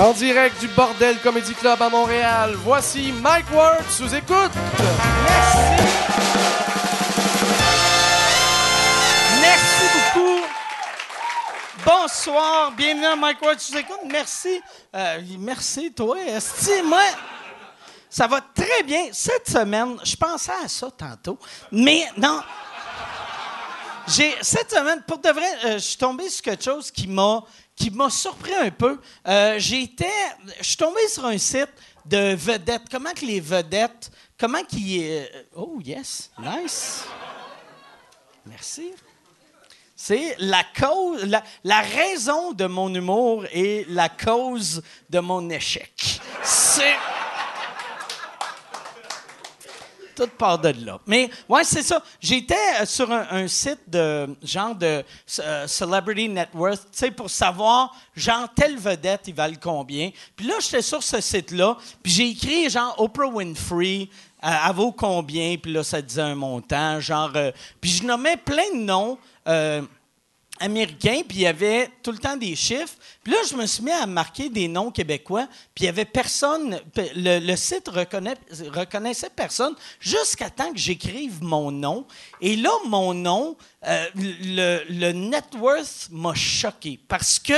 En direct du Bordel Comedy Club à Montréal, voici Mike Ward sous écoute. Merci. Merci beaucoup. Bonsoir, bienvenue à Mike Ward sous écoute. Merci. Euh, merci, toi. Esti, moi, ça va très bien. Cette semaine, je pensais à ça tantôt, mais non. J'ai, cette semaine, pour de vrai, euh, je suis tombé sur quelque chose qui m'a, qui m'a surpris un peu. Euh, j'étais, je suis tombé sur un site de vedettes. Comment que les vedettes, comment qui, euh, oh yes, nice. Merci. C'est la cause, la, la raison de mon humour et la cause de mon échec. C'est tout part de là. Mais ouais, c'est ça. J'étais euh, sur un, site de genre de euh, Celebrity Net Worth, tu sais, pour savoir genre telle vedette, ils valent combien. Puis là, j'étais sur ce site-là, puis j'ai écrit genre Oprah Winfrey. euh, elle vaut combien? Puis là, ça disait un montant, genre... euh, puis je nommais plein de noms américains, puis il y avait tout le temps des chiffres. Puis là, je me suis mis à marquer des noms québécois, puis il y avait personne... pe- Le, site reconnaissait personne jusqu'à temps que j'écrive mon nom. Et là, mon nom, euh, le, net worth m'a choqué, parce que...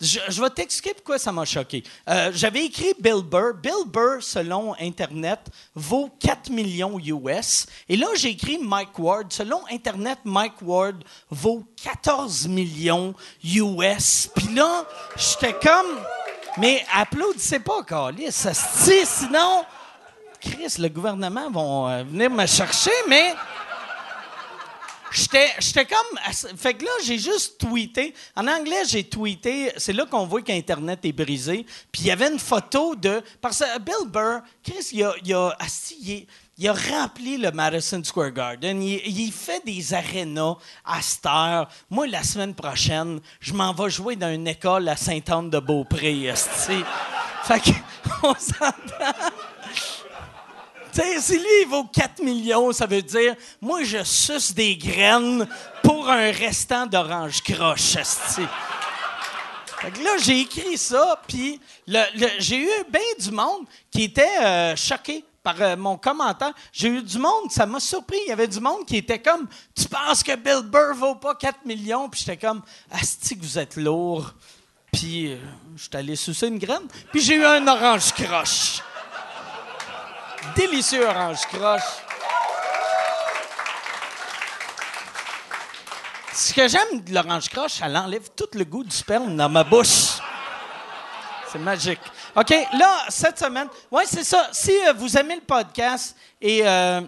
Je, je vais t'expliquer pourquoi ça m'a choqué. Euh, J'avais écrit Bill Burr. Bill Burr, selon Internet, vaut 4 millions US. Et là, j'ai écrit Mike Ward. Selon Internet, Mike Ward vaut 14 millions US. Puis là, j'étais comme... Mais applaudissez pas, dit, sinon... Chris, le gouvernement vont euh, venir me chercher, mais... J'étais comme. Fait que là, j'ai juste tweeté. En anglais, j'ai tweeté. C'est là qu'on voit qu'Internet est brisé. Puis il y avait une photo de. Parce que Bill Burr, Chris, il a, il il a rempli le Madison Square Garden. Il, fait des arénas à cette heure. Moi, la semaine prochaine, je m'en vais jouer dans une école à Sainte-Anne-de-Beaupré. Fait que, on s'entend. Si lui, il vaut 4 millions, ça veut dire, moi, je suce des graines pour un restant d'orange croche. Fait que là, j'ai écrit ça, puis le- le- j'ai eu bien du monde qui était euh, choqué par euh, mon commentaire. J'ai eu du monde, ça m'a surpris. Il y avait du monde qui était comme, tu penses que Bill Burr vaut pas 4 millions? Puis j'étais comme, asti que vous êtes lourd. Puis euh, je suis allé sucer une graine, puis j'ai eu un orange croche délicieux orange croche. Ce que j'aime de l'orange croche, elle enlève tout le goût du sperme dans ma bouche. C'est magique. OK, là, cette semaine, ouais, c'est ça. Si euh, vous aimez le podcast et euh,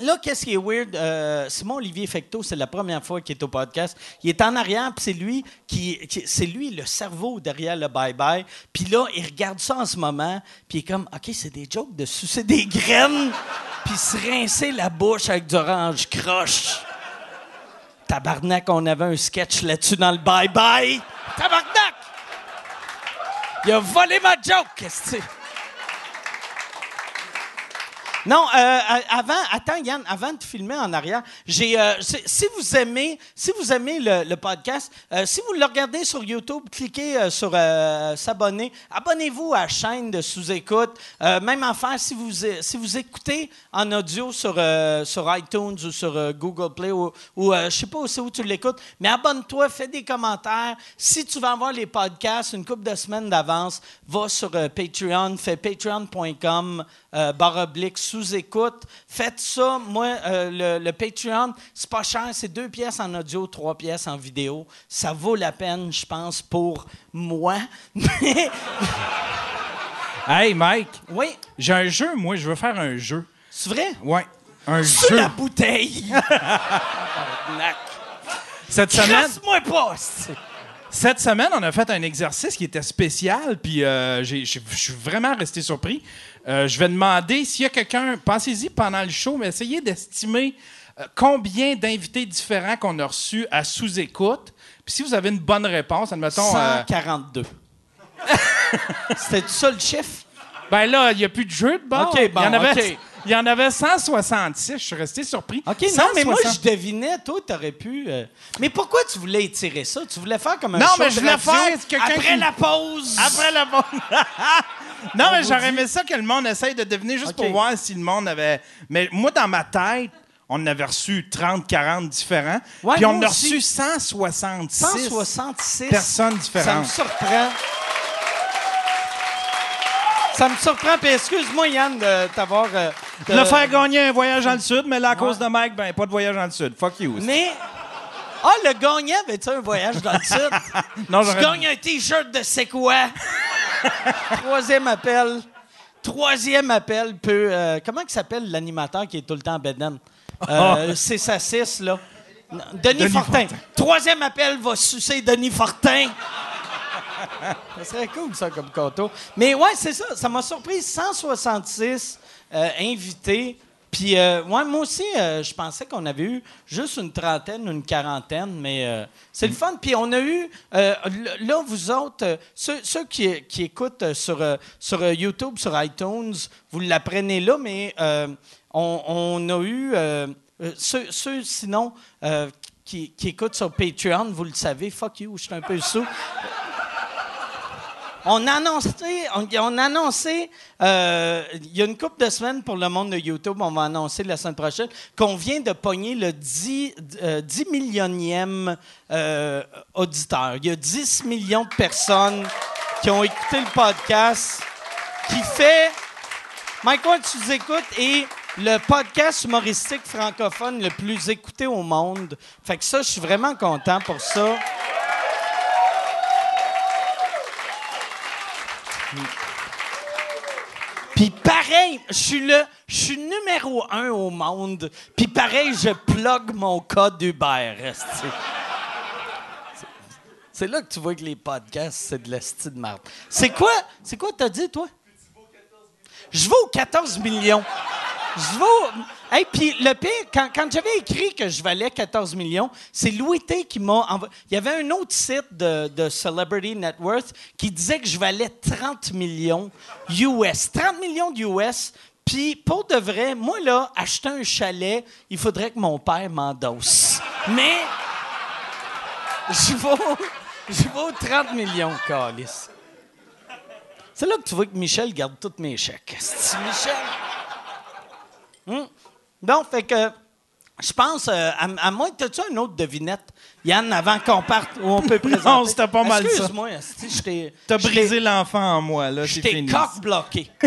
là, qu'est-ce qui est weird? Euh, Simon Olivier Fecteau, c'est la première fois qu'il est au podcast. Il est en arrière, puis c'est lui qui, qui- c'est lui le cerveau derrière le bye bye. Puis là, il regarde ça en ce moment, puis il est comme, ok, c'est des jokes de sucer des graines, puis se rincer la bouche avec du orange croche. Tabarnak, on avait un sketch là-dessus dans le bye bye. Tabarnak! Il a volé ma joke, qu'est-ce? Non, euh, a- avant, attends Yann, avant de filmer en arrière, j'ai, euh, si vous aimez, si vous aimez le, podcast, euh, si vous le regardez sur YouTube, cliquez euh, sur euh, s'abonner, abonnez-vous à la chaîne de sous-écoute. Euh, même affaire si vous si vous écoutez en audio sur euh, sur iTunes ou sur euh, Google Play ou, ou euh, je sais pas où tu l'écoutes, mais abonne-toi, fais des commentaires. Si tu vas avoir les podcasts une couple de semaines d'avance, va sur euh, Patreon, fais patreon.com euh, barre oblique sous-écoute. Faites ça. Moi, euh, le, le Patreon, c'est pas cher. C'est deux pièces en audio, trois pièces en vidéo. Ça vaut la peine, je pense, pour moi. Mais, Hey, Mike, oui, j'ai un jeu, moi, je veux faire un jeu. c'est vrai? Ouais, un jeu. la bouteille! Cette semaine, Crasse-moi pas! Cette semaine, on a fait un exercice qui était spécial, puis euh, je suis vraiment resté surpris. Euh, je vais demander s'il y a quelqu'un, pensez-y pendant le show, mais essayez d'estimer euh, combien d'invités différents qu'on a reçus à sous-écoute. Puis si vous avez une bonne réponse, admettons... euh, 142. C'était ça le chiffre? ben là, il n'y a plus de jeu de bord. OK, bon, il y en avait. Il y en avait 166. Je suis resté surpris. OK, non, mais moi, 160. je devinais, toi, t'aurais pu... euh, Mais pourquoi tu voulais étirer ça? Tu voulais faire comme un Non, show mais je de voulais radio faire quelqu'un Après qui- la pause! Après la bonne. non, mais j'aurais aimé ça que le monde essaye de deviner juste OK. pour voir si le monde avait. Mais moi, dans ma tête, on en avait reçu 30, 40 différents. Ouais, puis on en moi a aussi. reçu 166 166 personnes Ça me différentes. surprend. Ça me surprend. Puis excuse-moi, Yann, de t'avoir... euh, Le faire gagner un voyage dans le sud, mais là, à cause de Mike, ben, pas de voyage dans le sud. Fuck you. Mais... Ah, le gagnant avait-tu un voyage dans le sud? Non, Je j'aurais- gagne un T-shirt de C'est quoi? Troisième appel. Troisième appel peut... euh, comment il s'appelle l'animateur qui est tout le temps en bedaine? Euh, C'est sa six, là. Non, Denis, Denis Fortin. Fortin. Troisième appel va sucer Denis Fortin. ça serait cool, ça, comme conto. Mais ouais, c'est ça. Ça m'a surpris. 166 euh, invités. Puis, euh, moi aussi, euh, je pensais qu'on avait eu juste une trentaine, une quarantaine, mais euh, c'est le fun. Puis, on a eu, euh, là, vous autres, ceux, qui, qui écoutent sur, sur YouTube, sur iTunes, vous l'apprenez là, mais on, a eu, ceux, sinon, qui, qui écoutent sur Patreon, vous le savez, fuck you, je suis un peu sous. On a annoncé, on, euh, il y a une couple de semaines pour le monde de YouTube, on va annoncer la semaine prochaine, qu'on vient de pogner le 10, euh, 10 millionième euh, auditeur. Il y a 10 millions de personnes qui ont écouté le podcast, qui fait... Mike Ward, tu écoutes, et le podcast humoristique francophone le plus écouté au monde. Fait que ça, je suis vraiment content pour ça. Puis pareil, je suis le, je suis numéro un au monde. Puis pareil, je plug mon code Uber. C'est là que tu vois que les podcasts, c'est de la de merde. C'est quoi, c'est quoi t'as dit, toi? Je vaux 14 millions. Je vaux. Hey, puis le pire, quand, quand j'avais écrit que je valais 14 millions, c'est Louis T qui m'a envoyé. Il y avait un autre site de, Celebrity Net Worth qui disait que je valais 30 millions US. 30 millions US. Puis pour de vrai, moi, là, acheter un chalet, il faudrait que mon père m'endosse. Mais. Je vaux. Je vaux 30 millions, Calis. C'est là que tu vois que Michel garde tous mes chèques. Michel? Hum? Bon, fait que je pense, euh, à, à moins, t'as-tu une autre devinette, Yann, avant qu'on parte, où on peut présenter? Non, c'était pas mal ça. Excuse-moi, esti, je t'ai... T'as brisé l'enfant en moi, là. je t'ai fini. coq-bloqué.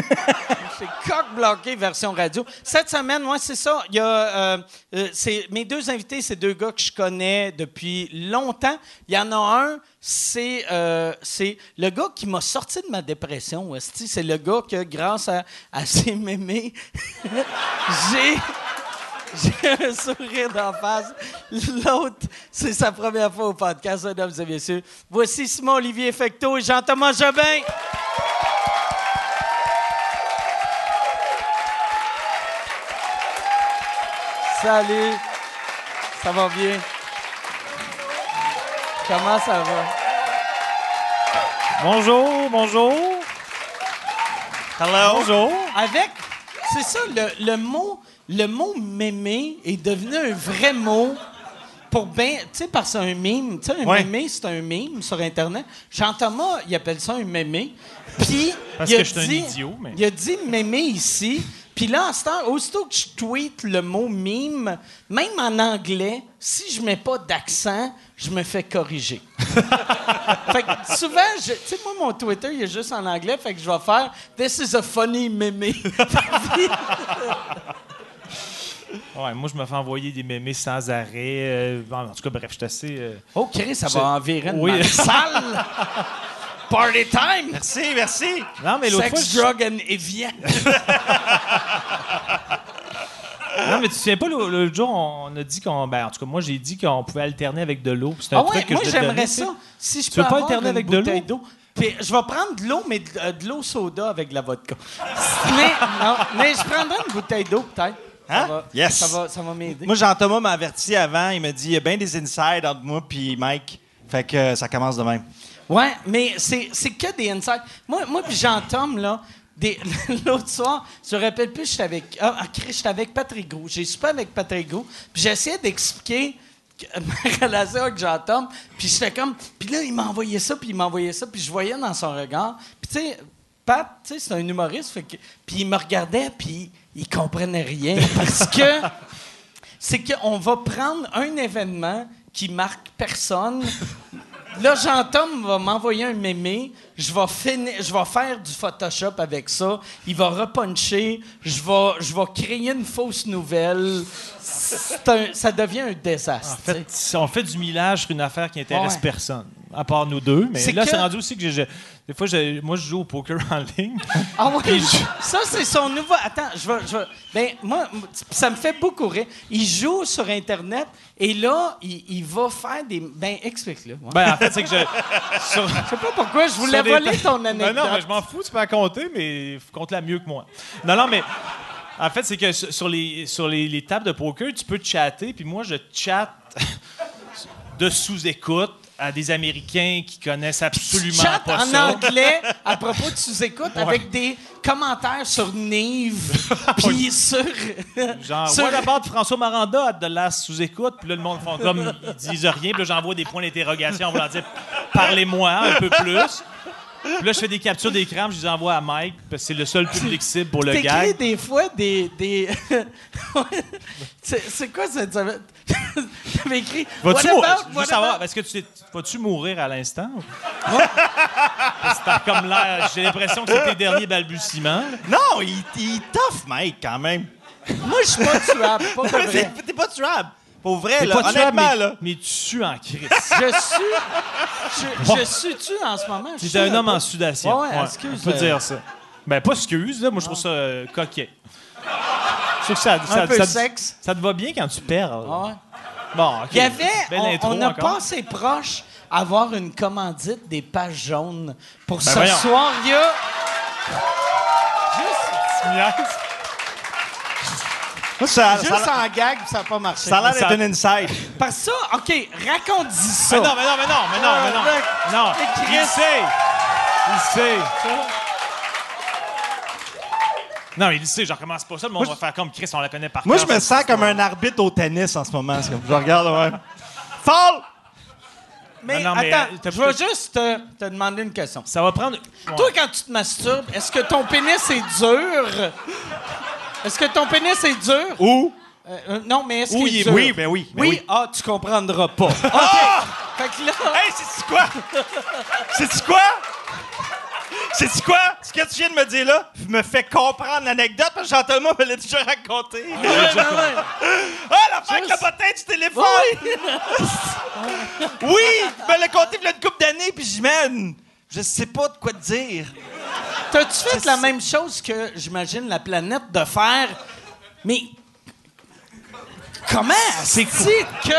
Je t'ai coq-bloqué version radio. Cette semaine, moi, c'est ça. Il y a, euh, euh, mes deux invités, c'est deux gars que je connais depuis longtemps. Il y en a un, c'est, euh, le gars qui m'a sorti de ma dépression. C'est le gars que, grâce à, à ses mémés, j'ai... J'ai un sourire d'en face. L'autre, c'est sa première fois au podcast, mesdames et messieurs. Voici Simon-Olivier Fecteau et Jean-Thomas Jobin. Salut. Ça va bien? Comment ça va? Bonjour, bonjour. Hello. Bonjour. Avec, c'est ça, le, le mot, le mot mémé est devenu un vrai mot pour bien, tu sais, parce que c'est un mime. Tu sais, un Ouais. mémé, c'est un mime sur Internet. Jean-Thomas, il appelle ça un mémé. Puis, Parce il a que je suis un dit- idiot, mais- Il a dit mémé ici. Puis là, en ce temps, aussitôt que je tweet le mot mime, même en anglais, si je mets pas d'accent, je me fais corriger. fait que souvent, tu sais, moi, mon Twitter, il est juste en anglais, fait que je vais faire This is a funny mémé. Ouais, moi, je me fais envoyer des mémés sans arrêt. euh, en tout cas, bref, je suis assez. euh, oh, Chris, ça va envirer une Oui. sale. Party time! Merci, merci. Non, mais l'autre fois. Sex, je- drug and Evian. Non, mais tu te souviens pas, l'autre jour, on a dit qu'on. Ben, en tout cas, moi, j'ai dit qu'on pouvait alterner avec de l'eau. C'est un Ah truc ouais, que moi, j'aimerais donner, ça. Si je Tu peux veux pas avoir alterner une avec de l'eau? d'eau? Puis je vais prendre de l'eau, mais de, euh, de l'eau soda avec de la vodka. mais, non, mais je prendrais une bouteille d'eau, peut-être. Ça Hein? va, Yes. Ça va, ça va m'aider. Moi, Jean-Thomas m'a averti avant. Il m'a dit il y a bien des insides entre moi puis Mike. Fait que euh, ça commence de même. Ouais, mais c'est c'est que des insights. Moi, moi puis Jean-Tom, là, des- l'autre soir, je me rappelle plus, j'étais avec, ah, ah, j'étais avec Patrick Gros. J'ai soupé avec Patrick puis j'essayais d'expliquer que- ma relation avec Jean-Tom, puis j'étais comme, puis là, il m'a envoyé ça, puis il m'a envoyé ça, puis je voyais dans son regard, puis tu sais, Pat, tu sais, c'est un humoriste, fait que, puis il me regardait, puis il comprenait rien, parce que c'est qu'on va prendre un événement qui marque personne. Là, Jean-Tom va m'envoyer un mémé. Je vais, finir, je vais faire du Photoshop avec ça. Il va repuncher. Je vais, je vais créer une fausse nouvelle. Un- ça devient un désastre. En fait, on fait du millage sur une affaire qui intéresse Ouais. personne, à part nous deux. Mais là, que- c'est rendu aussi que des fois, je- moi, je joue au poker en ligne. Ah oui, ça c'est son nouveau. Attends, je vais, je vais- Ben moi, ça me fait beaucoup rire. Il joue sur Internet et là, il, il va faire des. Ben explique-le. ouais. ben, en fait, c'est que je. Sur, je sais pas pourquoi je voulais des voler ton Ben anecdote. non, mais je m'en fous, tu peux la compter, mais compte-la mieux que moi. Non, non, mais. En fait, c'est que sur sur les, sur les, les tables de poker, tu peux chatter, puis moi, je chatte de sous-écoute à des Américains qui connaissent absolument Chat pas en ça. anglais à propos de sous-écoute avec des commentaires sur Nive puis sur. Genre, sur- what about François Maranda de la sous-écoute? Puis là, le monde font comme, ils disent rien. Puis là, j'envoie des points d'interrogation en voulant dire, parlez-moi un peu plus. Puis là, je fais des captures d'écran, je les envoie à Mike, parce que c'est le seul public cible pour le gag. des fois des. des... c'est c'est quoi ça? T'avais écrit. Vas-tu mou- savoir, est-ce que tu vas-tu mourir à l'instant? T'as comme l'air, j'ai l'impression que c'est tes derniers balbutiements. Non, il, il est tough, Mike, quand même. Moi, je suis pas tuable, pas pour vrai. T'es pas tuable. Pour vrai, là, pas tuable, honnêtement, mais, là. mais tu sues en crise. Je suis. Je, je suis-tu en ce moment? Tu suis es un homme en sudation. Ouais, ouais, excuse, On peut euh, dire ça. Ben, pas excuse, là. Moi, je trouve ça euh, coquet. Je trouve que ça, ça, peu ça- sexe. ça te va bien quand tu perds. Ah ouais. Bon, OK. Il y avait, Belle on, on a encore. passé proche avoir une commandite des pages jaunes pour ce voyons. soir. Il y a. Juste, Moi, ça, juste ça, a- en gag, ça n'a pas marché. ça a l'air Ça- d'être un inside. Parce que ça, OK, raconte-y ça. Mais non, mais non, mais non, mais non, mais non. Euh, Non, il sait. Il sait. Non, il le sait, je recommence pas ça. Le monde va faire comme Chris, on la connaît par Moi, cœur, je me sens comme un arbitre au tennis en ce moment. C'est comme, je regarde, ouais. Fall! Mais, Non, non, mais, attends, euh, je vais juste te, te demander une question. Ça va prendre. Ouais. Toi, quand tu te masturbes, est-ce que ton pénis est dur? Est-ce que ton pénis est dur? Où? Euh, euh, non, mais est-ce qu'il il est est- dur? oui, ben oui, ben oui, oui. ah, tu comprendras pas. OK. Fait que là... Hey, c'est quoi? C'est quoi? C'est quoi? Ce que tu viens de me dire là me fait comprendre l'anecdote parce que Jean-Thomas me l'a déjà raconté. Ouais, ouais, ouais. Ah, l'affaire avec le bottin du téléphone! Oui! Il me l'a conté il y a une couple d'années, puis je man, je sais pas de quoi te dire. T'as-tu fait la même chose que, j'imagine, la planète de faire? Mais comment c'est que...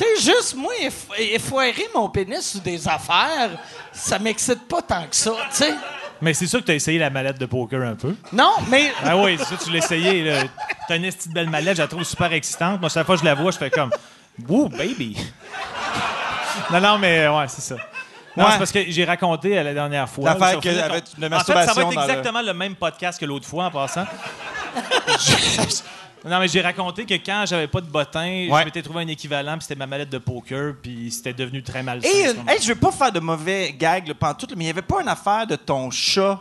Tu sais, juste moi, eff- effoirer mon pénis sur des affaires, ça m'excite pas tant que ça, tu sais. Mais c'est sûr que tu as essayé la mallette de poker un peu. Non, mais... Ah oui, c'est ça, tu l'as essayé. là. T'as une petite belle mallette, je la trouve super excitante. Moi, chaque fois que je la vois, je fais comme Woo, baby! non, non, mais ouais, c'est ça. Non, Ouais. c'est parce que j'ai raconté la dernière fois. L'affaire que- de En fait, ça va masturbation être dans le- exactement le... même podcast que l'autre fois en passant. Non, mais j'ai raconté que quand j'avais pas de bottin, Ouais. je m'étais trouvé un équivalent, puis c'était ma mallette de poker, puis c'était devenu très malsain. Et, moment. hey, je veux pas faire de mauvais gags là, pendant tout, mais il y avait pas une affaire de ton chat.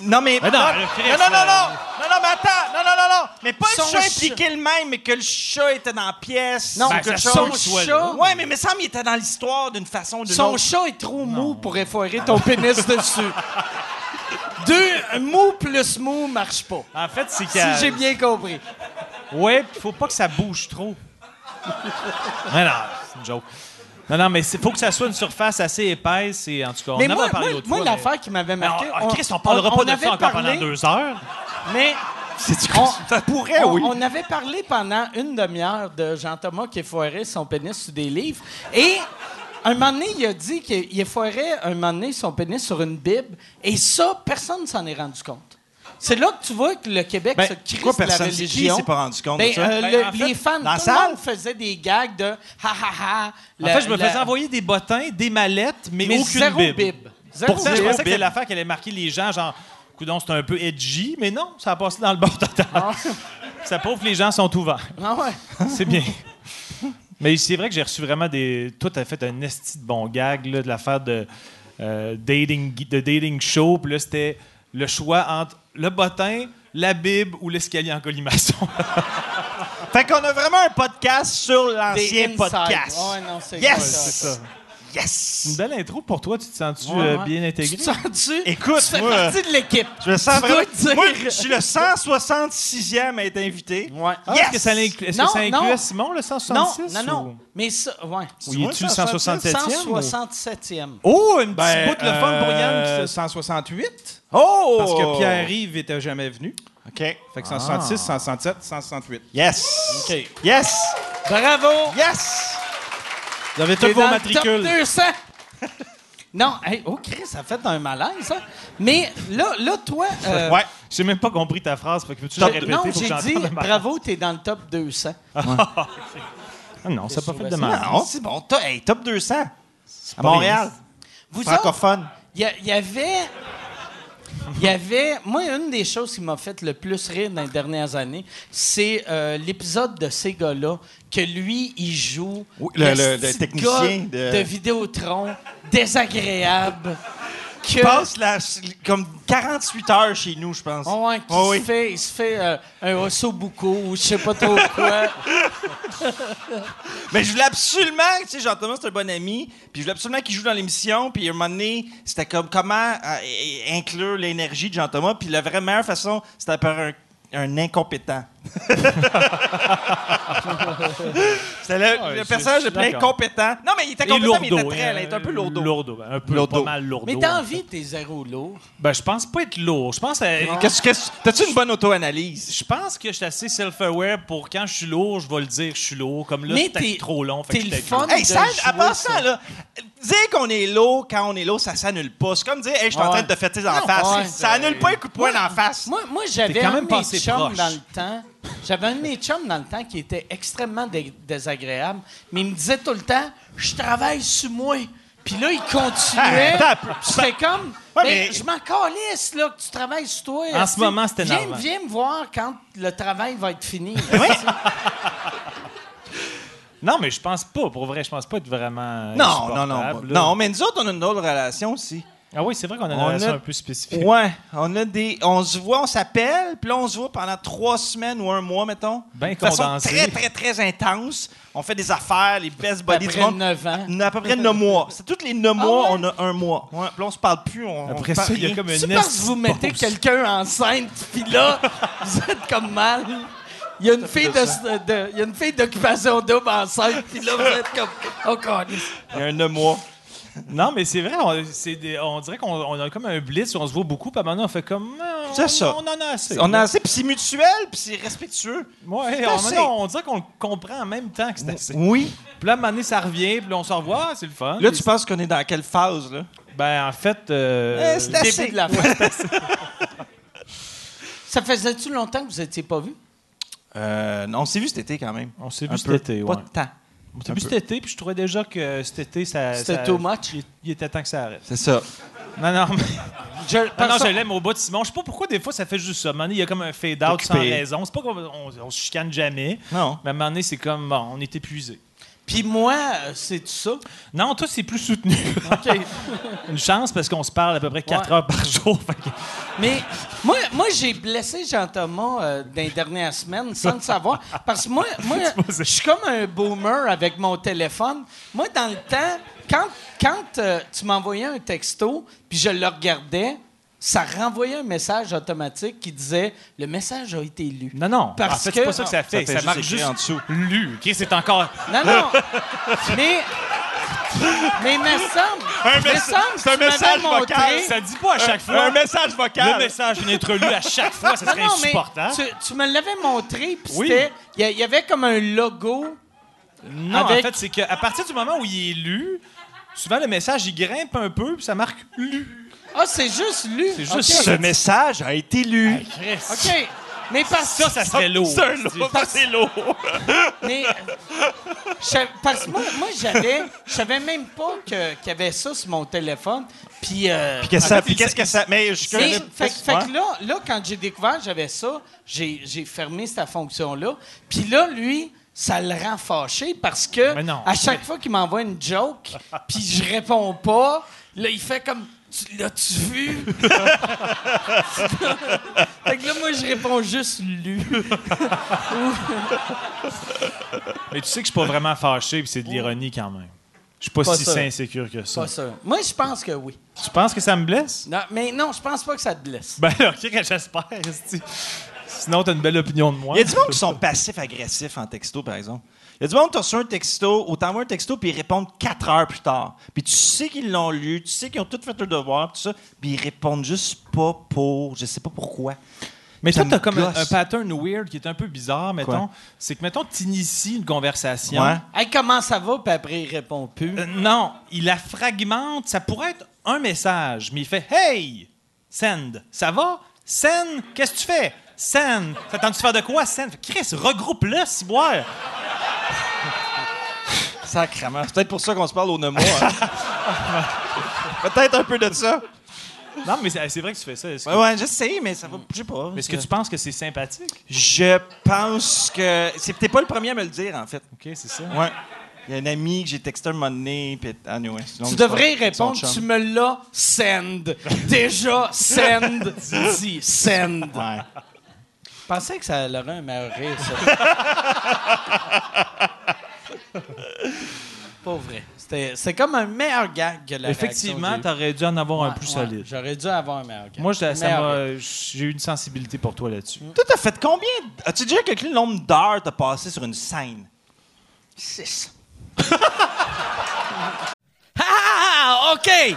Non, mais. Mais non, non, le Chris, non, non, non, euh, non, non, non, mais attends, non, non, non, non, mais pas Son le chat chat. impliqué le même, mais que le chat était dans la pièce. Non, Ben, quelque ça chose. sonne soit chat-. Ouais, mais il me semble qu'il était dans l'histoire d'une façon ou d'une Son autre. chat est trop mou pour effoirer ton pénis dessus. Deux, mou plus mou marche pas. En fait, c'est Si j'ai bien compris. Ouais, puis faut pas que ça bouge trop. non, non, c'est une joke. Non, non, mais il faut que ça soit une surface assez épaisse et en tout cas, on Mais en moi, a parlé moi, l'autre moi, fois. l'affaire qui m'avait mais- marqué. Ah, Chris, on parlera on pas de avait ça encore parlé- pendant deux heures. Mais On- on, Ça pourrait, on- oui. on avait parlé pendant une demi-heure de Jean-Thomas qui effoirait son pénis sur des livres. Et un moment donné, il a dit qu'il effoirait un moment donné son pénis sur une Bible. Et ça, personne ne s'en est rendu compte. C'est là que tu vois que le Québec Ben, se crisse pourquoi de la religion. s'est pas rendu compte de Ben, ça? euh, Ben, le- en fait, les fans, dans la tout le salle? monde faisait des gags de ha ha ha. En fait, je me la- faisais envoyer des bottins, des mallettes, mais, mais aucune zéro Bible. Bible. Zéro Pourtant, je Bible. pensais que c'était l'affaire qui allait marquer les gens, genre, coudon, c'est un peu edgy, mais non, ça a passé dans le bon total. Ça prouve que les gens sont ouverts. Ah ouais. C'est bien. Mais c'est vrai que j'ai reçu vraiment des. Toi, t'as fait un esti de bon gag là, de l'affaire de euh, dating, de dating show. Puis là, c'était le choix entre le bottin, la Bible ou l'escalier en colimaçon. Fait qu'on a vraiment un podcast sur l'ancien podcast. Ouais, non, c'est Yes! ça. Yes! Une belle intro pour toi. Tu te sens-tu Ouais, euh, ouais. bien Tu intégré? te sens-tu? Écoute, tu fais moi, partie de l'équipe. Je me sens Tu vraiment. dire- Moi, je suis le 166e à être invité. Ouais. Ah, Yes! Est-ce que ça, inclut, est-ce Non, que ça non. incluait Simon, le Non, 166? non, non. ou- Mais ça, ouais. Ou y es-tu le 167e? ou- 167e. Oh, une petite Ben, bout de le fun pour Yann. euh, qui se- 168. Oh! Parce que Pierre-Yves était jamais venu. OK. Fait que 166, 167, 168. Yes! OK. Yes! Bravo! Yes! Vous avez T'es tous vos matricules. top 200. non, hey, oh Chris, ça fait un malaise, ça. Mais là, là toi... euh, Ouais. J'ai même pas compris ta phrase. Fait que Top la répéter Non, j'ai dit, bravo, t'es dans le top 200. Ah non, ça n'a pas fait de mal. Non, c'est bon. Hey, top 200. À Montréal. Vous Francophone. il y, a- il y avait... Il y avait... Moi, une des choses qui m'a fait le plus rire dans les dernières années, c'est euh, l'épisode de ces gars-là, que lui, il joue... Oui, le- le- le petit technicien gars de- de Vidéotron, désagréable, que... Il passe la- comme 48 heures chez nous, je pense. Oh, ouais, qui Oh, se oui. fait, il se fait euh, un ossobuco ou je sais pas trop quoi. Mais je voulais absolument, tu sais, Jean-Thomas, c'est un bon ami, puis je voulais absolument qu'il joue dans l'émission, puis à un moment donné, c'était comme comment euh, euh, inclure l'énergie de Jean-Thomas, puis la vraie meilleure façon, c'était par un, un incompétent. C'était le, Ouais, le je- personnage le plus incompétent. Non, mais il était compétent, mais il était très, il était un peu lourdeau. Lourdeau. Un peu, Lourdeau. pas mal lourdeau. Mais en dans la fait. vie, t'es zéro lourd. Ben, je pense pas être lourd. Je pense, à- Qu'est-ce que T'as-tu une bonne auto-analyse? je pense que je suis assez self-aware pour quand je suis lourd, je vais le dire, je suis lourd. Comme là, c'est t'es- trop long. fait t'es que le fun. Hey, de à part ça. là, dire qu'on est lourd quand on est lourd, ça s'annule pas. C'est comme dire, hey, je suis en train de te fêter en face. ça annule pas un coup de poing la face. Moi, moi j'avais un même de mes dans le temps. J'avais un de mes chums dans le temps qui était extrêmement dé- désagréable, mais il me disait tout le temps Je travaille sur moi. Puis là, il continuait. Ah, attends. C'était comme Ouais, Ben, mais- Je m'en calisse là, que tu travailles sur toi. En esti. ce moment, c'est viens, énervant. viens me voir quand le travail va être fini. Non, mais je pense pas. Pour vrai, je pense pas être vraiment. Non, non, non. là. Non, mais nous autres, on a une autre relation aussi. Ah oui, c'est vrai qu'on a une On relation a- un peu spécifique. Ouais, on a des. On se voit, on s'appelle, puis là, on se voit pendant trois semaines ou un mois, mettons. Ben de façon condensé. très, très, très intense. On fait des affaires, les best buddies du monde. 9 ans. On a à peu près 9 mois. C'est tous les 9 mois, ouais? on a un mois. Ouais, puis là, on se parle plus. On, Après on ça, il y a comme C'est une parce que vous mettez quelqu'un enceinte, puis là, vous êtes comme mal. Il y a une fille de, de- il y a une fille d'occupation double enceinte, puis là, vous êtes comme. Oh, câlisse. Il y a un 9 mois. Non, mais c'est vrai, on, c'est des- on dirait qu'on on a comme un blitz, on se voit beaucoup, puis maintenant on fait comme. ah, on- C'est ça. On en a assez. On a assez, puis c'est mutuel, puis c'est respectueux. Ouais, C'est on, assez. maintenant, on dirait qu'on le comprend en même temps que c'est assez. Oui. Puis là, à un moment donné, ça revient, puis là, on se revoit, ah, c'est le fun. Là, tu penses qu'on est dans quelle phase, là? Ben, en fait. euh, Eh, c'est assez. Début de la fin. Ça faisait-tu longtemps que vous n'étiez pas vus? Euh, non, on s'est vu cet été quand même. on s'est Un vu cet peu. été, Pas ouais. de temps. Vu peu. cet été, puis je trouvais déjà que cet été, ça. C'était ça- too much? Il, il était temps que ça arrête. C'est ça. Non, non, mais. Je, Non, je l'aime au bout de Simon. Je sais pas pourquoi des fois ça fait juste ça. À un moment donné, il y a comme un fade-out sans raison. C'est pas qu'on on, on se chicane jamais. Non. Mais à un moment donné, c'est comme, bon, on est épuisé. Puis moi, c'est tout ça. Non, toi, c'est plus soutenu. OK. Une chance parce qu'on se parle à peu près 4 Ouais. heures par jour. Que- Mais moi, moi j'ai blessé Jean-Thomas euh, dans les dernières semaines sans le savoir. Parce que moi, moi je suis comme un boomer avec mon téléphone. Moi, dans le temps, quand, quand euh, tu m'envoyais un texto, puis je le regardais, ça renvoyait un message automatique qui disait « Le message a été lu ». Non, non. Parce en fait, que- c'est pas ça que ça fait. fait Ça, juste marque écrire juste en dessous. lu. OK, c'est encore. Non, non. mais... Mais il me semble... Un il me semble c'est un message montré- vocal. Ça dit pas à chaque fois. Un message Le vocal. message vient d'être lu à chaque fois, ça Non, serait non, mais insupportable. tu, tu me l'avais montré, puis Oui. c'était... Il y a- il y, avait comme un logo. Non, Avec- en fait, c'est qu'à partir du moment où il est lu, souvent le message, il grimpe un peu, puis ça marque lu. Ah, c'est juste lu. C'est juste. Ce message a été lu. OK. Mais parce Ça, ça serait lourd. C'est lourd. Ça, c'est lourd. Mais je- parce que moi, moi j'avais, je savais même pas que- qu'il y avait ça sur mon téléphone. Puis, euh, Puis qu'est-ce que ça- que. Mais je connais fait, fait que là, là, quand j'ai découvert que j'avais ça, j'ai, fermé cette fonction-là. Puis là, lui, ça le rend fâché parce que non. à chaque fois qu'il m'envoie une joke, puis je réponds pas, là, il fait comme Tu- L'as-tu vu? fait que là, moi, je réponds juste lu. Mais tu sais que je suis pas vraiment fâché, puis c'est de l'ironie quand même. Je suis pas, Pas si sûr. insécure que ça. Pas sûr. Moi, je pense que oui. Tu penses que ça me blesse? Non, mais non, je pense pas que ça te blesse. Ben, ok, que j'espère. Sinon, t'as une belle opinion de moi. Il y a du monde qui sont passifs-agressifs en texto, par exemple. Il y a du monde qui reçu un texto, ou t'envoies un texto, puis ils répondent quatre heures plus tard. Puis tu sais qu'ils l'ont lu, tu sais qu'ils ont tout fait leur devoir, tout ça, puis ils répondent juste pas pour. Je sais pas pourquoi. Mais Ça toi, t'as me comme un, un pattern weird qui est un peu bizarre, mettons. C'est que, mettons, t'inities une conversation. Ouais. Hey, comment ça va? Puis après, il répond plus. Euh, non, il la fragmente. Ça pourrait être un message, mais il fait Hey, send, ça va? Send, qu'est-ce que tu fais? Send, t'attends-tu faire de quoi? Send, Chris, regroupe-le, si boire. Sacrement. C'est peut-être pour ça qu'on se parle au Nemo. hein. peut-être un peu de ça. Non, mais c'est vrai que tu fais ça. Que, Ouais, ouais, je sais, mais ça va. Je sais pas. mais est-ce que tu penses que c'est sympathique? Je pense que. C'est peut-être pas le premier à me le dire, en fait. OK, c'est ça. Ouais. Il y a un ami que j'ai texté un moment donné, puis anyway, Tu devrais répondre, tu me l'as send. Déjà, send. Dis, send. Ouais. Je pensais que ça aurait un meilleur rire, ça. Pas vrai. C'était c'est comme un meilleur gag que la Effectivement, réaction t'aurais dû en avoir un plus Ouais, solide. J'aurais dû avoir un meilleur gag. Moi, j'ai eu une sensibilité pour toi là-dessus. Toi, t'as fait combien? As-tu déjà calculé le nombre d'heures t'as passé sur une scène? Six. Ah, OK!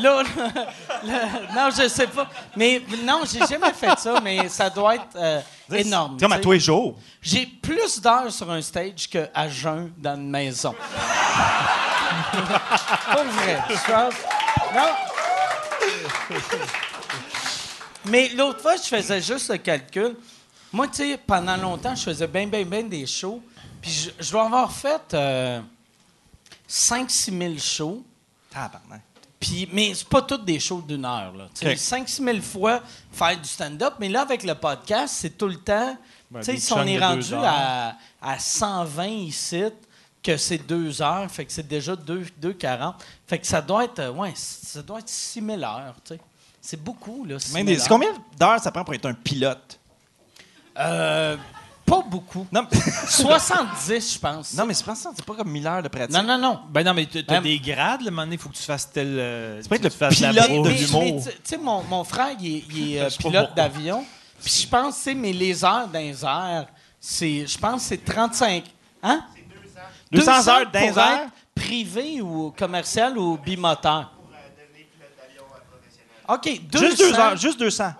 Là, non, je sais pas. Mais non, j'ai jamais fait ça, mais ça doit être euh, énorme. Comme à tous les jours. J'ai plus d'heures sur un stage qu'à jeun dans une maison. Pas vrai, je pense. Non. Mais l'autre fois, je faisais juste le calcul. Moi, tu sais, pendant longtemps, je faisais bien, bien, bien des shows. Puis je, je dois avoir fait euh, 5-6 000 shows. Tabarnak. Puis, mais c'est pas toutes des shows d'une heure. Là. Tu sais, Ok. 5-6 000 fois faire du stand-up, mais là, avec le podcast, c'est tout le temps. Ben, tu sais, des si on est rendu à, à 120 ici, que c'est deux heures, fait que c'est déjà 2, 2,40. Fait que ça doit être, euh, ouais, ça doit être 6 000 heures. tu sais. C'est beaucoup, là. 6 Même 000 des- heures. Combien d'heures ça prend pour être un pilote? Euh, pas beaucoup. Non, 70, je pense. non mais c'est pas ça, c'est pas comme 1000 heures de pratique. non, non, non. Ben non, mais t'as t'as Ben- des grades, le moment donné, il faut que tu fasses tel. euh, peut être tu le fasses la pilote de mais, l'humour. tu tu sais, mon, mon frère, il est, il est, euh, Je sais pas pilote pourquoi. d'avion. Puis je pense, tu sais, mais les heures dans les c'est, je pense que c'est 35. Hein? 200 heures dans les pour airs? être privé ou commercial ou bimoteur. OK, 200, Juste deux heures, juste 200.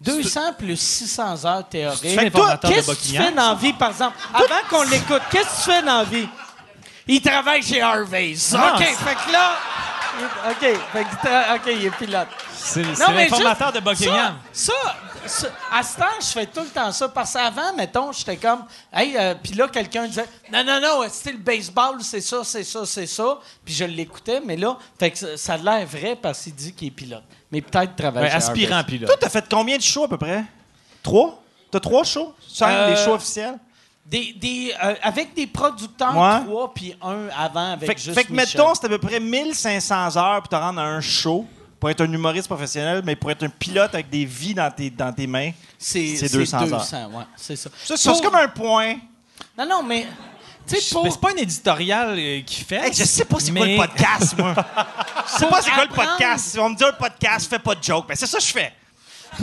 200 plus 600 heures théoriques. Qu'est-ce que tu fais dans la vie, par exemple? Avant qu'on l'écoute, qu'est-ce que tu fais dans la vie? Il travaille chez Harvey's. Non, OK, c'est- fait que là... OK, fait que, OK, il est pilote. C'est c'est l'informateur de Buckingham. Ça, ça, ça- à ce temps, je fais tout le temps ça. Parce qu'avant, mettons, j'étais comme, hey, euh, puis là, quelqu'un disait, non, non, non, c'était le baseball, c'est ça, c'est ça, c'est ça? Puis je l'écoutais, mais là, fait que ça, ça a l'air vrai parce qu'il dit qu'il est pilote. Mais peut-être travailler chez aspirant pilote. Toi, t'as fait combien de shows à peu près? Trois? T'as trois shows? Cinq, Euh, les shows officiels? Des, des, euh, avec des producteurs, Ouais. trois, puis un avant avec Fait, que- juste fait que, Michel. mettons, c'est à peu près 1500 heures pour te rendre à un show, pour être un humoriste professionnel, mais pour être un pilote avec des vies dans tes, dans tes mains. c'est c'est 200 heures. 200, ouais, c'est ça. Ça, ça, c'est Pour- comme un point. Non, non, mais... Pour... C'est pas un éditorial euh, qui fait. Hey, je sais pas c'est quoi le podcast, moi. Je sais pas c'est quoi le podcast. On me dit un podcast, fais pas de joke. Mais c'est ça que je fais.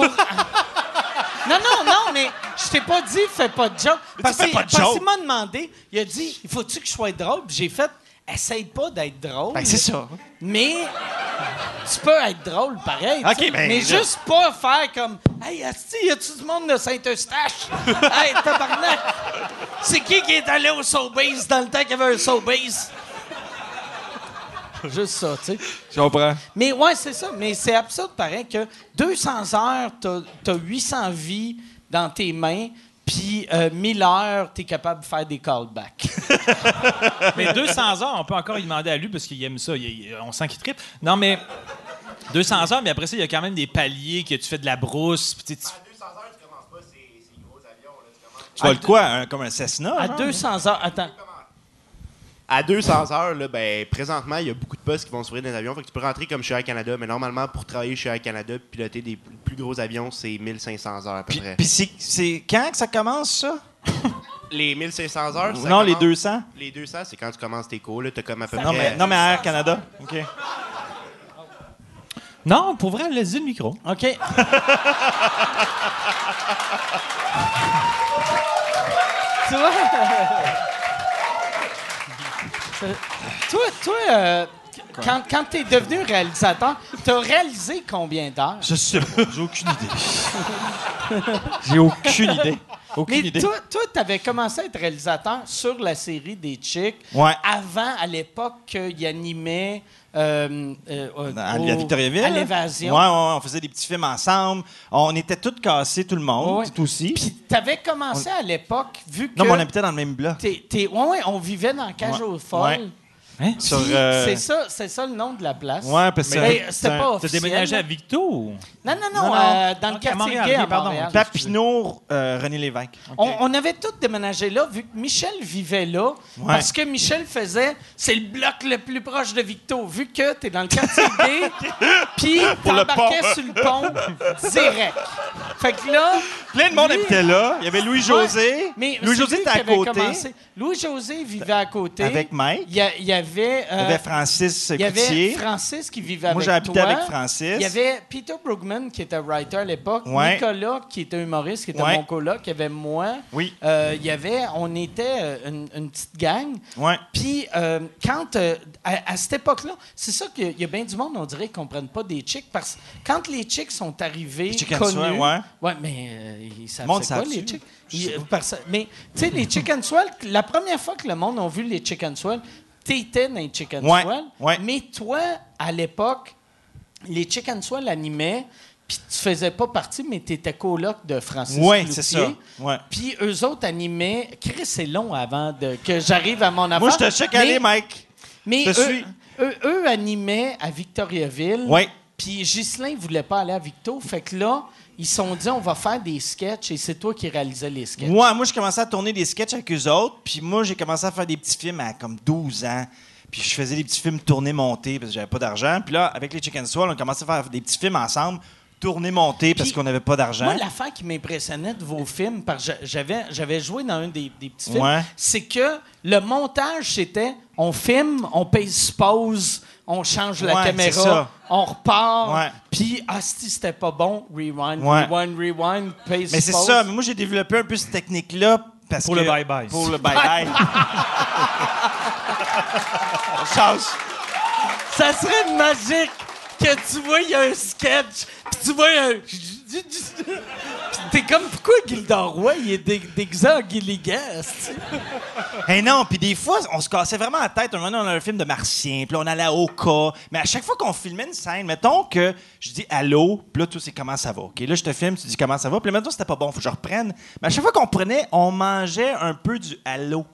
Non, non, non, mais je t'ai pas dit fais pas de joke. Parce que- m'a demandé, il a dit il faut-tu que je sois drôle? Puis j'ai fait essaye pas d'être drôle. Ben, c'est ça. Mais tu peux être drôle pareil. ben, mais là- juste pas faire comme Hey, Asti, y a-tu du monde de Saint-Eustache? hey, tabarnak! C'est qui qui est allé au Sobeys dans le temps qu'il y avait un Sobeys? Juste ça, tu sais. Je comprends. Mais ouais, c'est ça. Mais c'est absurde, pareil, que 200 heures, t'as as 800 vies dans tes mains, puis euh, 1000 heures, t'es capable de faire des callbacks. Mais 200 heures, on peut encore y demander à lui parce qu'il aime ça. Il- il- on sent qu'il tripe. Non, mais 200 heures, mais après ça, il y a quand même des paliers que tu fais de la brousse. puis tu sais, tu- Tu vas le quoi? un- comme un Cessna? À genre? 200 heures, attends. À 200 heures, là, ben, présentement, il y a beaucoup de postes qui vont s'ouvrir dans les avions. Fait que tu peux rentrer comme chez Air Canada, mais normalement, pour travailler chez Air Canada et piloter des plus plus gros avions, c'est 1500 heures à peu Puis, près. puis c'est, c'est quand que ça commence, ça? les 1500 heures, ça non, les commence- 200? Les 200, c'est quand tu commences tes cours. Là, t'as comme à peu Non, près... mais, non, mais Air Canada. OK. Non, pour vrai, laisse le micro. OK. tu vois? toi, toi euh, quand, quand tu es devenu réalisateur, tu as réalisé combien d'heures? Je sais pas. J'ai aucune idée. J'ai aucune idée. Aucune Mais idée. toi, toi tu avais commencé à être réalisateur sur la série des Chicks Ouais. avant, à l'époque, qu'il animait euh, euh, À, au- à Victoriaville? À l'évasion. Ouais, ouais, ouais, on faisait des petits films ensemble. On était tous cassés, tout le monde. Ouais. Tout aussi. Puis tu avais commencé à l'époque, vu que. non, mais on habitait dans le même bloc. t'es- t'es- ouais, ouais, on vivait dans Cage aux Folles. Hein? Sur, euh, C'est ça, c'est ça le nom de la place. Ouais, parce que c'était pas Tu as officiel. déménagé à Victo? ou- Non, non, non, Non, non. euh, dans le à quartier Montréal, gay à pardon. Montréal. Papineau, euh, René Lévesque. On, on avait tous déménagé là, vu que Michel vivait là, Ouais. parce que Michel faisait, c'est le bloc le plus proche de Victo, vu que t'es dans le quartier gay, puis t'embarquais sur le pont direct. Fait que là... Plein de monde lui- habitait là. Il y avait Louis-José. Ouais, mais Louis-José était à côté. Louis-José vivait à côté. Avec Mike. Il y, a- il y avait... Il y euh, avait Francis il y avait. Francis qui vivait Moi, avec j'ai habité toi. avec Francis. Il y avait Peter Brugman qui était writer à l'époque. Ouais. Nicolas qui était humoriste, qui était Ouais. mon coloc. Il y avait moi. Oui. Euh, il y avait... On était euh, une, une petite gang. Ouais. Puis, euh, quand, euh, à, à cette époque-là, c'est ça qu'il y a bien du monde, on dirait, qui ne comprennent pas des chicks. Parce que quand les chicks sont arrivés, Les connus... Ouais. Ouais, mais euh, ils savent Le c'est quoi, les chicks? Ils- mais, tu sais, les chicken swell, la première fois que le monde a vu les chicken swell, t'étais dans les chicken Ouais, swell. ouais. Mais toi, à l'époque, les chicken swell animaient, puis tu faisais pas partie, mais t'étais coloc de Francis Ouais, c'est ça. Puis eux autres animaient. Chris, c'est long avant de, que j'arrive à mon affaire. Moi, je te check Mais- aller, Mike. Mais Je eux, suis. eux, eux animaient à Victoriaville. Ouais. Puis Ghislain voulait pas aller à Victo. Fait que là, ils se sont dit, on va faire des sketchs et c'est toi qui réalisais les sketchs. Moi, moi, je commençais à tourner des sketchs avec eux autres. Puis moi, j'ai commencé à faire des petits films à comme 12 ans. Puis je faisais des petits films tournés, montés, parce que j'avais pas d'argent. Puis là, avec les Chicken Swell, on commençait à faire des petits films ensemble, tournés, montés, parce qu'on n'avait pas d'argent. Moi, l'affaire qui m'impressionnait de vos films, parce que j'avais, j'avais joué dans un des, des petits films, Ouais. c'est que le montage, c'était on filme, on paye pause, on change la Ouais, caméra, on repart, puis ah, si c'était pas bon, rewind, Ouais. rewind, rewind, paye Mais c'est ça, mais moi, j'ai développé un peu cette technique-là. Parce Pour que- le bye-bye. Pour le bye-bye. On change. Ça serait magique que tu vois, il y a un sketch, puis tu vois un. T'es comme, pourquoi Gildor Roy, il est dé- déguisé en esti? Hey non, puis des fois, on se cassait vraiment la tête. Un moment, on a un film de martien, puis on allait à Oka. Mais à chaque fois qu'on filmait une scène, mettons que je dis allô, puis là, toi, c'est comment ça va. OK, là, je te filme, tu dis comment ça va. Puis là, mettons, c'était pas bon, faut que je reprenne. Mais à chaque fois qu'on prenait, on mangeait un peu du allô.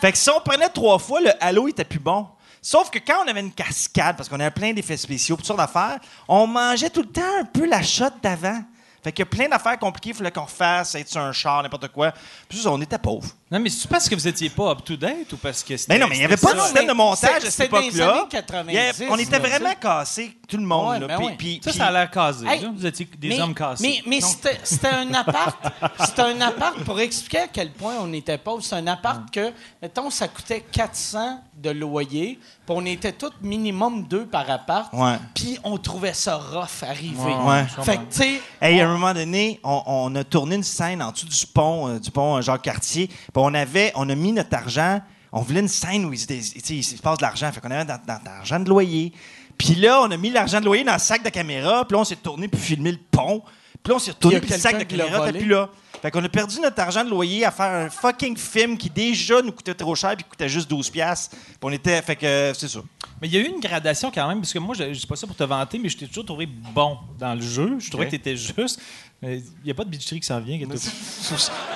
Fait que si on prenait trois fois, le allô était plus bon. Sauf que quand on avait une cascade, parce qu'on avait plein d'effets spéciaux, toutes sortes d'affaires, on mangeait tout le temps un peu la shot d'avant. Fait qu'il y a plein d'affaires compliquées, il fallait qu'on fasse, être sur un char, n'importe quoi. Puis ça, on était pauvres. Non, mais c'est parce que vous étiez pas up-to-date ou parce que c'était. Mais non, mais il n'y avait c'était pas de système de montage à c'est- cette c'est dans les époque-là. années 90, Il y avait- On était vraiment cassés, tout le monde. Ouais, là. ben Puis- ouais. puis- Ça, puis- ça a l'air casé. Hey. Vous étiez des mais- hommes cassés. Mais, mais Donc, c'était c'était un appart. C'était un appart pour expliquer à quel point on était pauvres. C'est un appart que, mettons, ça coûtait 400 de loyer. Puis on était tous minimum deux par appart. Puis on trouvait ça rough arriver. Ouais. Fait que, tu sais, Hey, à un moment donné, on, on a tourné une scène en dessous du pont, euh, du pont Jacques-Cartier. Puis on avait, on a mis notre argent. On voulait une scène où il, il se passe de l'argent. Fait qu'on avait dans, dans l'argent de loyer. Puis là, on a mis l'argent de loyer dans le sac de caméra. Puis là, on s'est tourné pour filmer le pont. Puis là, on s'est retourné, puis le sac de caméra plus là. Fait qu'on a perdu notre argent de loyer à faire un fucking film qui déjà nous coûtait trop cher puis qui coûtait juste 12 piastres. Puis on était... Fait que c'est ça. Mais il y a eu une gradation quand même, parce que moi, je, je dis pas ça pour te vanter, mais je t'ai toujours trouvé bon dans le jeu. Je trouvais que t'étais juste. Mais Il n'y a pas de bitcherie qui s'en vient.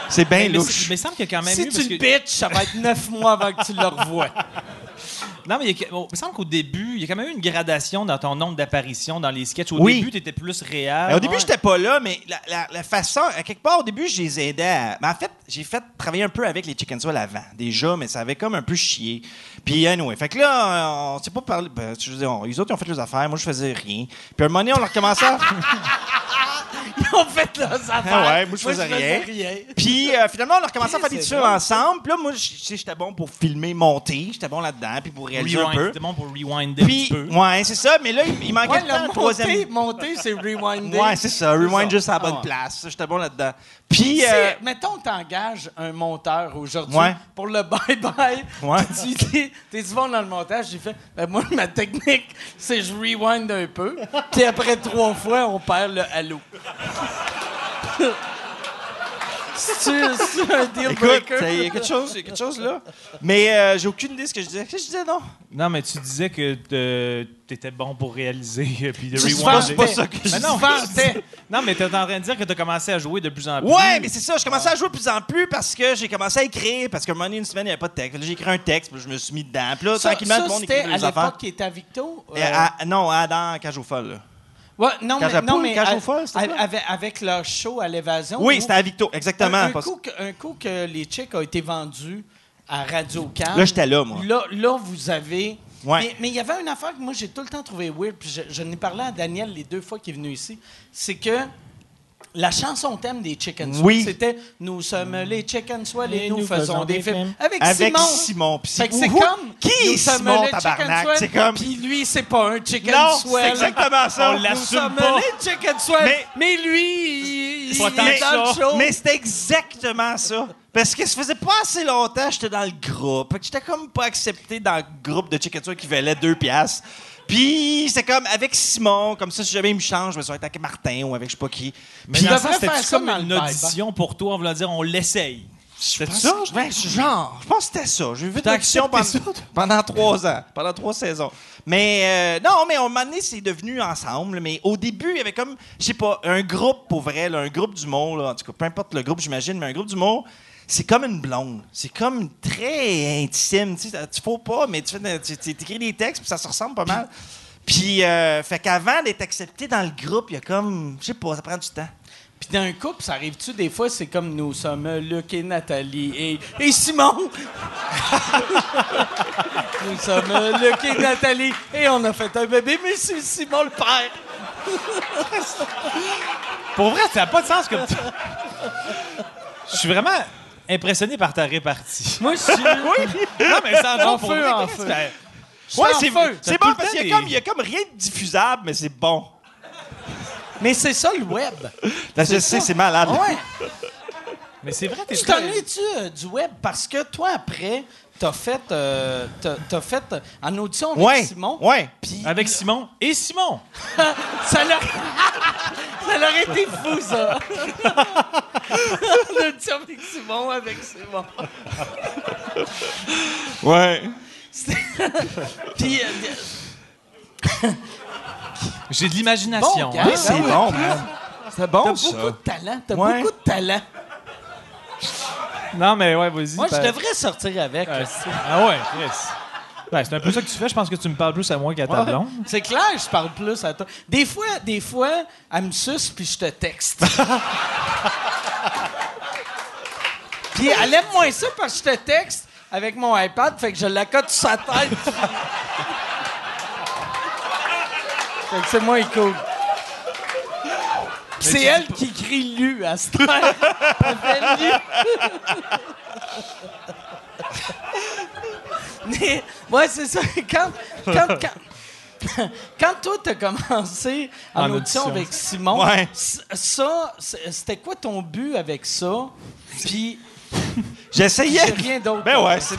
C'est bien louche. mais il semble qu'il y a quand même si eu. tu le que- bitch, ça va être neuf mois avant que tu le revoies. Non, mais il, y a- bon, il me semble qu'au début, il y a quand même eu une gradation dans ton nombre d'apparitions dans les sketchs. Au Oui. début, tu étais plus réel. Mais au début, Ouais. j'étais pas là, mais la, la- la façon, à quelque part, au début, je les aidais à. Mais en fait, j'ai fait travailler un peu avec les Chicken Swell avant, déjà, mais ça avait comme un peu chié. Puis, anyway. Fait que là, on s'est pas parlé. Ben, je veux dire, on- les autres, ils ont fait leurs affaires, moi, je faisais rien. Puis, à un moment donné, on a recommencé à. Ils ont fait leurs affaires. Ah ouais, moi, je faisais rien. Puis, euh, finalement, on a recommencé à faire des tueurs ensemble. Puis là, moi, je- tu sais, j'étais bon pour filmer, monter. J'étais bon là-dedans, puis pour réaliser un peu. C'était bon pour rewinder un Puis, petit peu. ouais, c'est ça. Mais là, il, il manquait Ouais, temps, le troisième. monter, monter, c'est rewinder. Ouais, c'est ça. Rewind ça. juste à la bonne Ah ouais. place. J'étais bon là-dedans. Puis, Si, euh, mettons, t'engages un monteur aujourd'hui Ouais. pour le bye-bye. Ouais. Tu dis, t'es souvent dans le montage, j'ai fait, ben moi, ma technique, c'est je rewind un peu, puis après trois fois, on perd le halo. C'est un deal Écoute, breaker? il y a quelque chose, il y a quelque chose là. Mais euh, j'ai aucune idée de ce que je disais. Qu'est-ce que je disais, non? Non, mais tu disais que tu étais bon pour réaliser euh, puis de Tu te rewinder. vantais. pas ça que je Mais non, vantais. Non, mais tu es en train de dire que tu as commencé à jouer de plus en plus. Ouais, mais c'est ça. Je commençais à jouer de plus en plus parce que j'ai commencé à écrire. Parce qu'à un moment donné, une semaine, il n'y avait pas de texte. Là, J'ai écrit un texte, puis je me suis mis dedans. Puis là, Ça, tranquillement, ça, tout le monde c'était écrivait à des affaires. l'époque qui était à Victo. Euh, à- non, à, dans Cage aux folles. là. Ouais, non, Cage mais, non, Cage à- avec, avec leur show à l'évasion. Oui, c'était à Victo, exactement. Un, un parce- coup que, un coup que les chicks ont été vendus à Radio Can. Là, j'étais là, moi. Là, là, vous avez. Ouais. Mais- Mais il y avait une affaire que moi, j'ai tout le temps trouvé weird, puis je, je n'ai parlé à Daniel les deux fois qu'il est venu ici. C'est que la chanson thème des Chicken Swell, Oui. c'était Nous sommes les Chicken Swell et, Et nous, nous faisons, faisons des des films. films. Avec, Avec Simon. Simon. C'est comme. Qui nous Simon, les Chicken tabarnak? C'est comme- Puis lui, c'est pas un Chicken Non, c'est Swell. exactement ça. On Nous sommes pas. les Chicken Swell. Mais- Mais, lui, il, il est dans le ça. show. Mais c'était exactement ça. Parce que ça faisait pas assez longtemps que j'étais dans le groupe. J'étais comme pas accepté dans le groupe de Chicken Swell qui valait deux piastres. Puis c'est comme avec Simon, comme ça, si jamais il me change, je vais être avec Martin ou avec je sais pas qui. Mais Puis dans le devrait sens, faire c'était comme dans le une vibe, audition pour toi, on voulant dire on l'essaye. C'était ça? Ouais, genre, je pense que c'était ça. J'ai vu T'as l'audition pendant, pendant trois ans, pendant trois saisons. Mais euh, non, mais à un moment donné, c'est devenu ensemble. Mais au début, il y avait comme, je sais pas, un groupe pour vrai, là, un groupe d'humour, là, en tout cas, peu importe le groupe, j'imagine, mais un groupe d'humour, c'est comme une blonde. C'est comme très intime. Tu sais, tu faut pas, mais tu tu, tu- t'écris des textes, puis ça se ressemble pas mal. Puis, euh, fait qu'avant d'être accepté dans le groupe, il y a comme, je sais pas, ça prend du temps. Puis dans un couple, ça arrive-tu des fois, c'est comme nous sommes Luc et Nathalie et, et Simon? nous sommes Luc et Nathalie et on a fait un bébé, mais c'est Simon le père. Pour vrai, ça n'a pas de sens comme tu- Je suis vraiment impressionné par ta répartie. Moi, je suis. Non, mais sans En feu, vrai, en feu. Ouais, c'est, feu. c'est bon parce qu'il y a, des- comme, il y a comme rien de diffusable, mais c'est bon. Mais c'est ça le web. Là, je sais, c'est malade. Ouais. Mais c'est vrai, t'es Tu t'ennuies-tu euh, du web? Parce que toi, après, t'as fait, euh, t'as, t'as fait en audition avec Ouais, Simon. ouais. Puis Avec Simon et Simon. ça leur... ça leur a été fou, ça. L'audition avec Simon, avec Simon. Ouais. Puis, euh, J'ai de l'imagination. Bon, hein. Oui, C'est bon, man. C'est bon, t'as ça. beaucoup de talent. T'as Ouais. beaucoup de talent. Non, mais ouais, vas-y. Moi, je ben- devrais sortir avec. Ah, c'est- Ah ouais, Chris. Ben, c'est un peu ça que tu fais. Je pense que tu me parles plus à moi qu'à ta blonde. C'est clair, je parle plus à toi. Des fois, des fois, elle me suce puis je te texte. puis elle aime moins ça parce que je te texte avec mon iPad, fait que je la cote sur sa tête. fait que c'est moins cool. C'est elle qui crie lu à cette heure. Mais, ouais, c'est ça. Quand, quand, quand, quand toi, t'as commencé en, En audition audition. avec Simon, Ouais. ça, c'était quoi ton but avec ça? Puis, J'essayais. j'ai rien d'autre. Ben ouais, c'est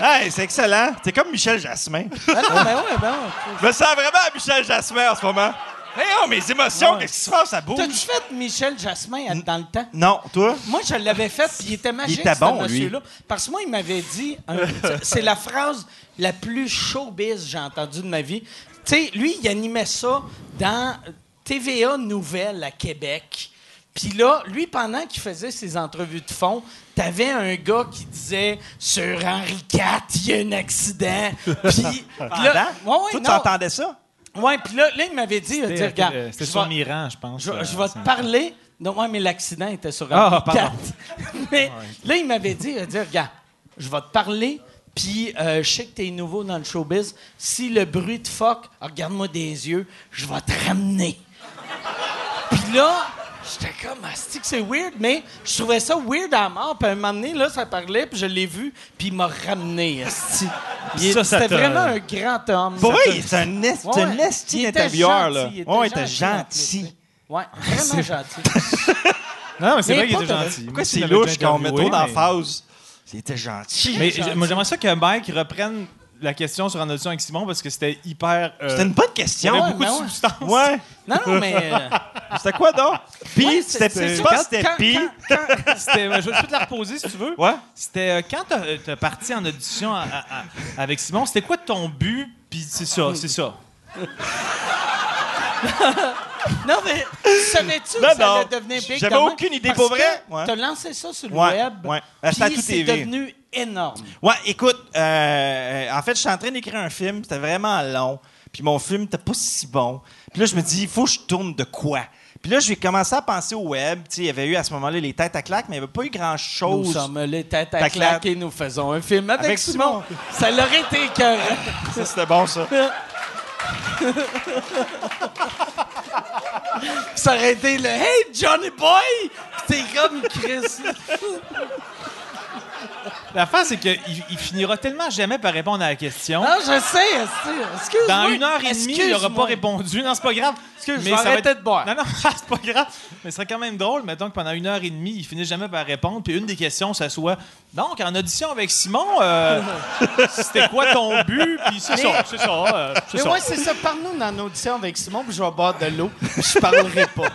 hey, c'est excellent. T'es comme Michel Jasmin. Ben non, ben ouais, ben ouais. Je me sens vraiment à Michel Jasmin en ce moment. Hey, oh, mes émotions, Ouais. qu'est-ce qui se passe? Ça bouge. T'as-tu fait Michel Jasmin à- dans le temps? Non, toi? Moi, je l'avais fait, puis il était magique, était ce bon, lui. monsieur-là. Parce que moi, il m'avait dit... un- c'est la phrase la plus showbiz que j'ai entendue de ma vie. Tu sais, lui, il animait ça dans TVA Nouvelle à Québec. Puis là, lui, pendant qu'il faisait ses entrevues de fond, t'avais un gars qui disait « Sur Henri IV, il y a un accident. » Puis Pendant? là... Ouais, ouais, toi, tu non. entendais ça? Ouais, puis là, là, il m'avait dit, il a dit, regarde, euh, c'était sur Miran, je pense. je, euh, je vais c'est- te parler. Non, ouais, mais l'accident était sur Ah, Henri pardon. IV. mais là, il m'avait dit, il a dit, regarde, je vais te parler, puis euh, je sais que t'es nouveau dans le showbiz. Si le bruit te fuck, regarde-moi des yeux, je vais te ramener. puis là, j'étais comme, asti que c'est weird, mais je trouvais ça weird à mort. Puis à un moment donné, là, ça parlait, puis je l'ai vu, puis il m'a ramené, asti. Il C'était t'a- vraiment un grand homme. Vrai, t'a- il est un esti, Ouais, un esti il était d'intervieweur, là. gentil, il était Ouais, il était gentil. Ouais, vraiment gentil. Non, mais c'est vrai qu'il était gentil. Pourquoi c'est louche quand on met trop interviewé, dans mais- phase? C'était gentil. Mais moi, j'aimerais ça que Mike reprenne la question sur En audition avec Simon? Parce que c'était hyper. euh, C'était une bonne il y question. avait beaucoup ben de ouais. substance. Ouais. Non, non, mais. euh, C'était quoi donc? Puis, ouais, c'était je pense que c'était Quand- Pi. je vais te la reposer si tu veux. Ouais. C'était euh, quand t'as as parti en audition à- à- à- avec Simon, c'était quoi ton but? Puis c'est ça, c'est ça. Non, mais savais-tu Non, que ça allait devenir big? J'avais aucune idée Parce pour vrai. Ouais. T'as lancé ça sur le Ouais, web. ouais. Ben, puis c'est devenu énorme. Ouais, écoute, euh, en fait, je suis en train d'écrire un film, c'était vraiment long. Puis mon film n'était pas si bon. Puis là, je me dis, il faut que je tourne de quoi? Puis là, je vais commencer à penser au web. Tu sais, il y avait eu à ce moment-là les têtes à claques, mais il n'y avait pas eu Nous grand-chose. sommes les têtes à claque claque. et nous faisons un film avec, Avec Simon. Ça l'aurait été écœurant. Ça, c'était bon, ça. Ça aurait été le Hey Johnny Boy! T'es comme Chris. L'affaire, c'est qu'il il finira tellement jamais par répondre à la question. Non, je sais, excuse-moi. Dans une heure et demie, il n'aura pas Excuse-moi. répondu. Non, c'est pas grave. Excuse, je Mais vais ça va arrêter être- de boire. Non, non, c'est pas grave. Mais ce serait quand même drôle, mettons que pendant une heure et demie, il finisse jamais par répondre. Puis une des questions, ça soit Donc, en audition avec Simon, euh, c'était quoi ton but? Puis c'est ça, c'est ça. euh, Mais ça. moi, c'est ça. Parle-nous dans l'audition avec Simon, puis je vais boire de l'eau. Je parlerai pas.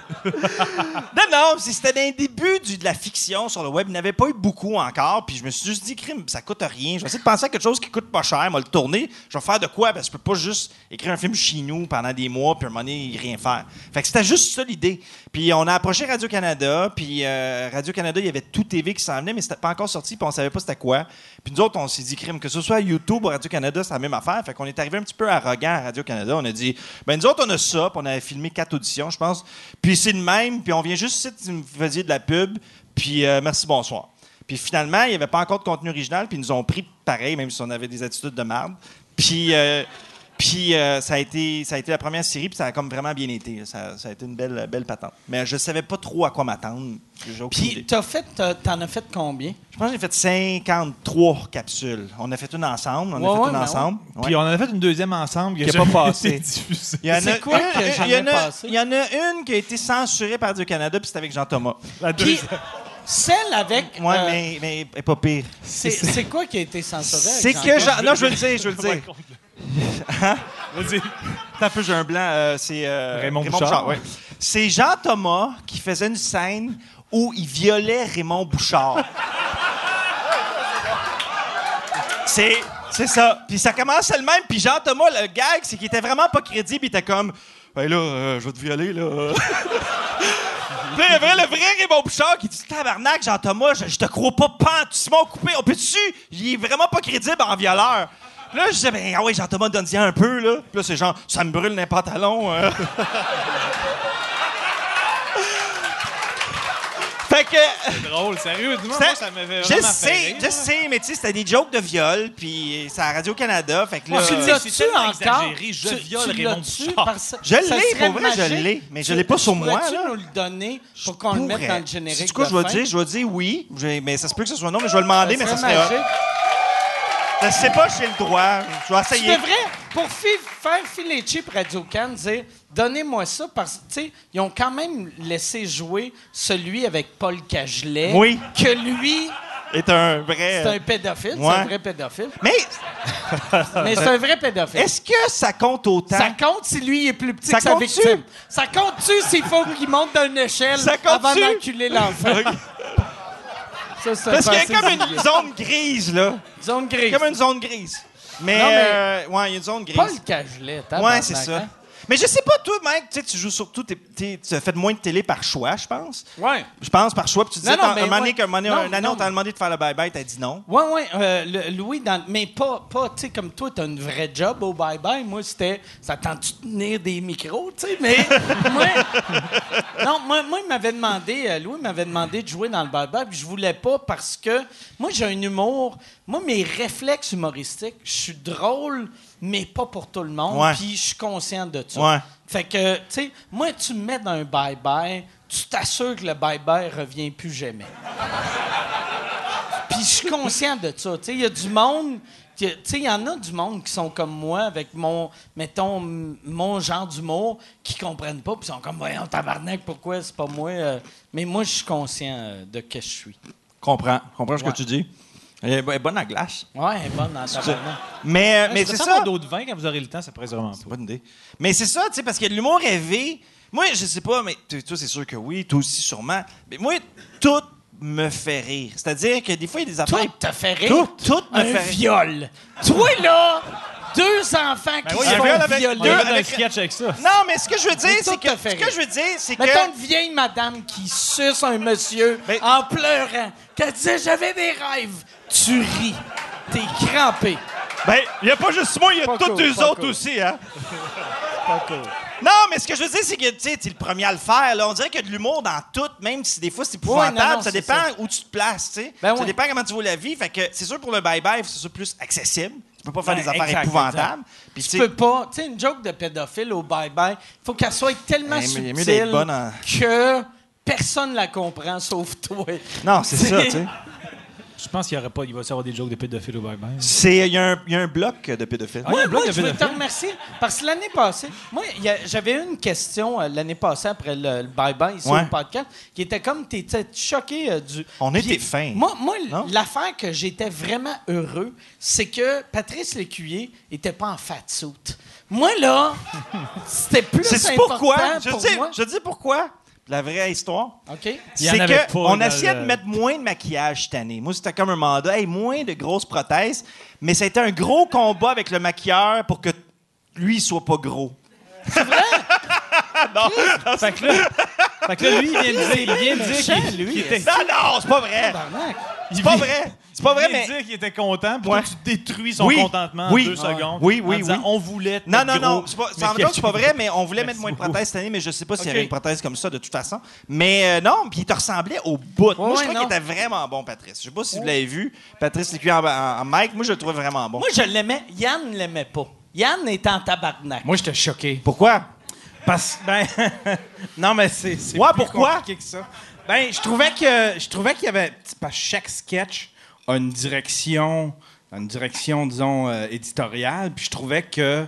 Non, non, c'était débuts du- de la fiction sur le web. Il n'y avait pas eu beaucoup encore. Puis je me suis juste crime, ça coûte rien. Je vais essayer de penser à quelque chose qui coûte pas cher. Moi, le tourner. Je vais faire de quoi? Parce que je peux pas juste écrire un film chez nous pendant des mois, puis à un moment donné, rien faire. Fait que c'était juste ça l'idée. Puis on a approché Radio-Canada. Puis euh, Radio-Canada, il y avait tout TV qui s'en venait, mais c'était pas encore sorti. Puis on savait pas c'était quoi. Puis nous autres, on s'est dit, crime, que ce soit YouTube ou Radio-Canada, c'est la même affaire. Fait qu'on est arrivé un petit peu arrogant à Radio-Canada. On a dit, ben nous autres, on a ça. Puis on avait filmé quatre auditions, je pense. Puis c'est le même. Puis on vient juste ici, vous me faisiez de la pub. Puis euh, merci, bonsoir. Puis finalement, il n'y avait pas encore de contenu original. Puis ils nous ont pris pareil, même si on avait des attitudes de merde. Puis. euh, puis euh, ça, a été, ça a été la première série, puis ça a comme vraiment bien été. Ça, ça a été une belle, belle patente. Mais je savais pas trop à quoi m'attendre. Puis, t'as fait, t'en as fait combien? Je pense que j'ai fait 53 capsules. On a fait une ensemble. On a fait ouais, une ben ensemble. Ouais. Puis on en a fait une deuxième ensemble qui jamais pas passé. été diffusée. Il y en a C'est quoi une- que il y en a- passé? Il y en a une qui a été censurée par Radio-Canada, puis c'était avec Jean-Thomas. Puis, celle avec. Ouais, euh, mais, mais elle est pas pire. C'est c'est quoi qui a été censuré? C'est Jean- que Jean... Non, je veux le dire, je veux le dire. Vas-y. Attends un peu, j'ai un blanc. euh, c'est euh, Raymond Bouchard. ouais. C'est Jean-Thomas qui faisait une scène où il violait Raymond Bouchard. c'est, c'est ça. Puis ça commençait le même. Puis Jean-Thomas, le gag, c'est qu'il était vraiment pas crédible. Il était comme, ben là, euh, je vais te violer, là. Puis y avait le vrai Raymond Bouchard qui dit Tabarnak, Jean-Thomas, je, je te crois pas, pan, Simon Coupé, on peut-tu? Il est vraiment pas crédible en violeur. Là, je disais, ben, ah ouais, Jean-Thomas, donne-y un peu, là. Puis là, c'est genre, ça me brûle les pantalons. euh. fait que. C'est drôle, sérieusement, Ça- moi, ça m'avait Je sais, je sais, mais tu sais, c'était des jokes de viol, puis c'est à Radio-Canada, fait que là... tu euh, l'as-tu c'est encore? je Tu- viole tu Raymond Je l'ai, pour vrai, je l'ai, mais je Tu- l'ai pas sur moi, là. nous le donner pour qu'on le mette dans le générique C'est quoi, de je vais dire, je vais dire oui, mais ça se peut que ce soit non, mais je vais le demander, mais ça serait. Je sais pas, j'ai le droit. Je vais Tu essayer. devrais, pour fi- faire filer cheap Radio Can, dire donnez-moi ça parce que, tu sais, ils ont quand même laissé jouer celui avec Paul Cagelet. Oui. Que lui, est un vrai. c'est un pédophile, c'est un vrai pédophile. Mais Mais c'est un vrai pédophile. est-ce que ça compte autant? Ça compte si lui est plus petit Ça que sa victime. Ça compte-tu s'il faut qu'il monte d'une échelle avant d'enculer l'enfant? Ça, Parce qu'il y a comme une zone grise, là. zone grise. Comme une zone grise. Mais, mais- euh, ouais, il y a une zone grise. Paul Cagelet, Ouais, c'est ça. Mais je sais pas, toi, Mike, tu sais, tu joues surtout, t'es- t'es- tu as fait moins de télé par choix, je pense. Ouais. Je pense par choix. Puis tu disais, Non, non, t'en- mais un moment donné, ouais. qu'un moment donné, Non, un année, non. on t'a demandé de faire le bye-bye, t'as dit non. Oui, oui. euh, Louis, dans, mais pas, pas tu sais, comme toi, tu as une vraie job au bye-bye. Moi, c'était, ça tente de tenir des micros, tu sais, mais moi, non, moi, moi, il m'avait demandé, euh, Louis m'avait demandé de jouer dans le bye-bye, puis je voulais pas parce que moi, j'ai un humour, moi, mes réflexes humoristiques, je suis drôle, mais pas pour tout le monde, Ouais. puis je suis conscient de ça. Ouais. Fait que, tu sais, moi, tu me mets dans un bye-bye, tu t'assures que le bye-bye revient plus jamais. Puis je suis conscient de ça. Tu sais, il y a du monde. qui- Tu sais, il y en a du monde qui sont comme moi, avec mon, mettons, mon genre d'humour, qui comprennent pas, puis sont comme, voyons, tabarnak, pourquoi c'est pas moi? euh. Mais moi, je suis conscient euh, de qui je suis. Comprends. Comprends ce que tu dis. Elle est, bonne à glace. Ouais, elle est bonne dans tabarnak. Mais, euh, mais c'est ça. mon dos de vin quand vous aurez le temps, ça pourrait vraiment pas. Bonne idée. Mais c'est ça, tu sais, parce de l'humour rêvé. Moi, je sais pas, mais toi, c'est sûr que oui, toi aussi, sûrement. Mais moi, tout me fait rire. C'est-à-dire que des fois, il y a des affaires. Tout te fait rire? Tout, tout me un fait rire. viol. Toi, là, deux enfants qui oui, se il y font avec violer. un sketch avec ça. Non, mais ce que je veux dire, c'est tout te que. fait Ce que rire. je veux dire, c'est que. Mettons une vieille madame qui suce un monsieur Mais- en pleurant, qui disait j'avais des rêves. Tu ris. T'es crampé. Ben, il n'y a pas juste moi, il y a Pas toutes cool, les pas autres cool. aussi, hein? Non, mais ce que je veux dire, c'est que tu sais, t'es le premier à le faire. Là. On dirait qu'il y a de l'humour dans tout, même si des fois c'est épouvantable. Ouais, non, non, ça c'est dépend ça. où tu te places. tu sais. Ben ça ouais. dépend comment tu vois la vie. Fait que c'est sûr pour le bye-bye, c'est sûr plus accessible. Tu peux pas faire Ben, des affaires exact, épouvantables. Puis Tu peux pas. Tu sais, une joke de pédophile au bye-bye, il faut qu'elle soit tellement mais il y a mieux subtile d'être bonne en- que personne la comprend sauf toi. Non, c'est ça, tu sais. Je pense qu'il y aurait pas, il va y avoir des jokes de pédophiles au bye-bye. C'est- Il y, a un- il y a un bloc de pédophiles. Ah, il y a Moi, un bloc moi, de je veux te pédophiles. remercier parce que l'année passée, moi, il y a- j'avais eu une question euh, l'année passée après le, le bye-bye ici Ouais. au podcast qui était comme, t'étais choqué euh, du. On Puis, était fins. Moi, moi Non? l'affaire que j'étais vraiment heureux, c'est que Patrice Lécuyer était pas en fat suit. Moi, là, c'était plus C'est important pourquoi? Je pour dis, moi. je dis pourquoi. La vraie histoire. OK? C'est avait que pas on dans essayait le- de mettre moins de maquillage cette année. Moi, c'était comme un mandat. Hey, moins de grosses prothèses. Mais ça a été un gros combat avec le maquilleur pour que lui, il soit pas gros. Fait que là, fait que là, lui, il vient de dire, il vient de dire qu'il était, Non, non, c'est pas vrai. C'est pas vrai. C'est pas vrai, mais. de dire qu'il était content, puis Ouais. toi, tu détruis son Oui. contentement Oui. en deux secondes. Oui, oui, en disant, oui. On voulait. Non, non, non. C'est pas, mais en même temps, c'est pas vrai, mais on voulait Merci mettre moins de prothèses cette année, mais je sais pas s'il y avait une prothèse comme ça de toute façon. Mais euh, non, puis il te ressemblait au bout. moi, Ouais, je trouvais non. qu'il était vraiment bon, Patrice. Je sais pas si vous l'avez vu. Patrice Lécuyer en, en, en mic, moi, je le trouvais vraiment bon. Moi, je l'aimais. Yann l'aimait pas. Yann était en tabarnak. Moi, j'étais choqué. Pourquoi? Parce ben non mais c'est c'est Ouais, plus pourquoi? compliqué que ça. Ben je trouvais que je trouvais qu'il y avait parce que chaque sketch a une direction une direction disons euh, éditoriale puis je trouvais que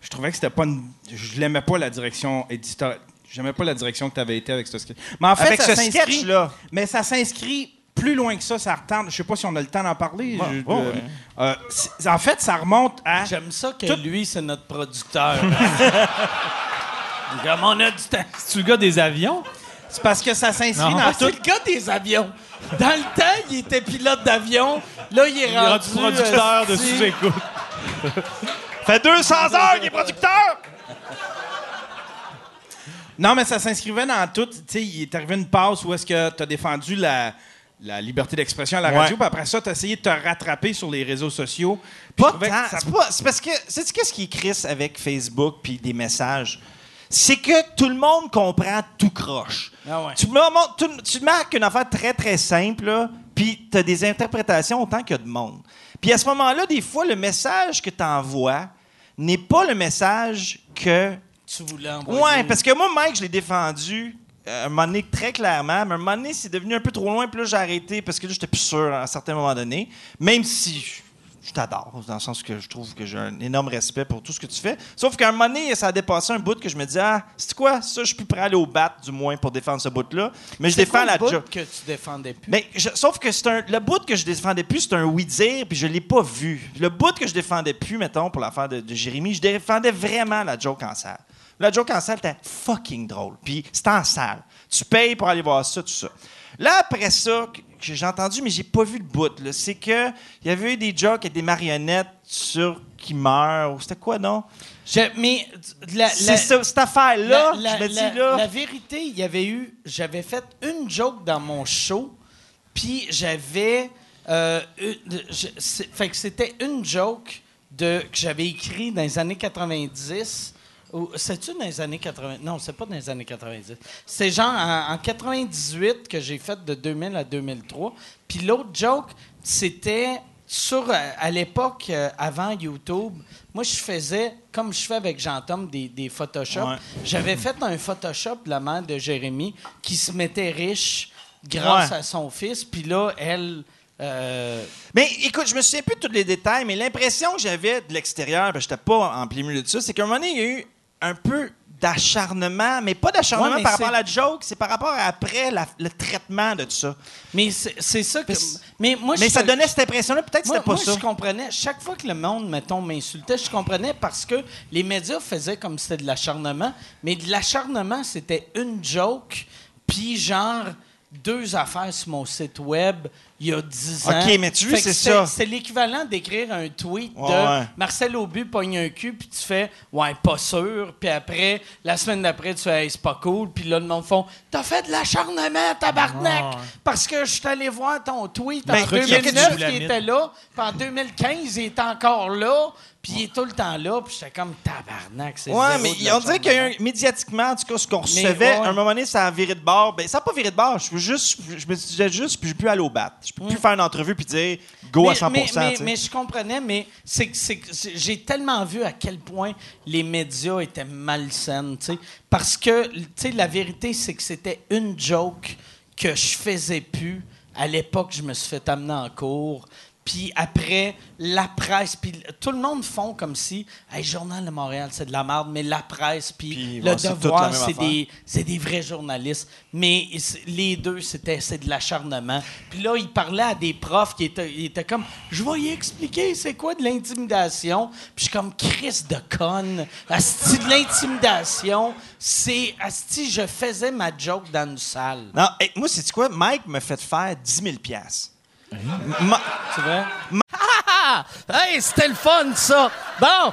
je trouvais que c'était pas une, je l'aimais pas la direction éditoriale. J'aimais pas la direction que tu avais été avec ce sketch. Mais en fait, Avec ça ce s'inscrit- sketch-là. Mais ça s'inscrit plus loin que ça, ça retarde. Je sais pas si on a le temps d'en parler. Ouais, Je- ouais, euh, ouais. euh, en fait, ça remonte à J'aime ça que Tout- lui, c'est notre producteur. Comme on a du temps. C'est-tu le gars des avions? C'est parce que ça s'inscrit dans Ah, tout c'est le gars des avions. Dans le temps, il était pilote d'avion. Là, il est Il est rendu... rendu producteur de euh, si- sous-écoute. fait 200 heures qu'il est producteur! Non, mais ça s'inscrivait dans tout. Tu sais, il est arrivé une passe où est-ce que tu as défendu la, la liberté d'expression à la Ouais. radio, puis après ça, tu as essayé de te rattraper sur les réseaux sociaux. Puis Pas tant. ça- C'est pas- c'est parce que, sais-tu qu'est-ce qui est Chris avec Facebook puis des messages? C'est que tout le monde comprend tout croche. Ah ouais. Tu, marques une affaire très, très simple, puis tu as des interprétations autant qu'il y a de monde. Puis à ce moment-là, des fois, le message que tu envoies n'est pas le message que Tu voulais envoyer. Ouais, parce que moi, Mike, je l'ai défendu euh, un moment donné très clairement, mais un moment donné, c'est devenu un peu trop loin, puis là, j'ai arrêté parce que là, j'étais plus sûr à un certain moment donné, même si je, t'adore, dans le sens que je trouve que j'ai un énorme respect pour tout ce que tu fais. Sauf qu'à un moment donné, ça a dépassé un bout que je me dis, ah, c'est quoi, ça, je suis plus prêt à aller au bat, du moins, pour défendre ce bout-là, mais je défends quoi la le bout job. que tu défendais plus? Mais je- sauf que c'est un le bout que je défendais plus, c'est un oui dire, puis je l'ai pas vu. Le bout que je défendais plus, mettons pour l'affaire de, de Jérémy, je défendais vraiment la joke en salle. La joke en salle était fucking drôle, puis c'était en salle. Tu payes pour aller voir ça, tout ça. Là après ça, que j'ai entendu, mais j'ai pas vu le bout. C'est que il y avait eu des jokes avec des marionnettes sur qui meurent c'était quoi non? Je- mais la, C'est la- ça, cette affaire-là, la, la- je me dis la- là. la vérité, il y avait eu. J'avais fait une joke dans mon show, puis j'avais. euh, fait que c'était une joke de, que j'avais écrit dans les années 90. C'est-tu dans les années 80? Non, c'est pas dans les années 90. C'est genre en, en 98 que j'ai fait de 2000 à 2003. Puis l'autre joke, c'était sur, euh, à l'époque, euh, avant YouTube, moi, je faisais, comme je fais avec Jean-Tom, des, des Photoshop. Ouais. J'avais fait un Photoshop de la mère de Jérémy qui se mettait riche grâce Ouais. à son fils. Puis là, elle... euh, Mais écoute, je me souviens plus de tous les détails, mais l'impression que j'avais de l'extérieur, ben, j'étais pas en plein milieu de ça, c'est qu'à un moment donné, il y a eu un peu d'acharnement, mais pas d'acharnement Ouais, par rapport à la joke, c'est par rapport à après la- le traitement de tout ça. mais c'est ça que... Mais- Mais, moi, mais je ça donnait cette impression-là, peut-être que Moi, c'était pas moi, ça. je comprenais. Chaque fois que le monde, mettons, m'insultait, je comprenais parce que les médias faisaient comme si c'était de l'acharnement. Mais de l'acharnement, c'était une joke, puis genre deux affaires sur mon site web il y a 10 ans. OK, mais tu que c'est ça. C'est l'équivalent d'écrire un tweet Ouais, de ouais. Marcel Aubu pogne un cul, puis tu fais Ouais, pas sûr. Puis après, la semaine d'après, tu fais Hey, c'est pas cool. Puis là, le monde font T'as fait de l'acharnement, tabarnak. Parce que je suis allé voir ton tweet Ben, en truc, il y a que 2009 du qui lamine. était là, puis en 2015, il est encore là, puis il est tout le temps là, puis j'étais comme tabarnak, c'est Ouais, zéro mais de on dirait qu'il y a eu, un- médiatiquement, en tout cas, ce qu'on recevait, ouais, à un moment donné, ça a viré de bord. Ben, ça n'a pas viré de bord. Je, veux juste, je me disais juste, puis je peux plus aller au bat. Je peux plus faire une entrevue puis dire go à 100 Mm. mais, mais, tu sais. mais je comprenais, mais c'est que- c'est que c'est- j'ai tellement vu à quel point les médias étaient malsaines, tu sais. Parce que, tu sais, la vérité, c'est que c'était une joke que je faisais plus. À l'époque, je me suis fait amener en cours. Puis après, la presse, puis tout le monde font comme si, hey, Journal de Montréal, c'est de la merde, mais la presse, puis le devoir, c'est des, c'est des vrais journalistes. Mais les deux, c'était c'est de l'acharnement. Puis là, il parlait à des profs qui étaient, ils étaient comme, je vais y expliquer c'est quoi de l'intimidation. Puis je suis comme, Chris de conne. Asti de l'intimidation, c'est, Asti, je faisais ma joke dans une salle. Non, hey, moi, c'est quoi? Mike m'a fait faire 10 000 piastres. Ma- C'est vrai? Ah! Hey, c'était le fun, ça! Bon!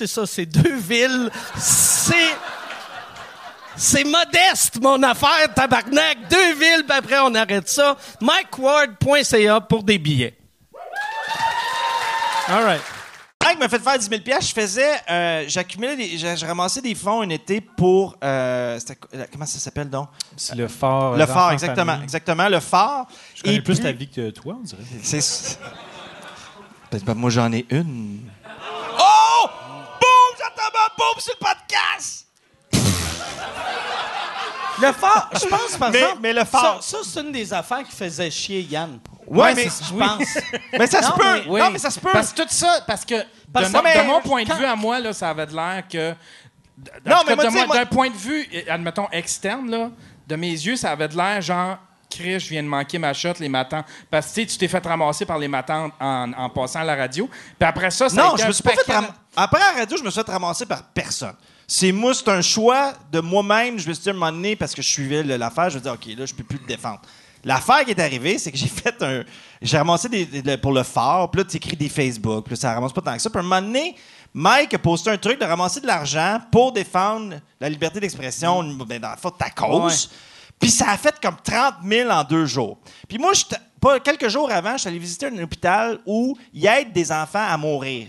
ça, c'est deux villes. C'est... C'est modeste, mon affaire, tabarnak. Deux villes, puis après, on arrête ça. MikeWard.ca pour des billets. All right. Mike m'a fait faire 10 000 piastres. Je faisais... euh, J'accumulais... des- j'ai- Je ramassais des fonds un été pour... euh, quoi- comment ça s'appelle, donc? C'est le phare. Le euh, phare, exactement. famille. Exactement, le phare. Je connais Et plus plus- ta vie que toi, on dirait. C'est. Ben, ben, moi, j'en ai une. Oh! Sur le podcast! Le phare, je pense, par Mais- exemple. mais le phare- Ça, ça, c'est une des affaires qui faisait chier Yann. Ouais, mais- c'est- je pense. Mais ça se peut! mais- oui. Non, mais ça se peut! Parce que tout ça, parce que Parce de, mon- mais- de mon point de vue à moi, là, ça avait de l'air que. Non, mais moi, d'un point de vue, admettons, externe, là, de mes yeux, ça avait de l'air genre. Chris, je viens de manquer ma shot, les matins. Parce que tu t'es fait ramasser par les matins en, en passant à la radio. Puis après ça, ça a Non, été je un me suis pas fait paquet- ram- Après la radio, je me suis fait ramasser par personne. C'est moi, c'est un choix de moi-même. Je me suis dit à un moment donné, parce que je suivais le- l'affaire, je me dis, OK, là, je peux plus te défendre. L'affaire qui est arrivée, c'est que j'ai fait un. J'ai ramassé des, des- pour le phare, puis là, tu écris des Facebook, puis là, ça ramasse pas tant que ça. Puis à un moment donné, Mike a posté un truc de ramasser de l'argent pour défendre la liberté d'expression, ben, dans le fond, ta cause. Puis ça a fait comme 30 000 en deux jours. Puis moi, pas, quelques jours avant, je suis allé visiter un hôpital où ils aident des enfants à mourir.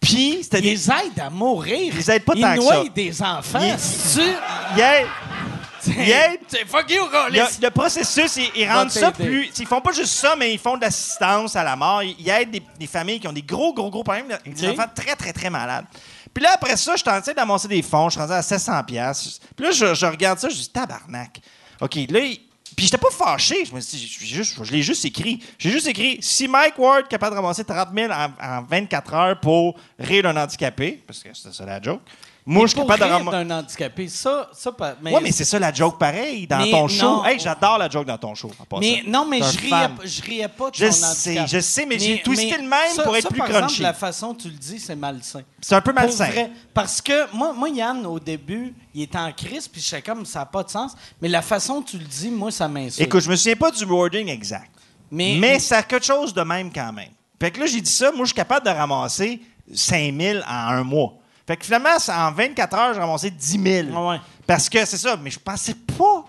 Puis c'était Ils des. les aident à mourir. Ils aident pas Ils tant que noient ça. des enfants. Ils- C'est-tu- Ils aident- ils C'est fuck you, le, le processus, ils, ils rendent ça plus. Ils font pas juste ça, mais ils font de l'assistance à la mort. Ils, ils aident des, des familles qui ont des gros, gros, gros problèmes, des enfants très, très, très malades. Puis là, après ça, je suis en train d'amasser des fonds. Je suis rendu à 700$. piastres. Puis là, je, je regarde ça, je dis tabarnak. OK, là, il- puis j'étais pas fâché. Je me suis dit, je l'ai juste écrit. J'ai juste écrit si Mike Ward est capable de ramasser 30 000 en, en 24 heures pour rire d'un handicapé, parce que c'était ça la joke. Moi, je suis capable de ramasser. d'un handicapé, ça, ça pas- mais, Ouais, mais c'est ça la joke pareil dans Mais ton show. Hey, j'adore la joke dans ton show. en mais non, mais je riais, je riais pas de Je son sais, handicap. je sais, mais j'ai twisté le même ça- pour être ça, plus par crunchy. Exemple, la façon dont tu le dis, c'est malsain. C'est un peu malsain. vrai. Parce que moi, moi, Yann, au début, il était en crise, puis j'étais comme, ça n'a pas de sens. Mais la façon dont tu le dis, moi, ça m'insulte. Écoute, je me souviens pas du wording exact. Mais- Mais, ça a quelque chose de même quand même. Fait que là, j'ai dit ça, moi, je suis capable de ramasser 5000 en un mois. Fait que finalement, ça- en 24 heures, j'ai ramassé 10 000. Ah ouais. Parce que c'est ça, mais je pensais pas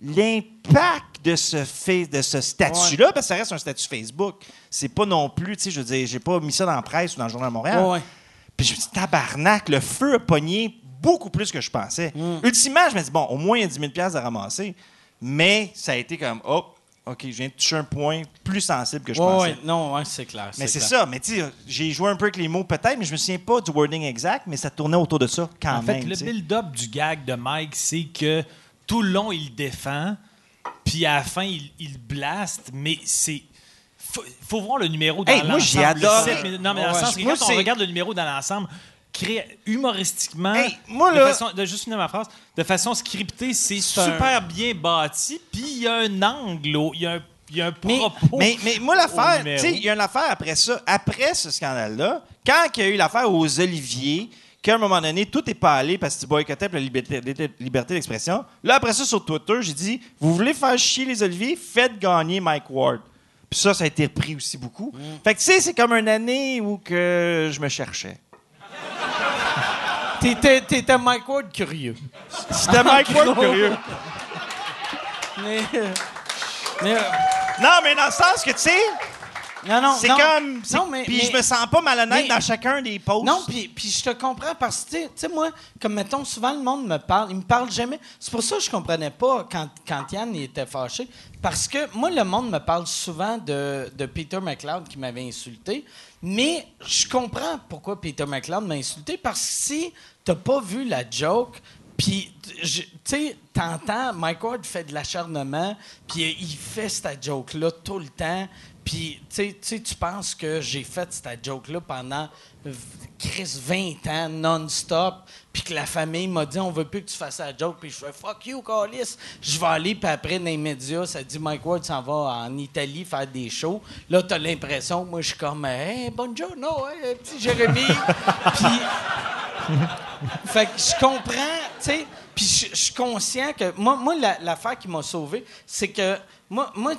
l'impact de ce, de ce statut-là, parce que ça reste un statut Facebook. C'est pas non plus, tu sais, je veux dire, j'ai pas mis ça dans la presse ou dans le Journal de Montréal. Ouais. Puis je me dit, tabarnak, le feu a pogné beaucoup plus que je pensais. Mm. Ultimement, je me dis, bon, au moins, il y a 10 000 piastres à ramasser. Mais ça a été comme, hop, OK, je viens de toucher un point plus sensible que je Ouais, pensais. ouais, non, ouais, c'est clair. Mais c'est ça. Mais tu sais, j'ai joué un peu avec les mots peut-être, mais je me souviens pas du wording exact, mais ça tournait autour de ça quand En fait, même. le build-up du gag de Mike, c'est que tout le long, il défend, puis à la fin, il, il blaste, mais c'est. Faut, faut voir le numéro dans Hey, l'ensemble. moi, minutes- Non, mais dans Ouais. le sens Moi, quand on regarde le numéro dans l'ensemble, humoristiquement, Hey, moi, de façon, de, juste finir ma phrase, de façon scriptée, c'est un- super bien bâti, puis il y a un angle, il y a un, il y a un propos. Mais, mais moi, l'affaire, tu sais, il y a une affaire après ça. Après ce scandale-là, quand il y a eu l'affaire aux Oliviers, qu'à un moment donné, tout est pas allé parce que tu boycottais la liberté, liberté d'expression. Là, après ça, sur Twitter, j'ai dit Vous voulez faire chier les Oliviers? Faites gagner Mike Ward. Puis ça, ça a été repris aussi beaucoup. Fait que, tu sais, c'est comme une année où que je me cherchais. T'étais, t'étais Mike Ward curieux. C'était Mike Ward curieux. Mais, mais, euh, Non, mais dans le sens que, tu sais, non, non, c'est non. comme. c'est- Non, mais- Puis mais- je me sens pas malhonnête mais- dans chacun des posts. Non, puis, puis je te comprends parce que, tu sais- tu sais, moi, comme mettons, souvent le monde me parle, il me parle jamais. C'est pour ça que je comprenais pas quand, quand Yann il était fâché. Parce que moi, le monde me parle souvent de, de Peter McLeod qui m'avait insulté. Mais je comprends pourquoi Peter McLeod m'a insulté parce que si t'as pas vu la joke, puis, tu sais, t'entends, Mike Ward fait de l'acharnement, puis il fait cette joke-là tout le temps. Puis, tu tu penses que j'ai fait cette joke-là pendant Chris 20 ans, non-stop, puis que la famille m'a dit on veut plus que tu fasses la joke, puis je fais fuck you, Calis. Je vais aller, puis après, dans les médias, ça dit Mike Ward s'en va en Italie faire des shows. Là, t'as l'impression, moi, je suis comme, hey, buongiorno, hey, petit Jérémy. puis. Fait que je comprends, tu sais, puis je suis conscient que moi, moi la- l'affaire qui m'a sauvé, c'est que moi, moi,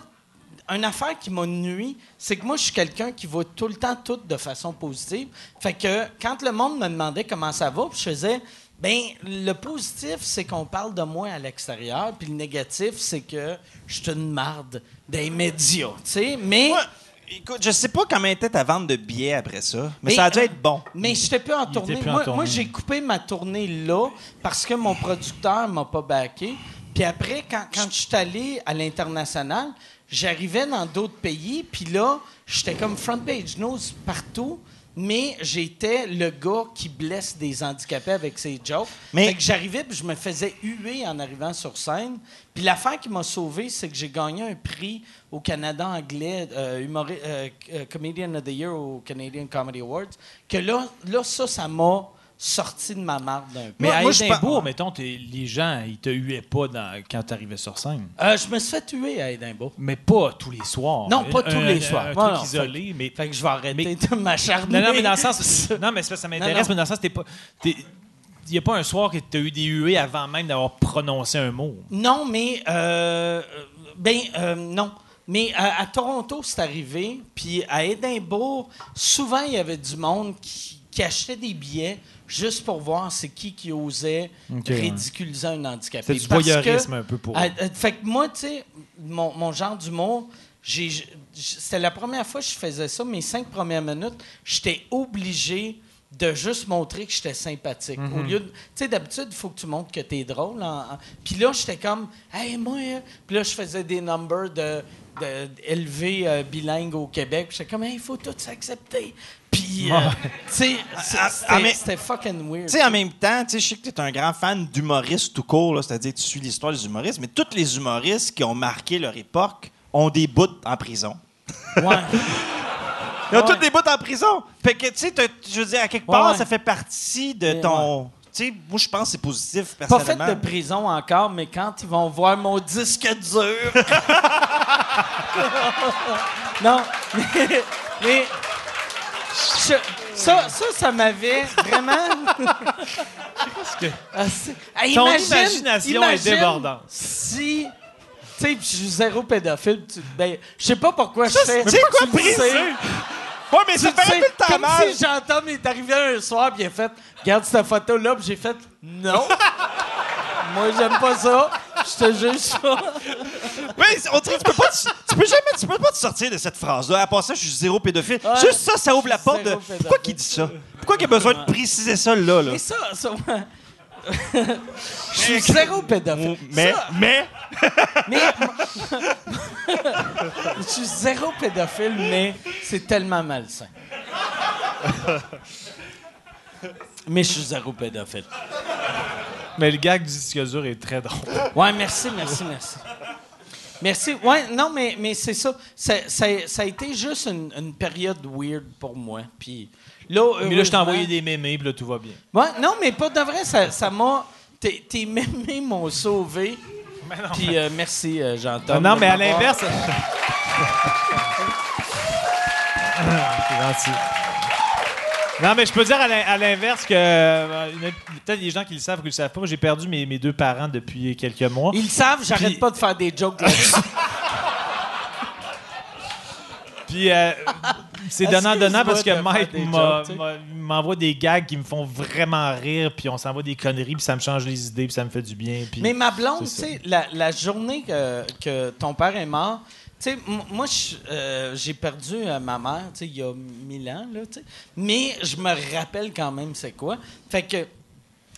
une affaire qui m'a nuit, c'est que moi, je suis quelqu'un qui voit tout le temps tout de façon positive. Fait que quand le monde me demandait comment ça va, puis je faisais, ben le positif, c'est qu'on parle de moi à l'extérieur, puis le négatif, c'est que je suis une marde des médias, tu sais. Mais Moi, écoute, je sais pas comment était ta vente de billets après ça, mais, Mais, ça a dû euh, être bon. Mais je n'étais plus en Il tournée. était plus en moi, tournée. moi, j'ai coupé ma tournée là parce que mon producteur m'a pas backé. Puis après, quand, quand je suis allé à l'international, j'arrivais dans d'autres pays, puis là, j'étais comme front page news partout, mais j'étais le gars qui blesse des handicapés avec ses jokes. Mais- Fait que j'arrivais, puis je me faisais huer en arrivant sur scène. Puis l'affaire qui m'a sauvé, c'est que j'ai gagné un prix au Canada anglais, euh, euh, euh, Comedian of the Year au Canadian Comedy Awards, que là, là ça, ça m'a sorti de ma marde d'un peu. Mais Moi- à Édimbourg, mettons, les gens, ils te huaient pas dans- quand t'arrivais sur scène. Euh, je me suis fait tuer à Édimbourg. Mais pas tous les soirs. Non, pas tous un- les soirs. Un, truc non, isolé, mais... Fait que je vais arrêter Mais- de m'acharner. Non, non, mais dans le sens... non, mais ça m'intéresse, mais dans le sens, t'es pas... t'es- Il n'y a pas un soir que tu as eu des huées avant même d'avoir prononcé un mot. Non, mais euh, ben euh, non. Mais à, à Toronto, c'est arrivé. Puis à Édimbourg, souvent il y avait du monde qui, qui achetait des billets juste pour voir c'est qui qui osait ridiculiser un handicapé. C'est du Parce que- voyeurisme un peu pour Ah, euh, fait que moi, tu sais, mon, mon genre d'humour, c'était la première fois que je faisais ça. Mes cinq premières minutes, j'étais obligé de juste montrer que j'étais sympathique. Au lieu de... Tu sais, d'habitude, il faut que tu montres que t'es drôle. en- en- Puis là, j'étais comme, « Hey, moi... hein. Puis là, je faisais des numbers de, de élevé euh, bilingue au Québec. J'étais comme, « Hey, il faut tout s'accepter. » Puis, euh, tu sais, Ah, ah, c'était fucking weird. Tu sais, en même temps, tu sais, je sais que tu es un grand fan d'humoristes tout court, c'est-à-dire tu suis l'histoire des humoristes, mais tous les humoristes qui ont marqué leur époque ont des bouts en prison. Ouais. Ils ont Ouais. tous des bouts en prison. Fait que, tu sais, je veux dire, à quelque part, Ouais. ça fait partie de ton. Tu sais, moi, je pense que c'est positif, Pas fait personnellement. de prison encore, mais quand ils vont voir mon disque dur. non, mais. mais je- ça, ça, ça m'avait vraiment. Ah, c'est- Ah, Ton imagination est imagine débordante. Si. Tu sais, puis je suis zéro pédophile. tu- Ben, je sais pas pourquoi je sais quoi, tu le sais. briser? Ouais, mais ça fait un peu le temps comme mal. si Jean-Tom est arrivé un soir puis il a fait Regarde cette photo-là, puis j'ai fait Non. Moi, j'aime pas ça. Je te juge pas. Ouais, c'est- on dirait que tu peux pas, te- tu peux jamais, tu peux pas te sortir de cette phrase-là. À part ça, je suis zéro pédophile. Ouais. Juste ça, ça ouvre la porte de. Pourquoi qu'il dit ça? Pourquoi qu'il a besoin de préciser ça là, là? Mais ça, ça. Je suis zéro pédophile. Mais, Ça, mais, mais. Je suis zéro pédophile, mais c'est tellement malsain. Mais je suis zéro pédophile. Mais le gag du disque dur est très drôle. Ouais, merci, merci, merci. Merci. Ouais, non, mais, mais c'est ça. Ça, ça- ça a été juste une, une période weird pour moi. Puis là, Mais là, je t'ai envoyé des mémés, puis là, tout va bien. Ouais, non, mais pas de vrai, ça m'a. tes, tes mémés m'ont sauvé. Puis euh, merci, euh, Jean-Tom. non, de mais à l'inverse. C'est gentil. Non, mais je peux dire à l'in- à l'inverse que euh, peut-être des gens qui le savent ou qui le savent pas. J'ai perdu mes, mes deux parents depuis quelques mois. Ils le savent, j'arrête Puis- pas de faire des jokes là-dessus. Puis euh, c'est donnant-donnant parce que Mike m'envoie des gags qui me font vraiment rire, puis on s'envoie des conneries, puis ça me change les idées, puis ça me fait du bien. Puis... Mais ma blonde, tu sais, la, la journée que, que ton père est mort, tu sais, m- moi, euh, j'ai perdu euh, ma mère, il y a mille ans, là. Mais je me rappelle quand même c'est quoi. Fait que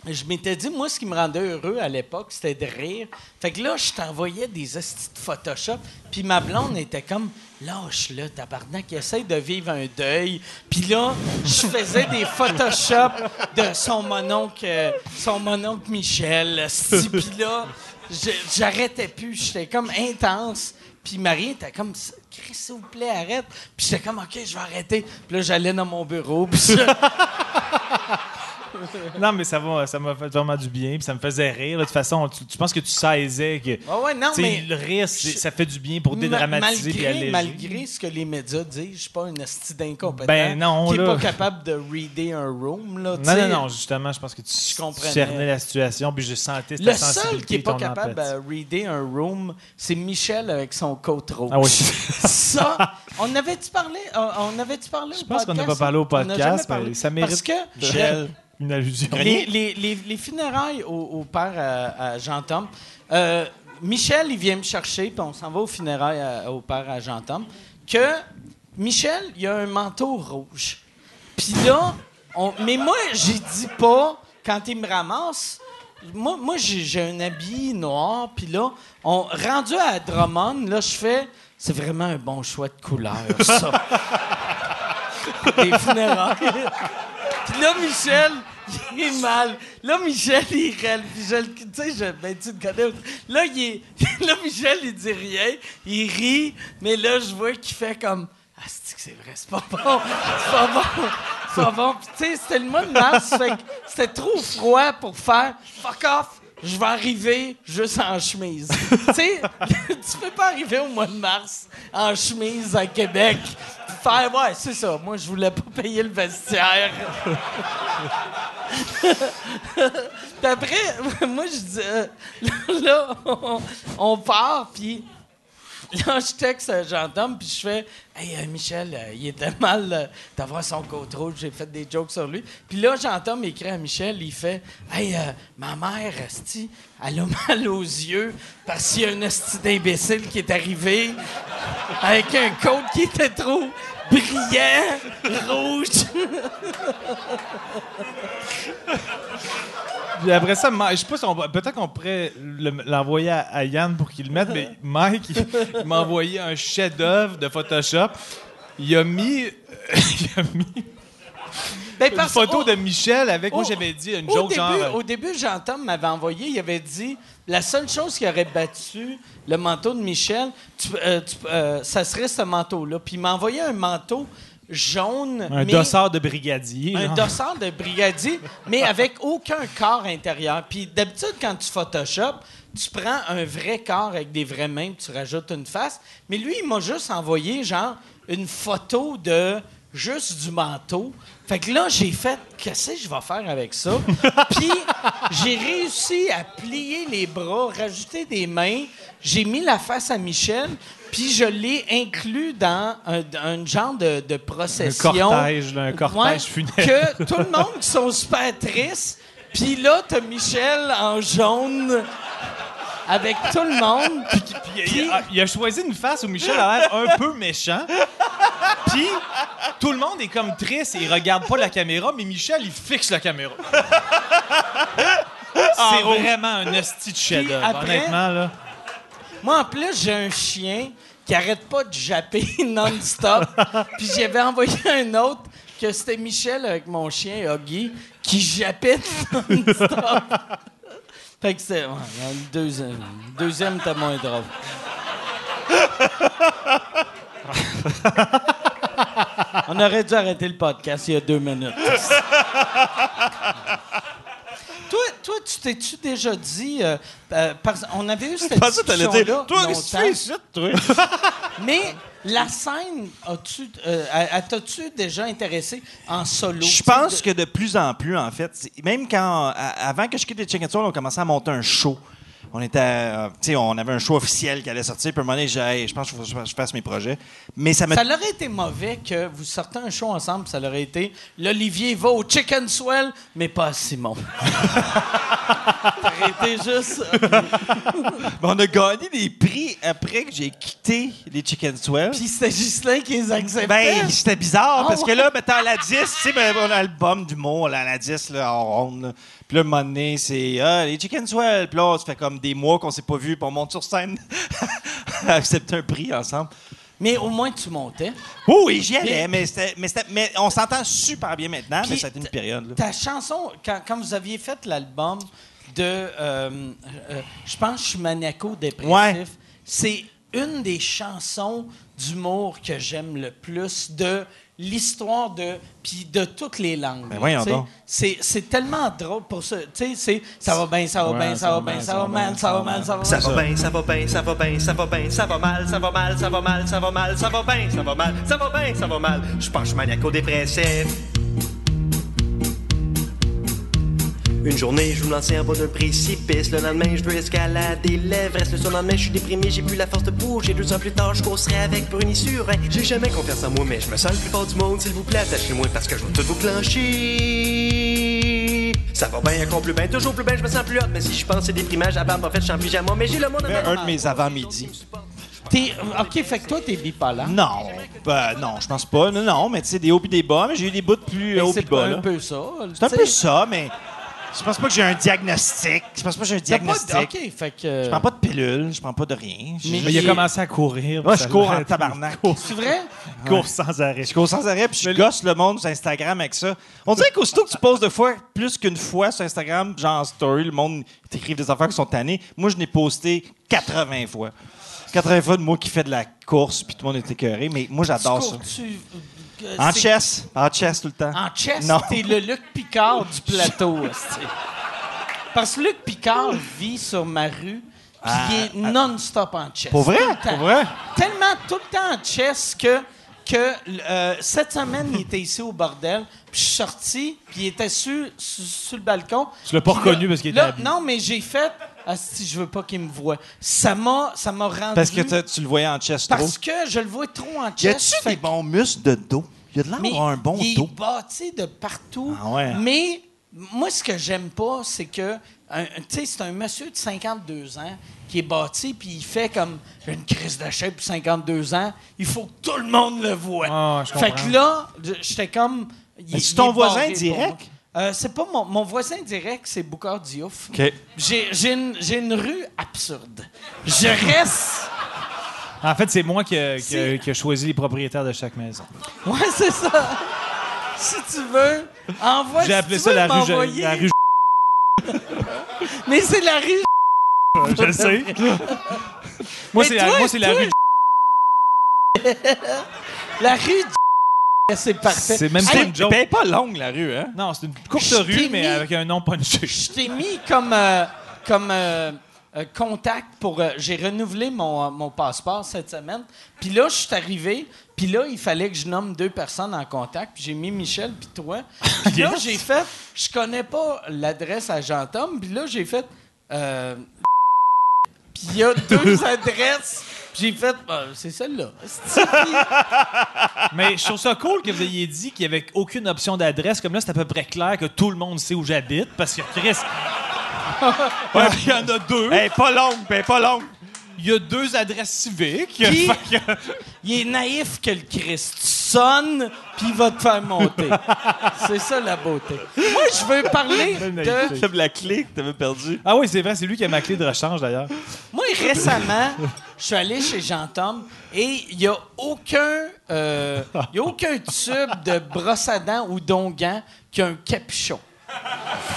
je m'étais dit, moi, ce qui me rendait heureux à l'époque, c'était de rire. Fait que là, je t'envoyais des estis de Photoshop, puis ma blonde était comme, lâche-le, tabarnak, essaye de vivre un deuil. Puis là, je faisais des Photoshop de son mononcle, euh, son mononcle Michel. Puis là, j'arrêtais plus, j'étais comme intense. Puis Marie était comme, Chris, s'il vous plaît, arrête. Puis j'étais comme, OK, je vais arrêter. Puis là, j'allais dans mon bureau, puis je- Non, mais ça va, ça m'a fait vraiment du bien, puis ça me faisait rire. De toute façon, tu, tu penses que tu saisais que. Ah ouais, non, mais- le rire, Je- ça fait du bien pour dédramatiser malgré, malgré ce que les médias disent, je suis pas un esti d'incompétent Ben non, qui est là. pas capable de reader un room. Là, Non, non, non, justement, je pense que tu, Je cernais la situation, puis je sentais ta Le seul qui est pas capable de reader un room, c'est Michel avec son coat rouge. Ah oui. ça, on avait-tu parlé, on, avait-tu parlé Je au pense qu'on n'a podcast? pas parlé au podcast, mais ça mérite Parce que Michel. une allusion. les, les, les, les funérailles au, au père à, à Jean-Tom, euh, Michel, il vient me chercher, puis on s'en va aux funérailles à- au père à Jean-Tom, que Michel, il a un manteau rouge. Puis là, on- mais moi, j'ai dit pas, quand il me ramasse, moi, moi j'ai, j'ai un habit noir, puis là, on, rendu à Drummond, là, je fais, c'est vraiment un bon choix de couleur, ça. Des funérailles. Là, Michel, il est mal. Là, Michel, il râle. Tu sais, je- ben, tu le connais. Là, il est, là, Michel, il dit rien. Il rit. Mais là, je vois qu'il fait comme, Ah, c'est que c'est vrai, c'est pas bon. C'est pas bon. C'est pas bon. Puis, tu sais, c'était le mois de mars, c'était trop froid pour faire fuck off. Je vais arriver juste en chemise. tu sais, tu peux pas arriver au mois de mars en chemise à Québec. Ouais, c'est ça. Moi, je voulais pas payer le vestiaire. Puis après, moi, je dis, euh, là, on, part, puis Là, je texte euh, Jean-Tom, puis je fais Hey, euh, Michel, euh, il était mal d'avoir son côte rouge. J'ai fait des jokes sur lui. Puis là, Jean-Tom écrit à Michel il fait Hey, ma mère, esti, elle a mal aux yeux parce qu'il y a un esti d'imbécile qui est arrivé avec un côte qui était trop brillant, rouge. Puis après ça, je sais pas si on peut-être qu'on pourrait le- l'envoyer à, Yann pour qu'il le mette, mais Mike, il m'a envoyé un chef-d'œuvre de Photoshop. Il a mis, il a mis Ben, une photo oh, de Michel avec, moi Au- j'avais dit une au joke début, genre. euh, Au début, Jean-Tom m'avait envoyé, il avait dit la seule chose qui aurait battu le manteau de Michel, tu- euh, tu- euh, ça serait ce manteau-là. Puis il m'a envoyé un manteau jaune. un mais- dossard de brigadier. Un genre. dossard de brigadier, mais avec aucun corps intérieur. Puis d'habitude, quand tu Photoshop, tu prends un vrai corps avec des vraies mains, tu rajoutes une face. Mais lui, il m'a juste envoyé, genre, une photo de juste du manteau. Fait que là, j'ai fait, qu'est-ce que je vais faire avec ça? Puis j'ai réussi à plier les bras, rajouter des mains. J'ai mis la face à Michel, puis je l'ai inclus dans un, un genre de, de un procession. cortège, là, un cortège funéraire. Que tout le monde qui sont super tristes. Puis là, t'as Michel en jaune avec tout le monde. Puis il, il a, il a choisi une face où Michel a l'air un peu méchant. Puis tout le monde est comme triste et il regarde pas la caméra, mais Michel, il fixe la caméra. C'est vraiment un esti de honnêtement. Là. Moi, en plus, j'ai un chien qui arrête pas de japper non-stop. Puis j'avais envoyé un autre que c'était Michel avec mon chien Huggy qui jappait non-stop. Fait que c'est. deuxième, deuxième était moins drôle. On aurait dû arrêter le podcast il y a deux minutes. Toi, tu t'es-tu déjà dit. euh, euh, on avait eu cette discussion-là. longtemps. Mais la scène, as-tu, euh, t'as-tu déjà intéressé en solo? Je pense que de plus en plus, en fait, c'est- même quand, à- avant que je quitte les Chicken Soul, on commençait à monter un show. On était, euh, tu sais, on avait un show officiel qui allait sortir. Puis à un moment donné, j'ai, Hey, je pense que je fasse mes projets. Mais ça me Ça l'aurait été mauvais que vous sortez un show ensemble, ça l'aurait été l'Olivier va au Chicken Swell, mais pas à Simon. ça aurait été juste. Mais on a gagné des prix après que j'ai quitté les Chicken Swell. Puis c'était Ghislain qui les acceptait. Ben, c'était bizarre Ah parce que là, mettons, à la 10, tu sais, ben, on a l'album d'humour, là, à la 10, là, en ronde. là. Puis là, un moment donné, c'est ah, les Chicken Swell. Puis là, ça fait comme des mois qu'on s'est pas vus, puis on monte sur scène accepter un prix ensemble. Mais au moins, tu montais. Oui, j'y allais, mais, c'était- mais, c'était- mais on s'entend super bien maintenant, mais Puis ça a été une période. là. Ta chanson, quand, quand vous aviez fait l'album de. euh, euh, je pense que je suis maniaco-dépressif, Ouais. c'est une des chansons d'humour que j'aime le plus de l'histoire de. Puis de toutes les langues. Ben voyons donc. C'est, c'est tellement drôle pour ça. Tu sais, ça va bien, ça va bien, ça va bien, ça va mal, ça va mal, ça va Ça mal. va bien, ça va bien, ça va bien, ça va bien, ça va mal, ça va mal, ça va mal, ça va mal, ça va bien, ça va mal, ça va bien, ça va mal. Je pense que je suis maniaco-dépressif. Une journée, je vous lançais en bas d'un précipice. Le lendemain, je veux escalader l'Everest. Le surlendemain, je suis déprimé, j'ai plus la force de bouger. Deux ans plus tard, je courserai avec Bruni Surin. J'ai jamais confiance en moi, mais je me sens le plus fort du monde. S'il vous plaît, attachez-moi parce que je vais tout vous clencher. Ça va bien, encore plus bien, toujours plus bien, je me sens plus hot. Mais si je pense c'est déprimant, j'aborde en fait, je suis en pyjama. Mais j'ai le monde Un de mes avant-midi. T'es- OK, fait que toi, t'es bipolaire. Non, ben, non, je pense pas. Non, non, mais tu sais, des hauts et des bas, mais j'ai eu des bouts de plus Mais hauts c'est et bas. un là. peu ça. C'est un peu ça, mais je pense pas que j'ai un diagnostic. Je pense pas que j'ai un T'as pas de- diagnostic. Fait que. Je prends pas de pilule, je prends pas de rien. Je- Mais- Mais il a commencé à courir. Moi, je cours en tabarnak. C'est vrai? Il court sans arrêt. Je cours sans arrêt, puis je gosse le monde sur Instagram avec ça. On dirait qu'aussitôt que tu poses deux fois, plus qu'une fois sur Instagram, genre en story, le monde t'écrive des affaires qui sont tannées. Moi, je n'ai posté 80 fois. 80 fois de moi qui fait de la course, puis tout le monde est écœuré, mais moi, j'adore ça. Euh, En chess. En chess tout le temps. En chess, Non. t'es le Luc Picard du plateau. Parce que Luc Picard vit sur ma rue, puis il est non-stop en chess. Pour vrai? Pour vrai? Tellement tout le temps en chess que, que euh, cette semaine, il était ici au bordel, puis je suis sorti, puis il était sur, sur, sur le balcon. Tu l'as pas reconnu parce qu'il était là, habillé. Non, mais j'ai fait... si je veux pas qu'il me voie. Ça m'a, ça m'a rendu... Parce que tu le voyais en chess trop. Parce que je le vois trop en Y chess. a-tu fait des bons muscles de dos? Y a de l'air un bon il dos. est bâti de partout. Ah ouais. Mais moi, ce que j'aime pas, c'est que, tu sais, c'est un monsieur de 52 ans qui est bâti, puis il fait comme une crise de chèvre, 52 ans. Il faut que tout le monde le voie. Ah, je fait que là, je- j'étais comme. il- c'est il ton voisin pour direct? Euh, c'est pas mon, mon voisin direct, c'est Boucard Diouf. J'ai, j'ai une, j'ai une rue absurde. Je reste. En fait, c'est moi qui a, qui a- C'est- qui a choisi les propriétaires de chaque maison. Ouais, c'est ça. si tu veux, envoie. J'ai si appelé tu ça veux la rue, la rue. Mais c'est la rue. Je le sais. moi, c'est la, toi, moi, c'est la rue. La rue. C'est parfait. C'est même pas une joke. Pas longue, la rue, hein? Non, c'est une courte Je rue, mais mis- avec un nom punché. Je t'ai mis comme, euh, comme euh, euh, contact pour... euh, J'ai renouvelé mon, euh, mon passeport cette semaine. Puis là, je suis arrivé. Puis là, il fallait que je nomme deux personnes en contact. Puis j'ai mis Michel puis toi. Puis là, j'ai fait... Je connais pas l'adresse à Jean-Tom. Puis là, j'ai fait... euh, puis il y a deux adresses. J'ai fait... Ah, c'est celle-là. Mais je trouve ça cool que vous ayez dit qu'il n'y avait aucune option d'adresse. Comme là, c'est à peu près clair que tout le monde sait où j'habite. Parce que Chris. Ouais, il y en a deux. Elle est pas longue, ben, elle est pas longue. Il y a deux adresses civiques. Puis, il est naïf que le Christ. Tu sonnes, puis il va te faire monter. C'est ça la beauté. Moi, je veux parler de. T'as la clé que t'avais perdu. Ah oui, c'est vrai, c'est lui qui a ma clé de rechange d'ailleurs. Moi, récemment, je suis allé chez Jean-Tom et il n'y a aucun. euh, y a aucun tube de brosse à dents ou d'onguent qui a un capuchon.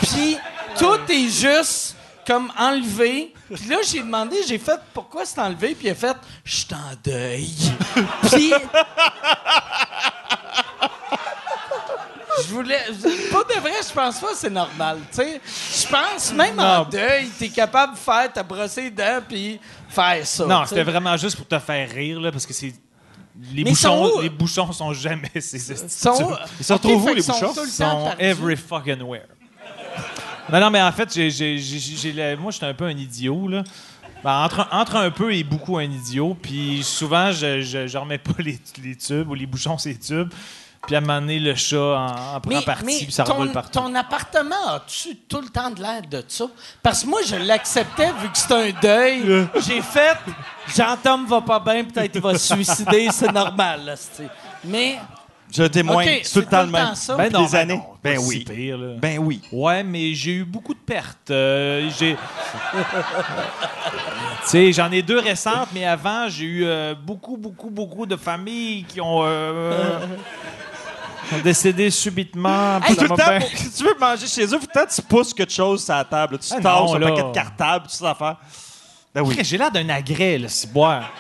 Puis, tout est juste comme enlevé. Puis là, j'ai demandé, j'ai fait pourquoi c'est enlevé, puis il a fait je suis en deuil. Puis. Je voulais. Pas de vrai, je pense pas que c'est normal. tu sais. Je pense, même en deuil, t'es capable de faire ta brossée les dents puis faire ça. Non, c'était vraiment juste pour te faire rire, là, parce que c'est. Les Mais sont bouchons, où? les bouchons sont jamais ces Ils sont, Ils se retrouvent Ok, où, les sont bouchons? Ils sont every fucking where. Non, non, mais en fait, j'ai, j'ai, j'ai, j'ai la- moi, j'étais un peu un idiot, là. Ben, entre, entre un peu et beaucoup un idiot. Puis souvent, je, je, je remets pas les, les tubes ou les bouchons, ces tubes. Puis à un moment donné, le chat en, en prend partie, mais puis ça ton, partout. ton appartement, as-tu tout le temps de l'air de ça? Parce que moi, je l'acceptais vu que c'était un deuil. J'ai fait, Jean-Tom va pas bien, peut-être il va se suicider, c'est normal. Là, c'est- Mais, Je témoigne. OK, c'est tout le temps le même. ça. Ben non, des ben années. non, Ben si oui. pire, là. Ben oui. Ouais, mais j'ai eu beaucoup de pertes. Euh, j'ai. tu sais, j'en ai deux récentes, mais avant, j'ai eu euh, beaucoup, beaucoup, beaucoup de familles qui ont. euh, ont décédé subitement. Tout Ça le temps, bien- pour- si tu veux manger chez eux, tout le temps, tu pousses quelque chose sur la table. Tu Ah tasses un là. paquet de cartables, toutes ces affaires. Ben oui. Après, J'ai l'air d'un agrès, là, si boire.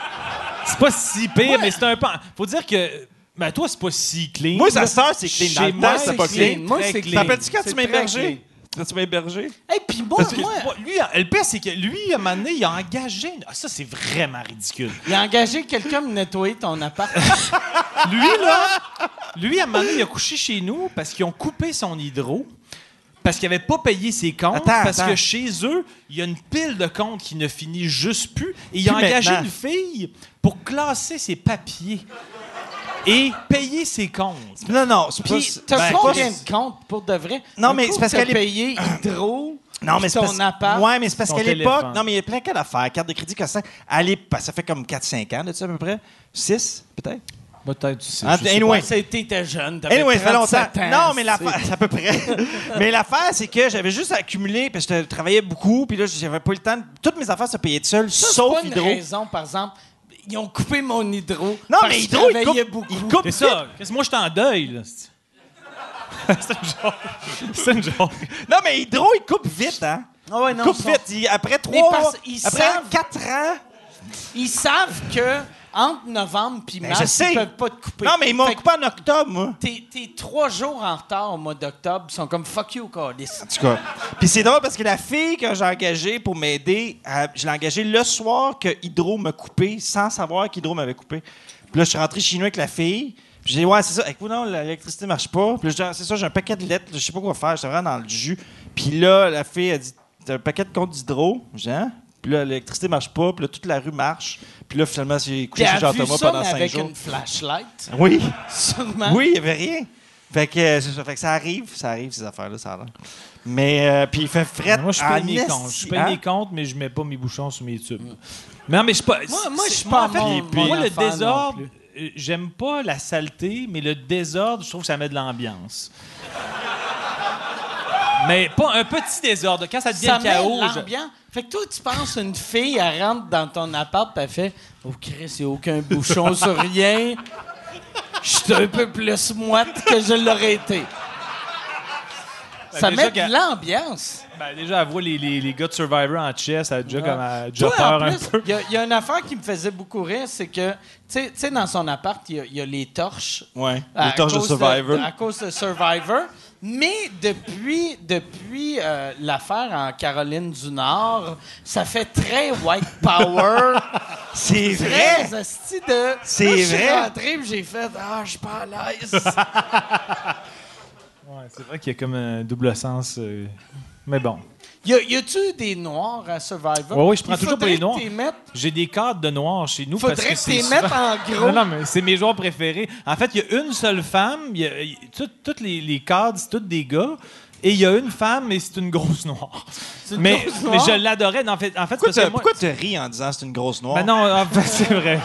C'est pas si pire, mais c'est un peu. Faut dire que. Ben, toi, c'est pas si clean. Moi, sa sœur, c'est clean. Dans Chez le moi, temps, c'est pas clean. clean. Moi, Très c'est clean. rappelles-tu quand C'est tu m'as très hébergé? Quand tu m'as hébergé? hey, puis moi, Parce que, moi, moi, lui, le pire, c'est que lui, à un moment donné, il a engagé. Ah, ça, c'est vraiment ridicule. il a engagé quelqu'un pour nettoyer ton appart. Lui, là, lui, à un moment donné, il a couché chez nous parce qu'ils ont coupé son hydro. Parce qu'il n'avait pas payé ses comptes. Attends, parce attends. que chez eux, il y a une pile de comptes qui ne finit juste plus. Et il a Plus engagé maintenant. une fille pour classer ses papiers et payer ses comptes. Non, non, c'est pas... Puis, t'as ben, combien pas- de comptes pour de vrai? Non, mais c'est parce qu'elle est- payé Hydro. Non, mais c'est ton parce... appart. Ouais, mais c'est parce qu'à l'époque... Non, mais il y a plein cas d'affaires. Carte de crédit, ça... À l'époque, ça fait comme 4-5 ans, de ça, à peu près. 6, peut-être? Peut-être, tu sais. Ah, je sais anyway. Ouais, c'était t'étais jeune. t'avais Anyway, ça fait 37 longtemps. ans, Non, mais l'affaire, c'est- c'est à peu près. mais l'affaire, c'est que j'avais juste accumulé, parce que je travaillais beaucoup, puis là, j'avais pas eu le temps. de- Toutes mes affaires se payaient seules, Ça, c'est sauf pas une Hydro. raison, par exemple. Ils ont coupé mon hydro. Non, parce mais Hydro, je il coupe, beaucoup. il coupe C'est ça. Qu'est-ce que moi, j'étais en deuil, là. C'est une joke. C'est une joke. Non, mais Hydro, il coupe vite, hein? Ah ouais, non, coupe vite. Il- après trois, après savent- quatre ans, ils savent que entre novembre puis Ben, mars, je sais. ils peuvent pas te couper. Non, mais ils m'ont coupé en octobre, moi. T'es, t'es trois jours en retard au mois d'octobre. Ils sont comme fuck you, Cordis. En tout cas. Puis c'est drôle parce que la fille que j'ai engagée pour m'aider, elle- je l'ai engagée le soir que Hydro m'a coupé, sans savoir qu'Hydro m'avait coupé. Puis là, je suis rentré chez nous avec la fille. Puis j'ai dit, ouais, c'est ça. Écoute, non, l'électricité marche pas. Puis là, Ah, c'est ça, j'ai un paquet de lettres. Je sais pas quoi faire. J'étais vraiment dans le jus. Puis là, la fille a dit, t'as un paquet de comptes d'Hydro? J'ai dit, Hein? Puis là, l'électricité marche pas. Puis là, toute la rue marche. Puis là, finalement, j'ai couché chez Jean-Thomas pendant cinq avec jours. une flashlight, Oui. sûrement. Oui, il n'y avait rien. Fait que, euh, c'est ça. Fait que ça arrive, ça arrive, ces affaires-là, ça a l'air. Mais, euh, puis il fait fret. Moi, je en paye mes esti, comptes. Je paye hein? mes comptes, mais je mets pas mes bouchons sur mes tubes. Non, mais je suis pas. Moi- moi, je suis pas en fait, mon- puis- mon Moi, le affaire non désordre, euh, j'aime pas la saleté, mais le désordre, je trouve que ça met de l'ambiance. mais pas un petit désordre. Quand ça devient Ça le met chaos. je- l'ambiance. Fait que toi, tu penses une fille, elle rentre dans ton appart, puis elle fait Oh, Chris, il n'y a aucun bouchon sur rien. Je suis un peu plus moite que je l'aurais été. Ça déjà met de l'ambiance. Ben, déjà, elle voit les, les, les gars de Survivor en chess, elle a déjà, comme, elle a déjà Toi, peur un peu. il y, a- il y a une affaire qui me faisait beaucoup rire, c'est que, tu sais- tu sais, dans son appart, il y a- il y, a les torches. Ouais, à les torches de Survivor. à cause de Survivor. Mais depuis, depuis euh, l'affaire en Caroline du Nord, ça fait très white power. C'est vrai! asti de. C'est Je vrai. suis rentré puis j'ai fait Ah, je suis pas à l'aise. Ouais, c'est vrai qu'il y a comme un double sens. euh, Mais bon. Y, a, y a-tu des noirs à Survivor? Ouais, je prends Il toujours pour les noirs. que mettes- J'ai des cadres de noirs chez nous parce Faudrait que que c'est t'y souvent- mettes en gros. Non, non, mais c'est mes joueurs préférés. En fait, il y a une seule femme. y a- tout- Toutes les, les cadres, c'est tous des gars. Et il y a une femme, et c'est une grosse noire. C'est une Mais, grosse mais noire? je l'adorais. En fait, en fait Pourquoi parce que tu moi- pourquoi tu ris en disant c'est une grosse noire? Ben non, en fait, c'est vrai.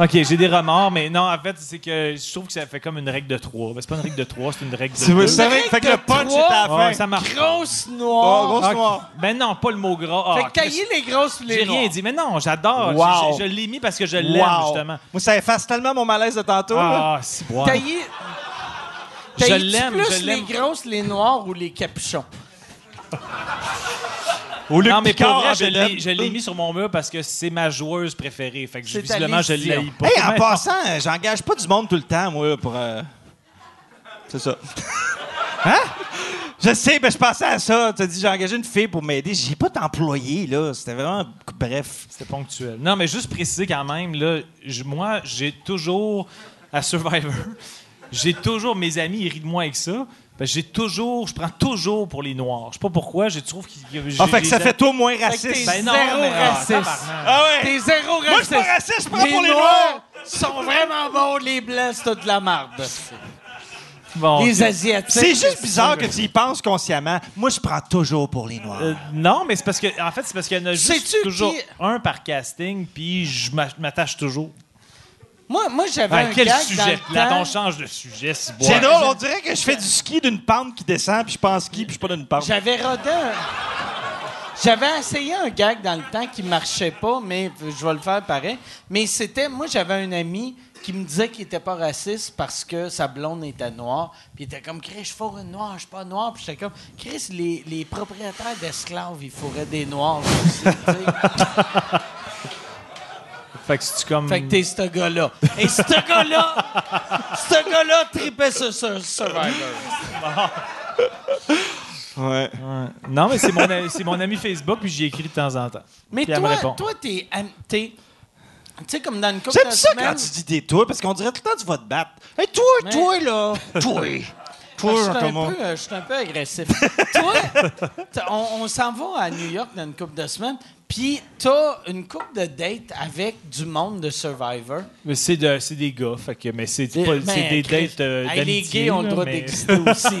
OK, j'ai des remords, mais non, en fait, c'est que je trouve que ça fait comme une règle de trois. Ben, c'est pas une règle de trois, c'est une règle de C'est deux. c'est vrai, règle fait que le punch est à la fin. ça marche. Grosse Oh, noire. grosse Ah, noire. Ben non, pas le mot gras. Ah, fait que tailler les grosses les J'ai rien dit, mais non, j'adore. Wow. Je, je- je l'ai mis parce que je l'aime, Wow. justement. Moi, ça efface tellement mon malaise de tantôt. là. Ah, c'est bon. Tailler. Je Tailles-tu l'aime, plus je l'aime. les grosses, les noirs ou les capuchons? Au lieu Non, de mais pour vrai, je l'ai, je l'ai mis sur mon mur parce que c'est ma joueuse préférée. Fait que C'est visiblement, je l'ai pas. Hey, en Mais- passant, j'engage pas du monde tout le temps, moi, pour. euh, C'est ça. hein? Je sais, mais je pensais à ça. Tu as dit, j'ai engagé une fille pour m'aider. J'ai pas d'employé, là. C'était vraiment. Bref. C'était ponctuel. Non, mais juste préciser quand même, là, moi, j'ai toujours, à Survivor, j'ai toujours, mes amis, ils rient de moi avec ça. Que j'ai toujours, je prends toujours pour les noirs. Je sais pas pourquoi, je trouve qu'il j'ai- Ah, fait que ça fait toi moins raciste. t'es Ben zéro mais, raciste. Ah ouais? T'es zéro raciste. Moi, je suis pas raciste, je prends les pour les noirs noirs. sont vraiment bons, les blancs, c'est toute la marde. Bon, Les. Asiatiques. C'est juste bizarre que tu y penses consciemment. Moi, je prends toujours pour les noirs. Euh, non, mais c'est parce que, en fait, c'est parce qu'il y en a juste toujours qui- un par casting, puis je m'a- m'attache toujours. Moi, moi j'avais Ah, un quel gag sujet? dans Là, on change de sujet, c'est C'est drôle, on dirait que je fais du ski d'une pente qui descend, puis je pense ski, puis je suis pas d'une pente. J'avais rodé un... J'avais essayé un gag dans le temps qui marchait pas, mais je vais le faire pareil. Mais c'était... Moi, j'avais un ami qui me disait qu'il était pas raciste parce que sa blonde était noire. Puis il était comme, Chris, je fourre une noire, je suis pas noir. Puis j'étais comme, Chris, les, les propriétaires d'esclaves, ils fourraient des noirs aussi, tu sais. Fait que c'est comme. Fait que t'es ce gars-là. Et ce gars-là, ce gars-là tripait sur, sur Survivor. Ouais. Ouais. Non, mais c'est mon, a- c'est mon ami Facebook, puis j'y écris de temps en temps. Mais Puis elle me toi, répond. toi, t'es... am- t'es- Tu sais, comme dans une couple J'aime de ça semaines... quand tu dis des toi, parce qu'on dirait tout le temps tu vas te battre. Hey, toi, Mais- toi, là. Toi. Je Toi, suis un, Jean-Thomas. peu, euh, je suis un peu agressif. Toi, on, on s'en va à New York dans une couple de semaines, puis t'as une couple de dates avec du monde de Survivor. Mais c'est, de, des gars, fait que, mais c'est, des dates euh, hey, Les gays ont le droit mais- d'exister aussi.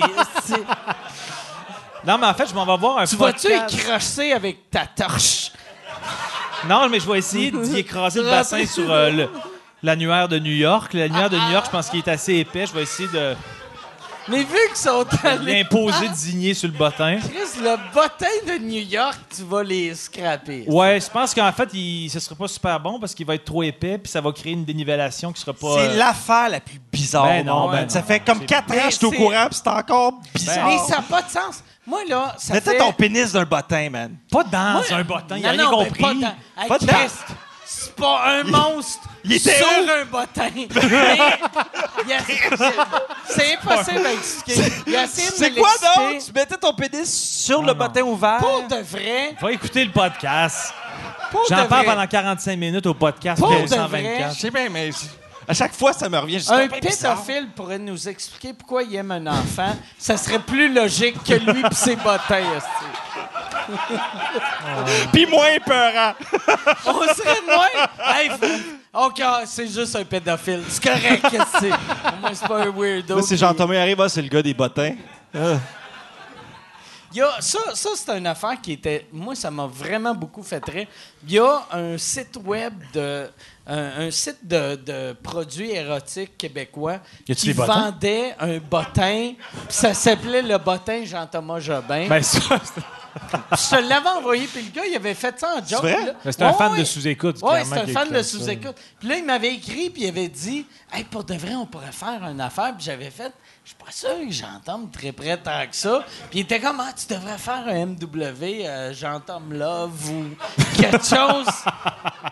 Non, mais en fait, je m'en vais voir un tu vas-tu écrasser avec ta torche? Non, mais je vais essayer d'y écraser le bassin sur euh, l'annuaire de New York. L'annuaire de New York, je pense qu'il est assez épais. Je vais essayer de. Mais vu qu'ils sont allés... de digner sur le bottin. Chris, le bottin de New York, tu vas les scraper. Ouais, je pense qu'en fait, il, ce sera pas super bon parce qu'il va être trop épais puis ça va créer une dénivellation qui sera pas. C'est euh, l'affaire la plus bizarre. Ben non, ben man. Ça non. fait comme C'est- 4 ans que je suis au courant, puis c'est encore bizarre. Mais ça n'a pas de sens. Moi, là, ça Mettez fait... ton pénis d'un bottin, man. Pas dans Moi- un bottin, il a Non, rien non, ben, compris. pas dans- Hey, Pas dans- C'est pas un monstre il était sur où? un bottin. Mais C'est impossible à expliquer. C'est quoi donc? Tu mettais ton pénis sur Non, le non. bottin ouvert? Pour de vrai, Va écouter le podcast. pour de J'en parle pendant 45 minutes au podcast Pour de 224. vrai, Je sais bien, mais à chaque fois, ça me revient. Un c'est pédophile pourrait nous expliquer pourquoi il aime un enfant. Ça serait plus logique que lui et ses bottins. esti. Puis moins peurant. On serait moins... Hey, faut- OK, c'est juste un pédophile. C'est correct, esti. Au moins, c'est pas un weirdo. Là, c'est qui- Jean-Thomas arrive, ah, c'est le gars des bottins. Il y a, ça, ça c'est une affaire qui était. Moi, ça m'a vraiment beaucoup fait rire. Il y a un site web de. Un, un site de, de produits érotiques québécois qui vendait un bottin. Ça s'appelait le bottin Jean-Thomas Jobin. Ben, ça, je te l'avais envoyé, puis le gars, il avait fait ça en joke. Ben, c'est un fan ouais. de sous-écoute. Oui, c'est un fan de sous-écoute. Puis là, il m'avait écrit, puis il avait dit Hey, pour de vrai, on pourrait faire une affaire. Puis j'avais fait Je suis pas sûr que j'entende très près tant que ça. Puis il était comme Ah, tu devrais faire un MW, euh, j'entends Love ou quelque chose.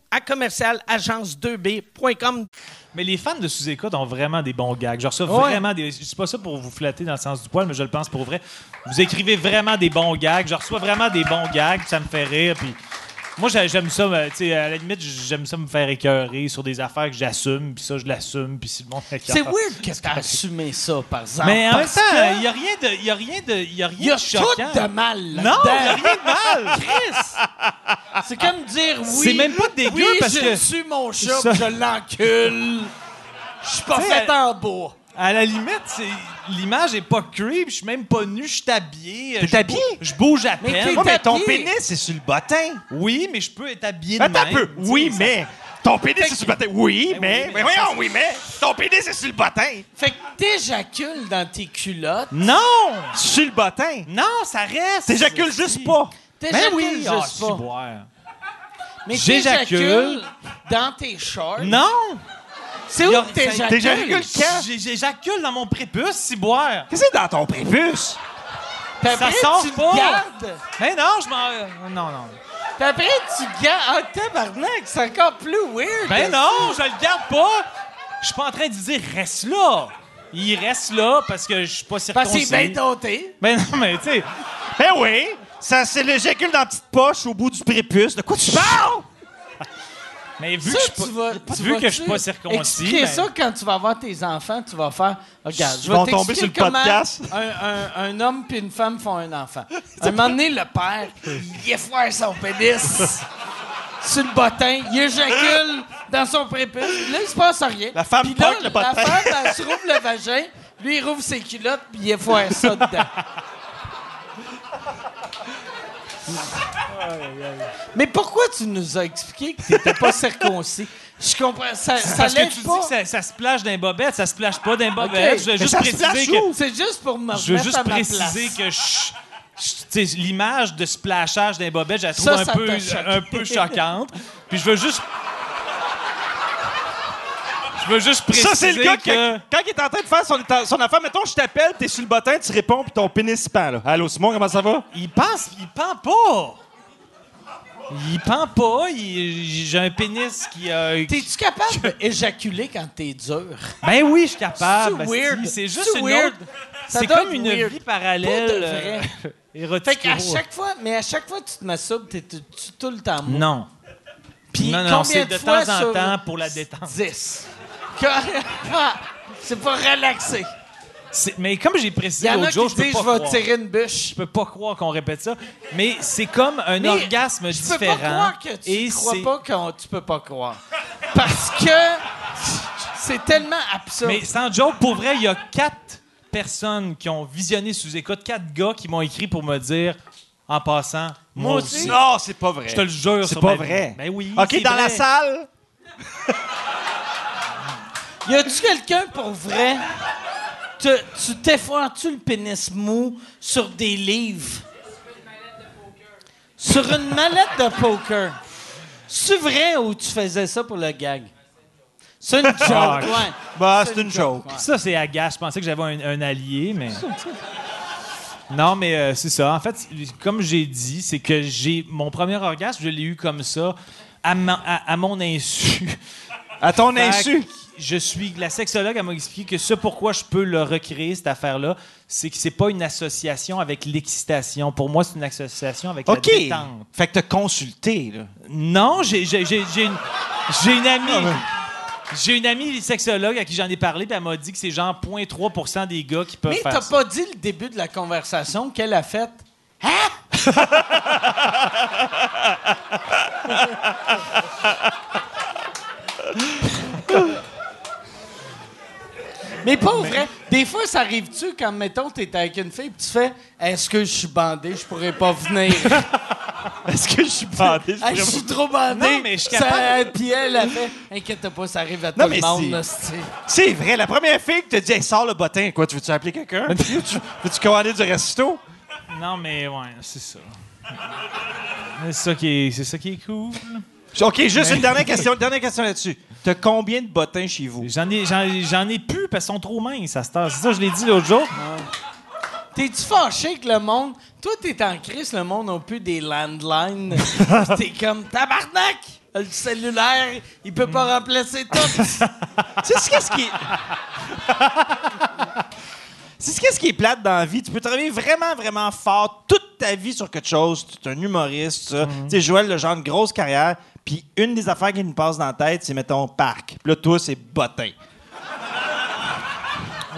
à commercial agence2b.com. Mais les fans de sous-écoute ont vraiment des bons gags. Je reçois Ouais. vraiment des. Je dis pas ça pour vous flatter dans le sens du poil, mais je le pense pour vrai. Vous écrivez vraiment des bons gags. Je reçois vraiment des bons gags, ça me fait rire. Puis moi, j'ai- j'aime ça, euh, tu sais, à la limite, j'aime ça me faire écœurer sur des affaires que j'assume, puis ça, je l'assume, puis si le monde fait C'est weird que t'as assumé ça, par exemple? Mais en même temps, il n'y a rien de. Il y a rien de. Il y a rien y a de choquant. tout de mal là Non, il n'y a rien de mal. Chris! C'est comme dire oui. C'est même pas dégueu oui, parce je que- tue mon chat, Ça- je l'encule. Je suis pas fait en bois. À la limite, c'est- l'image est pas creep, je suis même pas nu, je suis habillé. T'es je habillé? bou- Je bouge à Mais peine. t'es Ouais, mais ton pénis, c'est sur le bottin. Oui, mais je peux être habillé de Attends un même, peu. tu sais, Oui, ça- mais. Ton pénis, c'est sur le bottin. Oui, mais. oui, Mais mais voyons, oui, mais. Ton pénis, c'est sur le bottin. Fait que t'éjacules dans tes culottes. Non! Sur le bottin. Non, ça reste! T'éjacules juste pas. T'éjacules Ben oui! Ah, juste pas. ciboire. Mais J'éjacule. t'éjacules dans tes shorts. Non! C'est où que t'éjacules? T'éjacules quand? J'ai- J'éjacule dans mon prépuce, ciboire. Qu'est-ce que c'est dans ton prépuce? Puis Ça après, sort tu le pas. gardes? Mais non, je m'en... Non, non. Puis après, tu gardes? Ah, tabarnak, c'est encore plus weird. Ben non, je le garde pas! Je suis pas en train de dire « reste là ». Il reste là parce que je suis pas Parce que circoncis. c'est bien doté. Ben non, mais tu sais... Ben oui. Ça, c'est l'éjacule dans la petite poche au bout du prépuce. De quoi tu parles? Mais vu Ça, que je suis tu pas... vas, tu vu vas- que je suis pas circoncis... Expliquer ben- ça quand tu vas avoir tes enfants, tu vas faire. Regarde, je Ils vont vais tomber t'expliquer sur le comment podcast. Un, un- un homme puis une femme font un enfant. À un moment donné, le père, il effoire son pénis sur le bottin, il éjacule dans son prépuce. Là, il se passe rien. La femme là, le bottin. La femme, elle se rouvre le vagin, lui, il rouvre ses culottes, puis il effoire ça dedans. Mais pourquoi tu nous as expliqué que t'étais pas circoncis? Je comprends. Ça, ça Parce que lève tu dis pas. que ça, ça se plage d'un bobette, ça se plage pas d'un bobette. Je veux juste préciser que... C'est juste pour me Je veux remettre juste à ma préciser place. que je- je- tu sais, l'image de splashage d'un bobette, je la trouve Ça, un, ça peu, t'a choqué. un peu choquante. Puis je veux juste... Je veux juste préciser Ça, c'est le gars qui, que... quand il est en train de faire son, son affaire, mettons, je t'appelle, t'es sur le bottin, tu réponds, puis ton pénis se pend, là. Allô, Simon, comment ça va? Il pense... Il pend pas! Il pend pas, il- j'ai un pénis qui a. T'es-tu capable d'éjaculer quand t'es dur? Ben oui, je suis capable. C'est. C'est juste une weird. autre. C'est comme une weird. vie Pas parallèle. de euh. Fait qu'à chaque fois, mais à chaque fois que tu te masturbes, t'es tout le temps mou. Non. Puis non, non, combien c'est de fois temps en sur temps pour la détente. 10. C'est pas relaxé. Mais comme j'ai précisé y en a l'autre jour, je peux pas je vais croire. tirer une bûche. Je peux pas croire qu'on répète ça. Mais c'est comme un Mais orgasme Je peux différent. pas croire que tu et crois pas que tu peux pas croire. Parce que c'est tellement absurde. Mais sans joke, pour vrai, il y a quatre personnes qui ont visionné sous écoute, quatre gars qui m'ont écrit pour me dire, en passant, moi, Moi aussi. Non, c'est pas vrai. Je te le jure. C'est pas vrai. Ben oui. OK, dans la salle. Y a-tu quelqu'un pour vrai? Te- tu t'effoires-tu le pénis mou sur des livres? Sur une mallette de poker. C'est vrai ou tu faisais ça pour le gag? C'est une joke, Ah, ouais. Bah, c'est une joke. Ça, c'est agace. Je pensais que j'avais un, un allié, mais. Non, mais euh, c'est ça. En fait, comme j'ai dit, c'est que j'ai mon premier orgasme, je l'ai eu comme ça, à, ma- à- à mon insu. À ton Fait insu. Je suis la sexologue, elle m'a expliqué que ce pourquoi je peux le recréer cette affaire-là, c'est que c'est pas une association avec l'excitation. Pour moi, c'est une association avec OK. la détente. Fait que t'as consulté, là. Non, j'ai j'ai- j'ai- j'ai une, j'ai une amie. J'ai une amie sexologue à qui j'en ai parlé, puis elle m'a dit que c'est genre 0.3% des gars qui peuvent Mais faire t'as ça. pas dit le début de la conversation qu'elle a faite? Mais pas vrai. Des fois, ça arrive-tu quand, mettons, t'es avec une fille et tu fais Est-ce que je suis bandé, je pourrais pas venir? Est-ce que je suis bandé? Hey, je suis trop bandé. Non, mais je suis Ça- capable. Puis elle a fait Inquiète pas, ça arrive à tout Non, le mais monde. c'est- vrai, la première fille qui te dit hey, sors le bottin, quoi, tu veux-tu appeler quelqu'un? veux-tu, veux-tu commander du resto? Non, mais ouais, c'est ça. C'est ça qui est, c'est ça qui est cool. OK, juste une dernière question, dernière question là-dessus. T'as combien de bottins chez vous? J'en ai, j'en, j'en ai plus parce qu'ils sont trop minces à cette heure. C'est ça, je l'ai dit l'autre jour. T'es-tu fâché que le monde. Toi, t'es en crise, le monde n'a plus des landlines. t'es comme tabarnak! Le cellulaire, il peut pas remplacer tout. Tu sais ce qu'est-ce qui est... C'est ce qui est plate dans la vie. Tu peux travailler vraiment, vraiment fort toute ta vie sur quelque chose. Tu es un humoriste, ça. Tu sais, Joël, le genre de grosse carrière. Puis une des affaires qui nous passe dans la tête, c'est, mettons, parc. Puis là, toi, c'est bottin.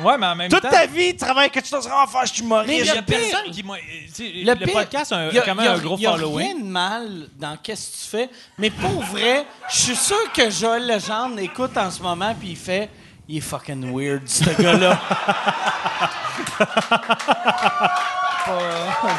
Ouais, mais en même Toute temps. ta vie, tu travailles quelque chose vraiment fort, je suis humoriste. Mais Il y a personne qui m'a. sais, Le, Le, pire, podcast a, un, y a- quand même a- un gros y a following. rien de mal dans qu'est-ce que tu fais, mais pour vrai, je suis sûr que Joël Legendre écoute en ce moment puis il fait il est fucking weird ce gars-là. Pas-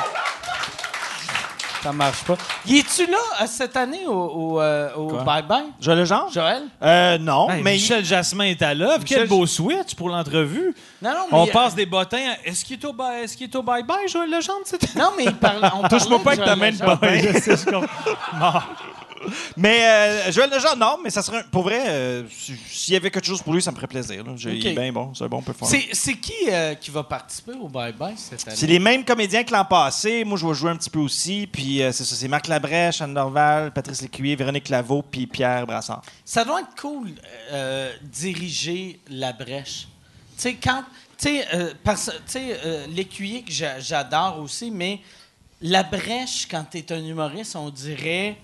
Ça marche pas. Y es-tu là euh, cette année au, au, euh, au Bye Bye, Joël Legendre? Joël? Euh, non, Hey, mais... Michel Jasmin est à l'œuvre. Quel beau switch pour l'entrevue. Non, non, mais On il- passe des bottins. à- Est-ce qu'il est au bye- est-ce qu'il est au bye-bye, Joël Legendre? Non, mais il parle. On Touche-moi pas avec ta main de Legendre. Mais euh, Joël Legendre, non, mais ça serait... Pour vrai, euh, si- s'il y avait quelque chose pour lui, ça me ferait plaisir. là. J'ai- Il est Ok. bien bon, c'est un bon performance. C'est c'est qui euh, qui va participer au Bye Bye cette année? C'est les mêmes comédiens que l'an passé. Moi, je vais jouer un petit peu aussi. Puis euh, c'est ça, c'est Marc Labrèche, Anne Dorval, Patrice Lécuyer, Véronique Laveau, puis Pierre Brassard. Ça doit être cool euh, diriger la brèche. Tu sais, quand. Tu sais, euh, parce- tu sais, euh, l'écuyer que j'a- j'adore aussi, mais la brèche, quand tu es un humoriste, on dirait.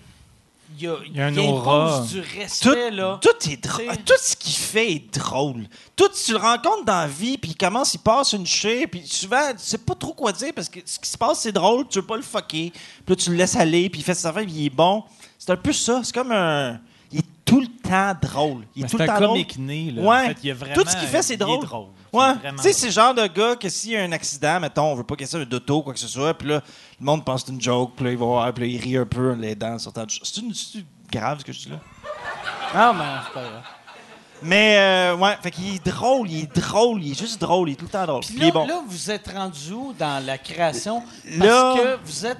Il y a, y a un aura. du Tout, là. tout est. Tout ce qu'il fait est drôle. Tout, tu le rencontres dans la vie, puis il commence, il passe une chie, puis souvent, tu sais pas trop quoi dire parce que ce qui se passe, c'est drôle, tu veux pas le fucker. Puis là, tu le laisses aller, puis il fait ses affaires, puis il est bon. C'est un peu ça. C'est comme un. Il est tout le temps drôle. Il est tout le temps né, là. Ouais. En fait, il y a vraiment- Tout ce qu'il fait, c'est drôle. drôle. Ouais. Tu sais, c'est le genre de gars que s'il y a un accident, mettons, on veut pas qu'il y ait d'auto, quoi que ce soit, puis là, le monde pense que c'est une joke, puis là, il va voir, puis là, il rit un peu l'aidant sur ta C'est une, grave ce que je dis là? Ah, mais c'est pas grave. Mais, euh, ouais, fait qu'il est drôle, il est drôle, il est juste drôle, il est tout le temps drôle. Puis Puis là, il est bon. là, vous êtes rendu où dans la création? Parce Là- que vous êtes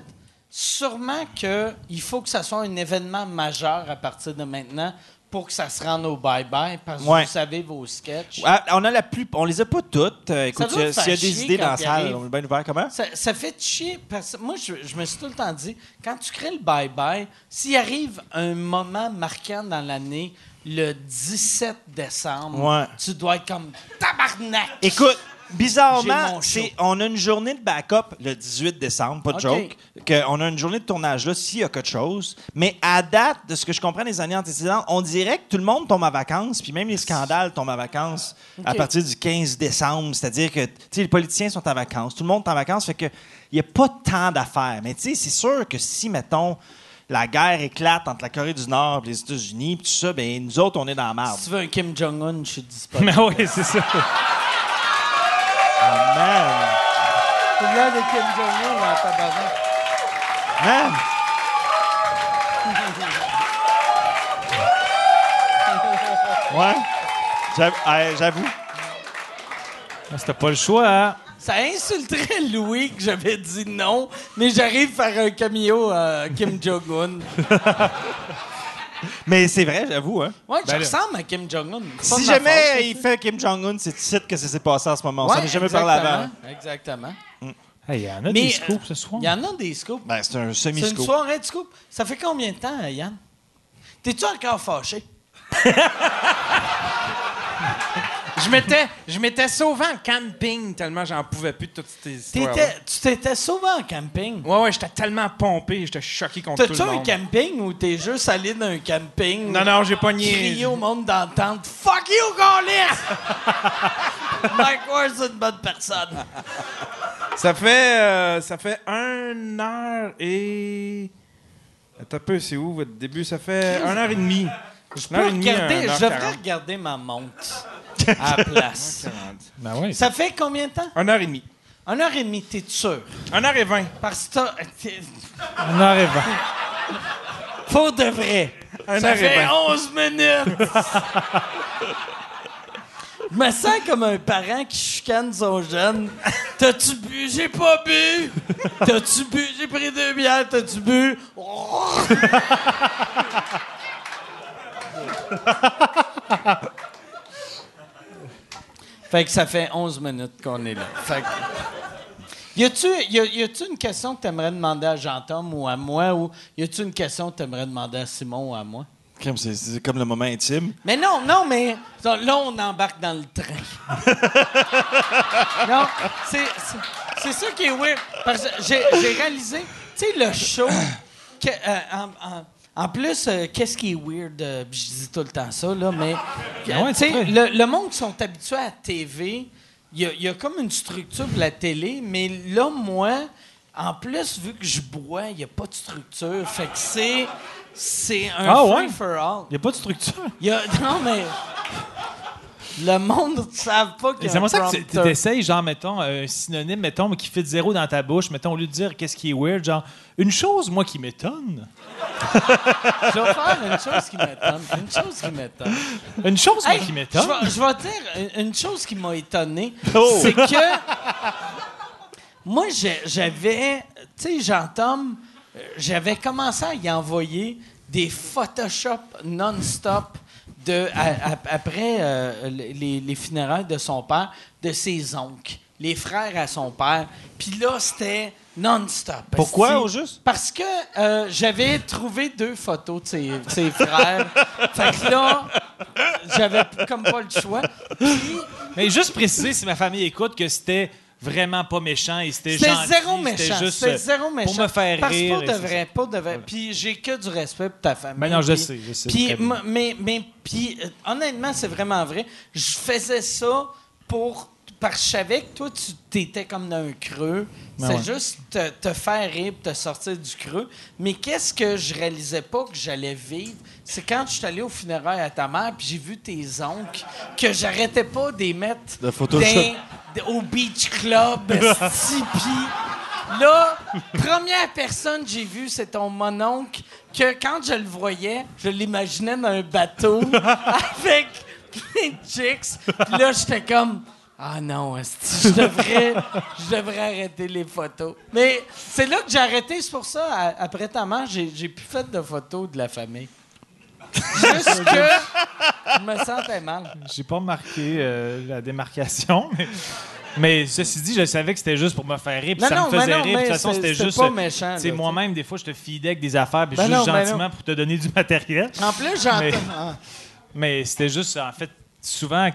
sûrement que il faut que ça soit un événement majeur à partir de maintenant pour que ça se rende au bye-bye, parce que Ouais. vous savez vos sketchs. Ah, on a la plus, on les a pas toutes. Euh, écoute, s'il y a- y a des idées dans la salle, on est bien ouvert. Comment? Ça, ça fait chier parce que moi, je, je me suis tout le temps dit, quand tu crées le bye-bye, s'il arrive un moment marquant dans l'année, le 17 décembre, Ouais. tu dois être comme tabarnak. Écoute, bizarrement, c'est, on a une journée de backup le 18 décembre, pas de OK. joke. Que on a une journée de tournage là s'il y a quelque chose. Mais à date, de ce que je comprends des années antécédentes, on dirait que tout le monde tombe à vacances, puis même les scandales tombent à vacances à partir du 15 décembre. C'est-à-dire que les politiciens sont en vacances, tout le monde est en vacances, fait que il n'y a pas tant d'affaires. Mais tu sais, c'est sûr que si, mettons, la guerre éclate entre la Corée du Nord et les États-Unis, puis tout ça, ben nous autres, on est dans la merde. Si tu veux un Kim Jong-un, je suis disponible. Mais oui, c'est ça. Man! C'est là de Kim Jong-un, là, tabarnak. Man! Ouais. J'avoue. ouais, J'avoue. Ah, C'était pas le choix, hein? Ça insulterait Louis que j'avais dit non, mais j'arrive à faire un cameo à Kim Jong-un. Mais c'est vrai, j'avoue. Hein. Ouais, je Ben là. ressemble à Kim Jong-un. Si jamais il fait Kim Jong-un, c'est ici que ça s'est passé en ce moment. Ouais, ça n'est jamais parlé avant. Exactement. Hey, Il y en a Mais, des scoops ce euh, soir. Il y en a des scoops. Ben, c'est un C'est une semi-scoop. soirée de scoop. Ça fait combien de temps, euh, Yann? T'es-tu encore fâché? Je m'étais, je m'étais sauvé en camping tellement j'en pouvais plus de toutes ces histoires. Tu t'étais sauvé en camping? Ouais, ouais, j'étais tellement pompé, j'étais choqué contre tout T'as-tu le un monde. camping ou t'es juste allé d'un camping? Non, non, j'ai pas nié. Crier au monde d'entendre Fuck you, Gaulis! Mike Ward, c'est une bonne personne. Ça fait, euh, ça fait une heure et. Attends un peu, c'est où votre début? Ça fait une heure et demie. Je, peux regarder, je devrais regarder ma montre à la place. Ben oui. Ça fait combien de temps? Une heure et demie. Une heure et demie, t'es sûr? Une heure et vingt. Parce que t'as- t'es- On arrive. Pour de vrai. Un Ça heure et fait vingt. 11 minutes. Je me sens comme un parent qui chicane son jeune. T'as-tu bu? J'ai pas bu. T'as-tu bu? J'ai pris deux bières. T'as-tu bu? fait que ça fait 11 minutes qu'on est là. Fait que- Y a-tu y une question que t'aimerais demander à Jean-Tom ou à moi? Ou y a-tu une question que t'aimerais demander à Simon ou à moi? Comme C'est comme le moment intime. Mais non, non, mais là, on embarque dans le train. non, c'est, ça qui est weird. Parce que j'ai, j'ai réalisé, tu sais, le show, que, euh, en, en- en plus, euh, qu'est-ce qui est weird? euh, je dis tout le temps ça, là, mais. Ouais, vrai. le, le monde qui sont habitués à la TV, il y a, il y a comme une structure pour la télé, mais là, moi, en plus, vu que je bois, il n'y a pas de structure. Fait que c'est. C'est un Ah free ouais? for all. Il n'y a pas de structure? Il y a- non, mais. Le monde ne savent pas qu'il y a C'est un pour ça que tu prompteur. essayes, genre, mettons, un synonyme, mettons, mais qui fait zéro dans ta bouche. Mettons, au lieu de dire qu'est-ce qui est weird, genre, une chose, moi, qui m'étonne. Je vais faire une chose qui m'étonne. Une chose qui m'étonne. Une chose, moi, Hey, qui je m'étonne. vais, je vais dire une, une chose qui m'a étonné. Oh! C'est que. Moi, j'ai- j'avais. Tu sais, Jean-Tom, euh, j'avais commencé à y envoyer des Photoshop non-stop de, à- à- après euh, les, les funérailles de son père, de ses oncles, les frères à son père. Puis là, c'était non-stop. Pourquoi, au juste? Parce que euh, j'avais trouvé deux photos de ses, de ses frères. fait que là, j'avais comme pas le choix. Puis, Mais juste préciser, si ma famille écoute, que c'était vraiment pas méchant et c'était gentil. zéro méchant. C'était euh, zéro méchant. Pour me faire Parce que rire. pour et de vrai, pour de vrai. Puis j'ai que du respect pour ta famille. Ben non, je puis- sais, je sais Puis, mais, mais, puis, euh, honnêtement, c'est vraiment vrai. Je faisais ça pour. Parce que je savais que toi, tu t'étais comme dans un creux. Ben c'est ouais. juste te, te faire rire, te sortir du creux. Mais qu'est-ce que je réalisais pas que j'allais vivre? C'est quand je suis allé au funérailles à ta mère, puis j'ai vu tes oncles, que j'arrêtais pas d'y mettre De dans- au beach club, esti, puis là, première personne que j'ai vue, c'est ton mononcle, que quand je le voyais, je l'imaginais dans un bateau avec plein de chicks. Puis là, j'étais comme... Ah non, je devrais, je devrais arrêter les photos. Mais c'est là que j'ai arrêté, c'est pour ça, à- après ta mort, j'ai, j'ai plus fait de photos de la famille. Juste que je me sentais mal. J'ai pas remarqué euh, la démarcation, mais, mais ceci dit, je savais que c'était juste pour me faire rire, puis ça non, me faisait non, rire. De toute façon, c'est- c'était juste. là, moi-même, des fois, je te feedais avec des affaires, puis Ben juste non, ben gentiment pour te donner du matériel. En plus, j'entends. Mais- Ah. Mais c'était juste, en fait, souvent,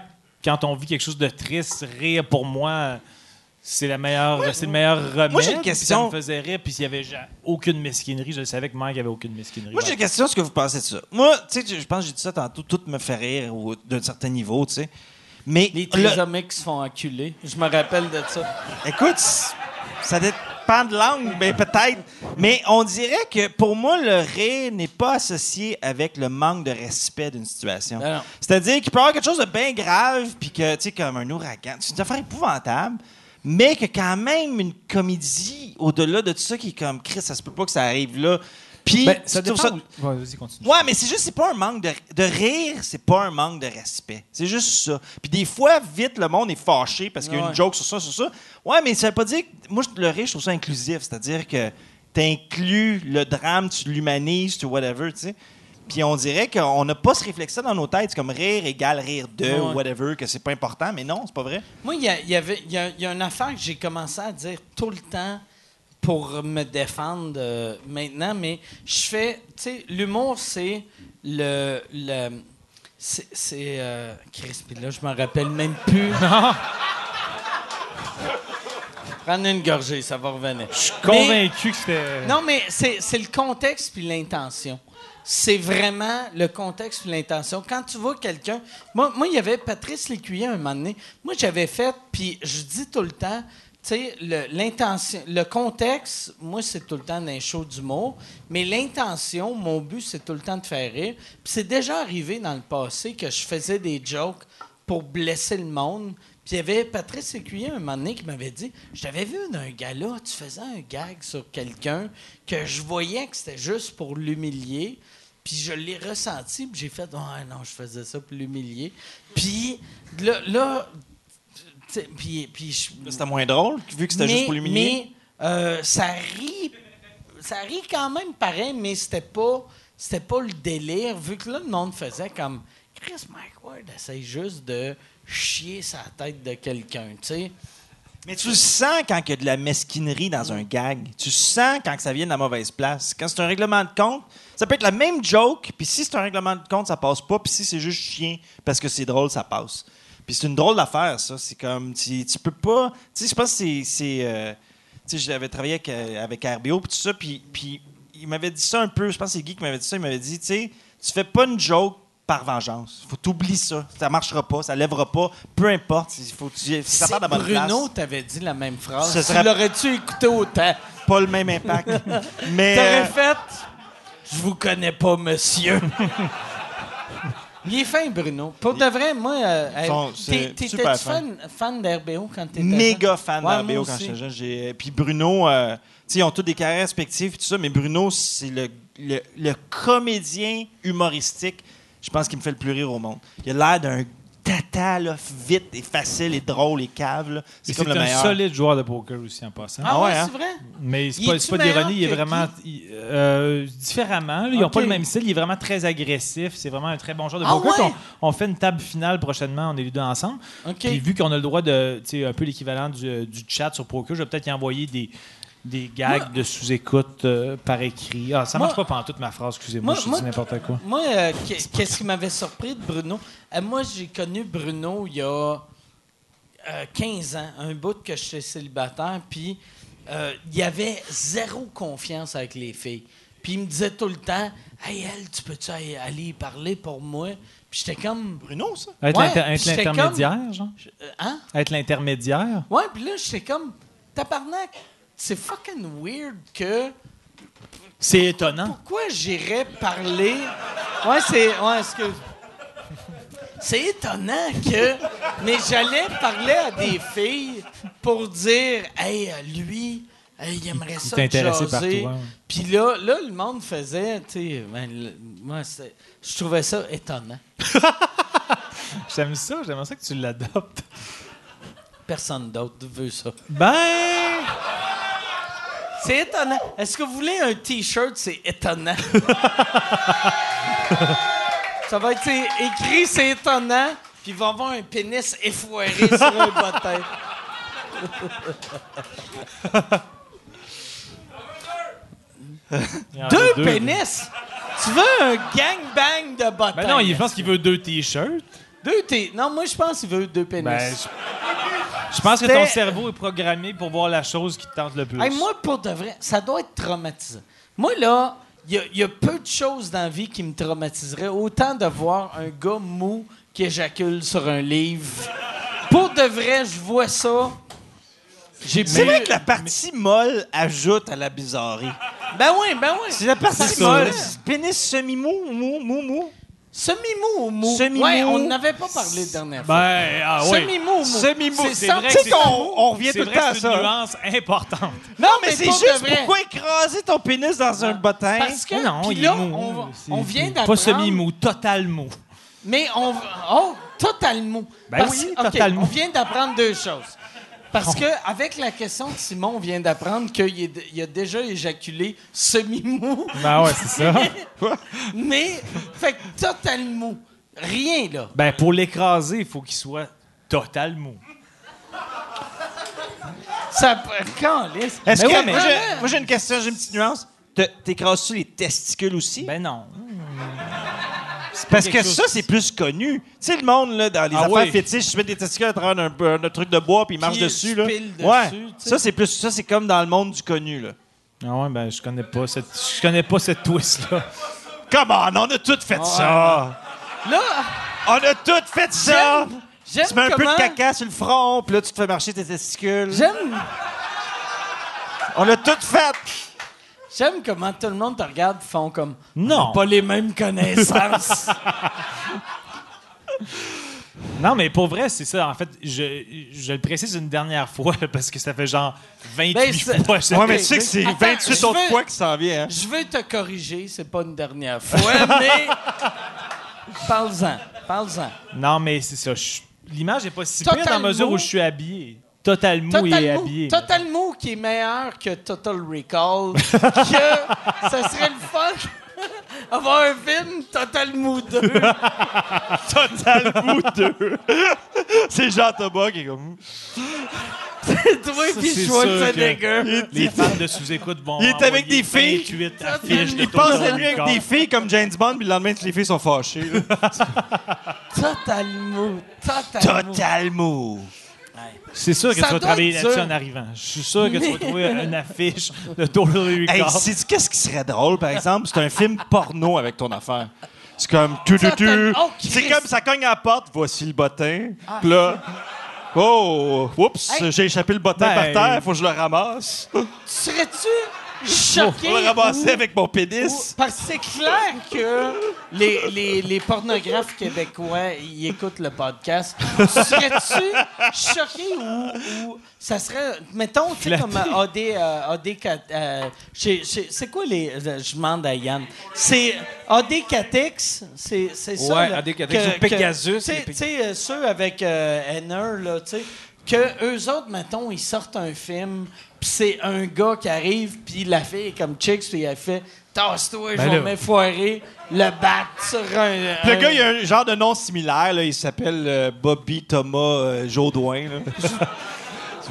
quand on vit quelque chose de triste, rire pour moi, c'est la meilleure, c'est le meilleur remède. moi, j'ai une question. Ça me faisait rire, puis s'il y avait aucune mesquinerie, je savais que Mike avait aucune mesquinerie. Moi, j'ai une question, ce que vous pensez de ça? Moi, tu sais, je pense que j'ai dit ça tantôt, tout me fait rire ou d'un certain niveau, tu sais. Mais Les le- trisomiques se font enculer. Je me rappelle de ça. Écoute, ça dépend de langue, ben peut-être. Mais on dirait que pour moi, le rire n'est pas associé avec le manque de respect d'une situation. Ben. C'est-à-dire qu'il peut y avoir quelque chose de bien grave, puis que, tu sais, comme un ouragan, c'est une affaire épouvantable, mais que quand même une comédie au-delà de tout ça qui est comme Chris, ça se peut pas que ça arrive là. Puis, Ben, ça dépend. où- Ouais, vas-y, continue. Ouais, mais c'est juste, c'est pas un manque de, de rire, c'est pas un manque de respect. C'est juste ça. Puis des fois, vite, le monde est fâché parce qu'il y a Ouais. une joke sur ça, sur ça. Ouais, mais ça veut pas dire que. Moi, le rire, je trouve ça inclusif. C'est-à-dire que t'inclus le drame, tu l'humanises, tu whatever, tu sais. Puis on dirait qu'on n'a pas ce réflexe-là dans nos têtes. Comme rire égale rire de, Ouais. ou whatever, que c'est pas important. Mais non, c'est pas vrai. Moi, il y, a- il y avait, y a, il y a une affaire que j'ai commencé à dire tout le temps pour me défendre euh, maintenant, mais je fais, tu sais, l'humour, c'est le, le c'est, c'est euh, Chris, puis là, je m'en rappelle même plus. Prendre une gorgée, ça va revenir. Je suis Convaincu que c'était. non, mais c'est c'est le contexte puis l'intention. C'est vraiment le contexte puis l'intention. Quand tu vois quelqu'un... Moi, moi, il y avait Patrice Lécuyer un moment donné. Moi, j'avais fait, puis je dis tout le temps, sais, le- l'intention, le contexte, moi, c'est tout le temps d'un show d'humour, mais l'intention, mon but, c'est tout le temps de faire rire. Puis c'est déjà arrivé dans le passé que je faisais des jokes pour blesser le monde. Puis il y avait Patrice Écuyer un moment donné qui m'avait dit Je t'avais vu d'un gars-là, tu faisais un gag sur quelqu'un que je voyais que c'était juste pour l'humilier. Puis je l'ai ressenti, puis j'ai fait Ouais, non, je faisais ça pour l'humilier. Puis là, là puis, puis je- C'était moins drôle, vu que c'était juste pour l'humilier. mais euh, ça rit, ça rit quand même pareil, mais c'était pas, c'était pas le délire, vu que là, le monde faisait comme Chris Mike Ward essaye juste de chier sa tête de quelqu'un, tu sais. Mais tu le sens quand il y a de la mesquinerie dans un gag. Tu le sens quand ça vient de la mauvaise place. Quand c'est un règlement de compte, ça peut être la même joke, puis si c'est un règlement de compte, ça passe pas, puis si c'est juste chien parce que c'est drôle, ça passe. Puis c'est une drôle d'affaire, ça. C'est comme, tu, tu peux pas... Tu sais, je pense que c'est... euh, tu sais, j'avais travaillé avec, euh, avec RBO, puis tout ça, puis, puis il m'avait dit ça un peu, je pense que c'est Guy qui m'avait dit ça, il m'avait dit, tu sais, tu fais pas une joke par vengeance. Faut t'oublier ça. Ça marchera pas, ça lèvera pas, peu importe. Il faut tu... Si ça part de bonne Bruno t'avait dit la même phrase, Ce serait- l'aurais-tu écouté autant? pas le même impact. Mais T'aurais euh, fait « Je vous connais pas, monsieur. » Il est fin, Bruno. Pour de vrai, moi... Euh, T'étais-tu super fan, fan d'RBO quand t'étais méga jeune? fan Ouais, de moi RBO quand j'étais jeune. J'ai- Puis Bruno, euh, ils ont toutes des carrières respectives et tout ça, mais Bruno, c'est le, le, le comédien humoristique, je pense, qui me fait le plus rire au monde. Il a l'air d'un tata, là, vite et facile et drôle et cave. C'est comme C'est le un meilleur. solide joueur de poker aussi en passant. Ah, ouais, ouais, hein? c'est vrai? Mais c'est pas, d'ironie, il est vraiment il- euh, différemment. là. Ils n'ont pas le même style, il est vraiment très agressif. C'est vraiment un très bon joueur de Ah poker. ouais? On, on fait une table finale prochainement, on est les deux ensemble. OK. Puis vu qu'on a le droit de, tu sais, un peu l'équivalent du, du chat sur poker, je vais peut-être y envoyer des, des gags Moi- de sous-écoute euh, par écrit. Ah, ça Moi- marche pas pendant toute ma phrase, excusez-moi, Moi- je dis n'importe quoi. Moi, euh, qu'est- qu'est-ce qui m'avait surpris de Bruno? Euh, moi, j'ai connu Bruno il y a euh, 15 ans, un bout que j'étais célibataire, puis euh, il avait zéro confiance avec les filles. Puis il me disait tout le temps Hey, elle, tu peux-tu aller y parler pour moi? Puis j'étais comme. Bruno, ça? Être Ouais, l'intermédiaire, genre? Hein? Être l'intermédiaire? Ouais, puis là, j'étais comme. Tabarnak, c'est fucking weird que. C'est étonnant. Pourquoi j'irais parler? Ouais, c'est. Ouais, excuse. C'est étonnant que. Mais j'allais parler à des filles pour dire Hey, lui, hey, il aimerait ça. Il te jaser. Puis là, là, le monde faisait. Tu sais, ben, moi, c'est- je trouvais ça étonnant. J'aime ça, j'aimerais ça que tu l'adoptes. Personne d'autre veut ça. Ben! C'est étonnant. Est-ce que vous voulez un T-shirt? C'est étonnant. Ça va être écrit, c'est étonnant, puis il va avoir un pénis effoiré sur un bottin. Deux, pénis? Tu veux un gangbang de bottins? Ben non, il pense qu'il veut deux t-shirts. Deux T. Non, moi, je pense qu'il veut deux pénis. Ben, je, je pense que ton cerveau est programmé pour voir la chose qui te tente le plus. Hey, moi, pour de vrai, ça doit être traumatisant. Moi, là, il y, a- il y a peu de choses dans la vie qui me traumatiseraient. Autant de voir un gars mou qui éjacule sur un livre. Pour de vrai, je vois ça. J'ai C'est vrai que la partie molle ajoute à la bizarrerie. Ben oui, ben oui. C'est la partie molle. Pénis semi-mou, mou, mou, mou. Semi-mou ou mou? Semi-mou. Ouais, on n'avait pas parlé la dernière fois. Ben, ah oui. Semi-mou ou mou? Semi-mou. C'est ça. vrai Tu sais que qu'on on revient tout le temps à que c'est une ça. nuance importante. Non, mais mais c'est de juste pourquoi écraser ton pénis dans un bottin? Parce que non, puis il là, est mou. on, on vient Pas d'apprendre... semi-mou, total mou. Mais on. Oh, total mou. Ben Parce- oui, total mou. On vient d'apprendre deux choses. Parce que avec la question de Simon, on vient d'apprendre qu'il il a déjà éjaculé semi-mou, Ben ouais, c'est ça. mais fait que total mou. Rien, là. ben, pour l'écraser, il faut qu'il soit total mou. Ça. Calisse. Est-ce que. ouais, moi, mais- j'ai- moi, j'ai une question, j'ai une petite nuance. Te- T'écrases-tu les testicules aussi? Ben non. Parce que chose- ça, c'est plus connu. Tu sais, le monde, là, dans les Ah affaires oui. fétiches, je mets des testicules à travers un, un- un truc de bois puis ils marchent dessus. Là. ouais. tu. Ça, c'est plus. Ça, c'est comme dans le monde du connu, là. Ah ouais, ben, je connais pas cette, je connais pas cette twist-là. Come on, on a tout fait ça! Là, On a tout fait ça! j'aime. Tu mets un peu de caca sur le front, puis là, tu te fais marcher tes testicules. J'aime. On a tout fait! J'aime comment tout le monde te regarde et font comme. Non. On a Pas les mêmes connaissances. Non, mais pour vrai, c'est ça. En fait, je, je le précise une dernière fois parce que ça fait genre 28 Ben, fois. Ouais, mais tu sais que c'est Attends, 28 je autres veux- fois qui s'en vient, hein? Je veux te corriger, c'est pas une dernière fois, mais. Parle-en, parle-en. Non, mais c'est ça. je- L'image est pas si pire dans la mesure où je suis habillé. Total mou Total et Mou, habillé. Total Mou qui est meilleur que Total Recall, que ça serait le fun avoir un film Total Mou 2. Total Mou 2. c'est Jean Thomas qui est comme. Toi et puis c'est Schwarzenegger. Les fans de sous-écoute vont. Il est avec des filles. 28 affiches de Il passe la nuit avec des filles comme James Bond, puis le lendemain, les filles sont fâchées. Total Mou. Total Mou. C'est sûr que Ça tu vas travailler là-dessus en arrivant. Je suis sûr que tu vas trouver une affiche de Total Hey, sais-tu qu'est-ce qui serait drôle, par exemple? C'est un film porno avec ton affaire. C'est comme... Tu, tu, tu. Oh, C'est comme ça cogne à la porte, voici le bottin. Puis là... Oh, oups, Hey. j'ai échappé le bottin Ben, par terre, faut que je le ramasse. Serais-tu choqué? Faut le ramasser ou- avec mon ou- pénis. Parce que c'est clair que les, les, les pornographes québécois, ils écoutent le podcast. Serais-tu choqué ou, ou ça serait, mettons, tu sais, comme euh, AD, euh, AD, euh, chez- c'est quoi les, euh, je demande à Yann, c'est AD Catex, c'est c'est ça? Ouais, là, AD Catex ou Pegasus, Tu sais- les tu sais, euh, ceux avec euh, Henner, là, tu sais, que eux autres, mettons, ils sortent un film, puis c'est un gars qui arrive, puis la fille est comme Chicks, puis elle fait Tasse-toi, je Ben vais m'effoirer, le battre sur un. Le un- gars, il a un genre de nom similaire, là, il s'appelle euh, Bobby Thomas euh, Jaudoin. là.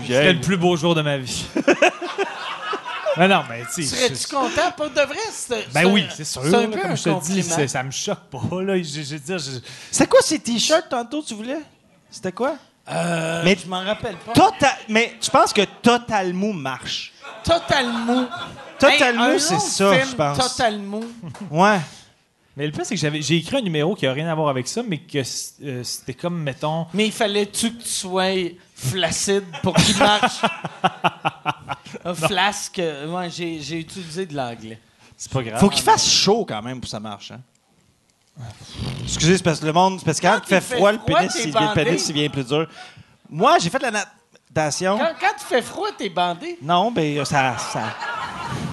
C'était le plus beau jour de ma vie. non, non, mais tu sais. Serais-tu je- content? Pour de vrai, c'est. Ben oui, c'est sûr. C'est un peu comme un je te dis, c'est- ça me choque pas. Là. Je, je C'était quoi ces t-shirts tantôt, tu voulais? C'était quoi? Euh, Mais- je m'en rappelle pas. Total... Mais tu penses que Total Mou marche? Total mou. Total Hey, un Mou, c'est ça, je pense. Total mou. Ouais. Mais le pire, c'est que j'avais, j'ai écrit un numéro qui a rien à voir avec ça, mais que euh, c'était comme, mettons. Mais il fallait-tu que tu sois flaccide pour qu'il marche? Un flasque. euh, Ouais, j'ai, j'ai utilisé de l'anglais. C'est pas grave. Faut qu'il fasse chaud quand même pour que ça marche. Hein? Excusez, c'est parce que le monde. c'est Parce que quand, Quand il fait froid, le pénis, il, le pénis, il vient plus dur. Moi, j'ai fait de la natation. Quand, quand il fait froid, t'es bandé. Non, ben ça, ça,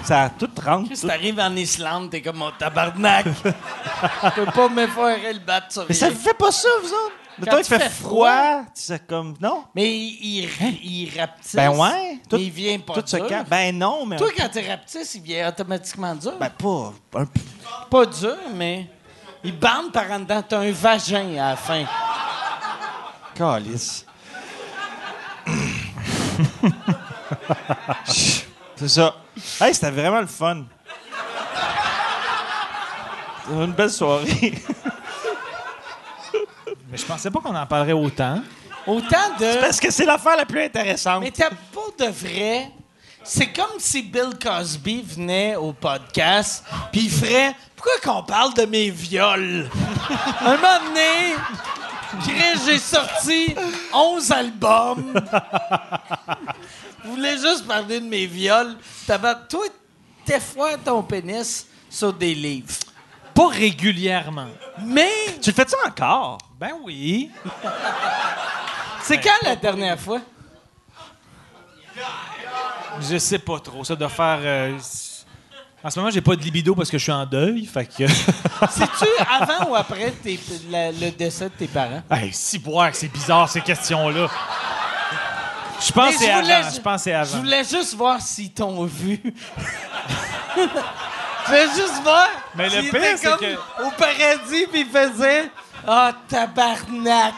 ça tout rentre. Si t'arrives en Islande, t'es comme mon tabarnak. Je peux pas me faire le battre sur Mais ça rien. vous fait pas ça, vous autres? Mettons, il il fait froid, c'est comme. Non? Mais il, il, il rapetisse. Ben ouais. Tout, mais il vient pas tout se dur. calme. Ben non, mais. Toi, quand tu rapetisses, il vient automatiquement dur. Ben pas. Un pas dur, mais... Il bande par en dedans. T'as un vagin à la fin. Calice. C'est ça. Hey, c'était vraiment le fun. C'était une belle soirée. Mais je pensais pas qu'on en parlerait autant. Autant de... Parce que c'est l'affaire la plus intéressante. Mais t'as pas de vrai. C'est comme si Bill Cosby venait au podcast, puis il ferait Pourquoi qu'on parle de mes viols? Un moment donné, j'ai sorti 11 albums. Vous voulez juste parler de mes viols? T'avais- Toi, t'es fois ton pénis sur des livres. Pas régulièrement. Mais Tu le fais-tu encore? Ben oui. c'est quand la dernière fois? Je sais pas trop. Ça doit faire. euh, En ce moment, j'ai pas de libido parce que je suis en deuil. Fait que. C'est-tu avant ou après tes- la- le décès de tes parents? hey, si boire, c'est bizarre ces questions-là. Je pense c'est avant. Je pense c'est Je avant. voulais juste voir s'ils t'ont vu. Je voulais juste voir. Mais le pire, c'est que- Au paradis, puis ils faisaient. Ah, tabarnak!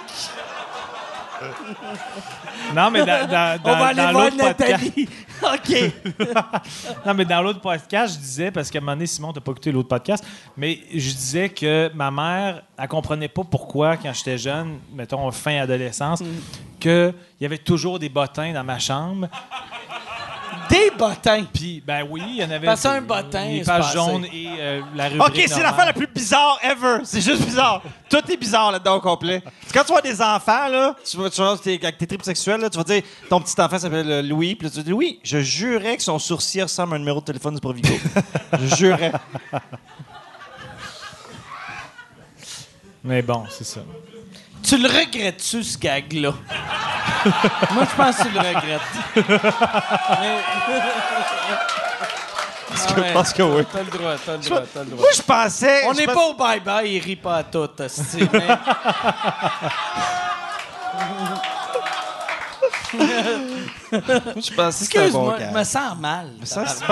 Non, mais dans, dans, On va aller dans voir podcast. OK. Non, mais dans l'autre podcast, je disais, parce qu'à un moment donné, Simon, t'as pas écouté l'autre podcast, mais je disais que ma mère, elle comprenait pas pourquoi, quand j'étais jeune, mettons fin adolescence, Mm. qu'il y avait toujours des bottins dans ma chambre. Des bottins. Puis, ben oui, il y en avait. Parce qu'un bottin, Les pages jaunes et euh, la rubrique. OK, c'est l'affaire la plus bizarre ever. C'est juste bizarre. Tout est bizarre là-dedans au complet. Quand tu vois des enfants, là, tu vois, tu vois t'es- avec tes tripes sexuelles, là, tu vas dire ton petit enfant s'appelle euh, Louis, puis là, tu vas dire oui, je jurais que son sourcil ressemble à un numéro de téléphone du Provigo. je jurais. Mais bon, c'est ça. Tu le regrettes-tu, ce gag-là? Moi, je pense que tu le regrettes. Mais- Ah ouais. pense que oui. T'as le droit, t'as le droit, t'as le droit. Moi, je pensais. On n'est pense- pas au bye-bye, il rit pas à tout, hostie, mais... Je pensais que c'était un bon Excuse-moi, je me sens mal. Ça, je que- je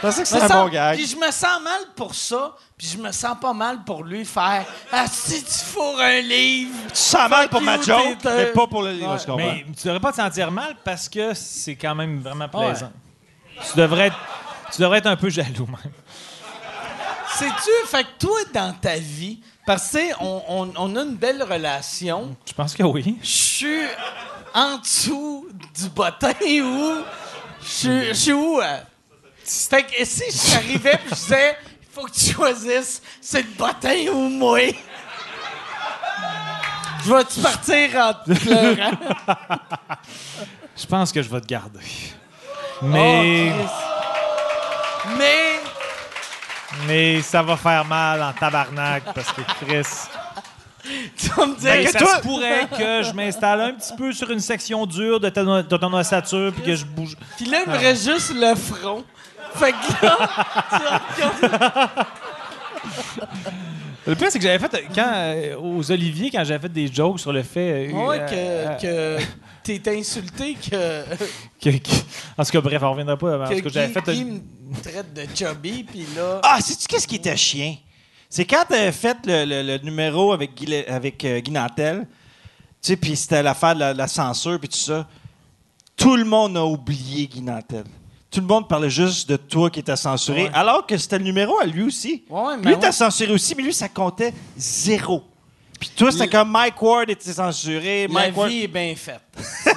pensais que Je me c'était un sens- bon gag. Puis je me sens mal pour ça, puis je me sens pas mal pour lui faire Ah, si tu fourres un livre. Tu sens mal pour ma you, joke, t'es mais pas pour le livre, Ouais. je comprends. Mais tu devrais pas te sentir mal parce que c'est quand même vraiment plaisant. Tu devrais être, tu devrais être un peu jaloux même. Sais-tu, fait que toi, dans ta vie, parce que tu sais, on, on- on a une belle relation, Je pense que oui. je suis en dessous du bottin ou je suis- je suis où? euh? Fait que si j'arrivais puis je disais, il faut que tu choisisses, c'est le bottin ou moi? Je vais-tu partir en pleurant? Je pense que je vais te garder. Mais, Oh. Mais, mais ça va faire mal en tabarnak parce que Chris. tu vas me dire, Ben, que ça toi- se pourrait que je m'installe un petit peu sur une section dure de ton, de ton ossature puis que je bouge. Puis là, il me reste juste le front. Fait que là, Le pire, c'est que j'avais fait, quand, euh, aux Oliviers, quand j'avais fait des jokes sur le fait. euh, Ouais, euh, que, que t'es insulté que, que- que- en tout cas, bref, on reviendra pas. En que j'avais fait. Guy me traite de chubby, puis là... Ah, sais-tu qu'est-ce qui était chien? C'est quand t'avais fait le, le- le numéro avec Guy, avec, Guy Nantel, tu sais, puis c'était l'affaire de la, la censure, puis tout ça. Tout le monde a oublié Guy Nantel. Tout le monde parlait juste de toi qui était censuré, Ouais. alors que c'était le numéro à lui aussi. Ouais, mais lui, t'as censuré aussi, mais lui, ça comptait zéro. Puis toi, c'était comme Mike Ward était censuré. La Mike Ward... vie est bien faite.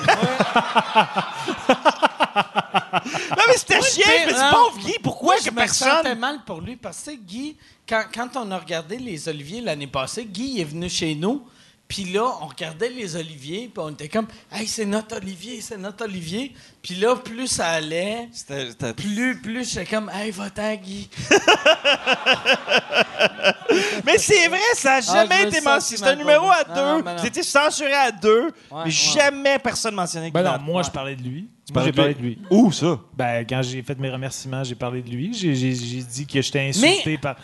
Non, mais c'était chien, pire, mais non. pauvre Guy, pourquoi Moi, que je me sentais personne... mal pour lui, parce que Guy, quand, quand on a regardé les Oliviers l'année passée, Guy est venu chez nous, puis là, on regardait les Oliviers, puis on était comme « Hey, c'est notre Olivier, c'est notre Olivier ». Puis là, plus ça allait, C'était- c'était- plus, plus j'étais comme « Hey, va-t'en, Guy ». Mais c'est vrai, ça n'a Ah, jamais été mentionné. C'est un numéro à deux. Non, non, mais non. Vous étiez censuré à deux, mais ouais. jamais personne mentionnait Ben non, moi, je parlais de lui. Tu Moi, parlais j'ai de parlé lui? de lui. Où ça? Ben, quand j'ai fait mes remerciements, j'ai parlé de lui. J'ai, j'ai- j'ai dit que j'étais insulté Mais- par.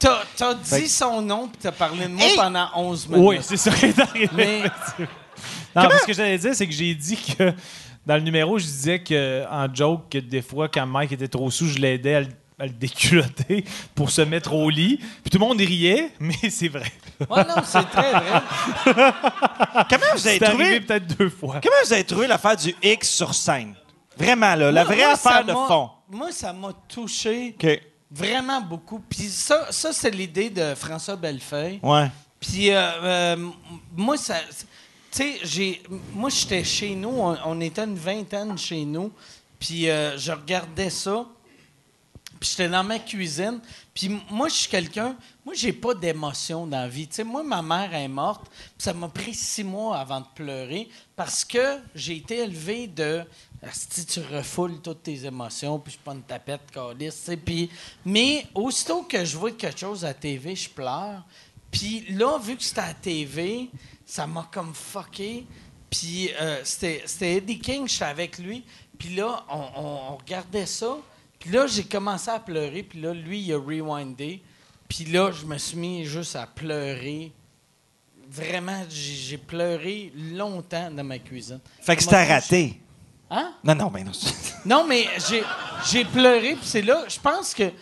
T'as dit son nom, puis t'as parlé de moi Hey! pendant 11 minutes. Oui, c'est ça qui est arrivé. Mais- Non, mais ce que j'allais dire, c'est que j'ai dit que dans le numéro, je disais que en joke que des fois, quand Mike était trop sous, je l'aidais à, le- à le déculotter pour se mettre au lit. Puis tout le monde riait, mais c'est vrai. Ouais, non, c'est très vrai. Comment vous avez trouvé, peut-être deux fois. comment vous avez trouvé l'affaire du X sur scène? Vraiment, là, la vraie moi, affaire de m'a- fond. Moi, ça m'a touché OK. Vraiment beaucoup. Puis ça, ça c'est l'idée de François Bellefeuille. Ouais. Puis euh, euh, moi, ça. Tu sais, j'ai. Moi, j'étais chez nous, on, on était une vingtaine chez nous, puis euh, je regardais ça, puis j'étais dans ma cuisine, puis moi, je suis quelqu'un. Moi, j'ai pas d'émotion dans la vie. Tu sais, moi, ma mère est morte, puis ça m'a pris six mois avant de pleurer, parce que j'ai été élevé de. Si tu refoules toutes tes émotions, puis je pas une tapette, calice. Puis, mais aussitôt que je vois quelque chose à la TV, je pleure. Puis là, vu que c'était à la TV, ça m'a comme fucké. Puis euh, c'était Eddie King, j'étais avec lui. Puis là, on, on- on regardait ça. Puis là, j'ai commencé à pleurer. Puis là, lui, il a rewindé. Puis là, je me suis mis juste à pleurer. Vraiment, j'ai pleuré longtemps dans ma cuisine. Fait que c'était raté. Hein? Non, non, mais non. Non, mais j'ai, pleuré, puis c'est là, je pense que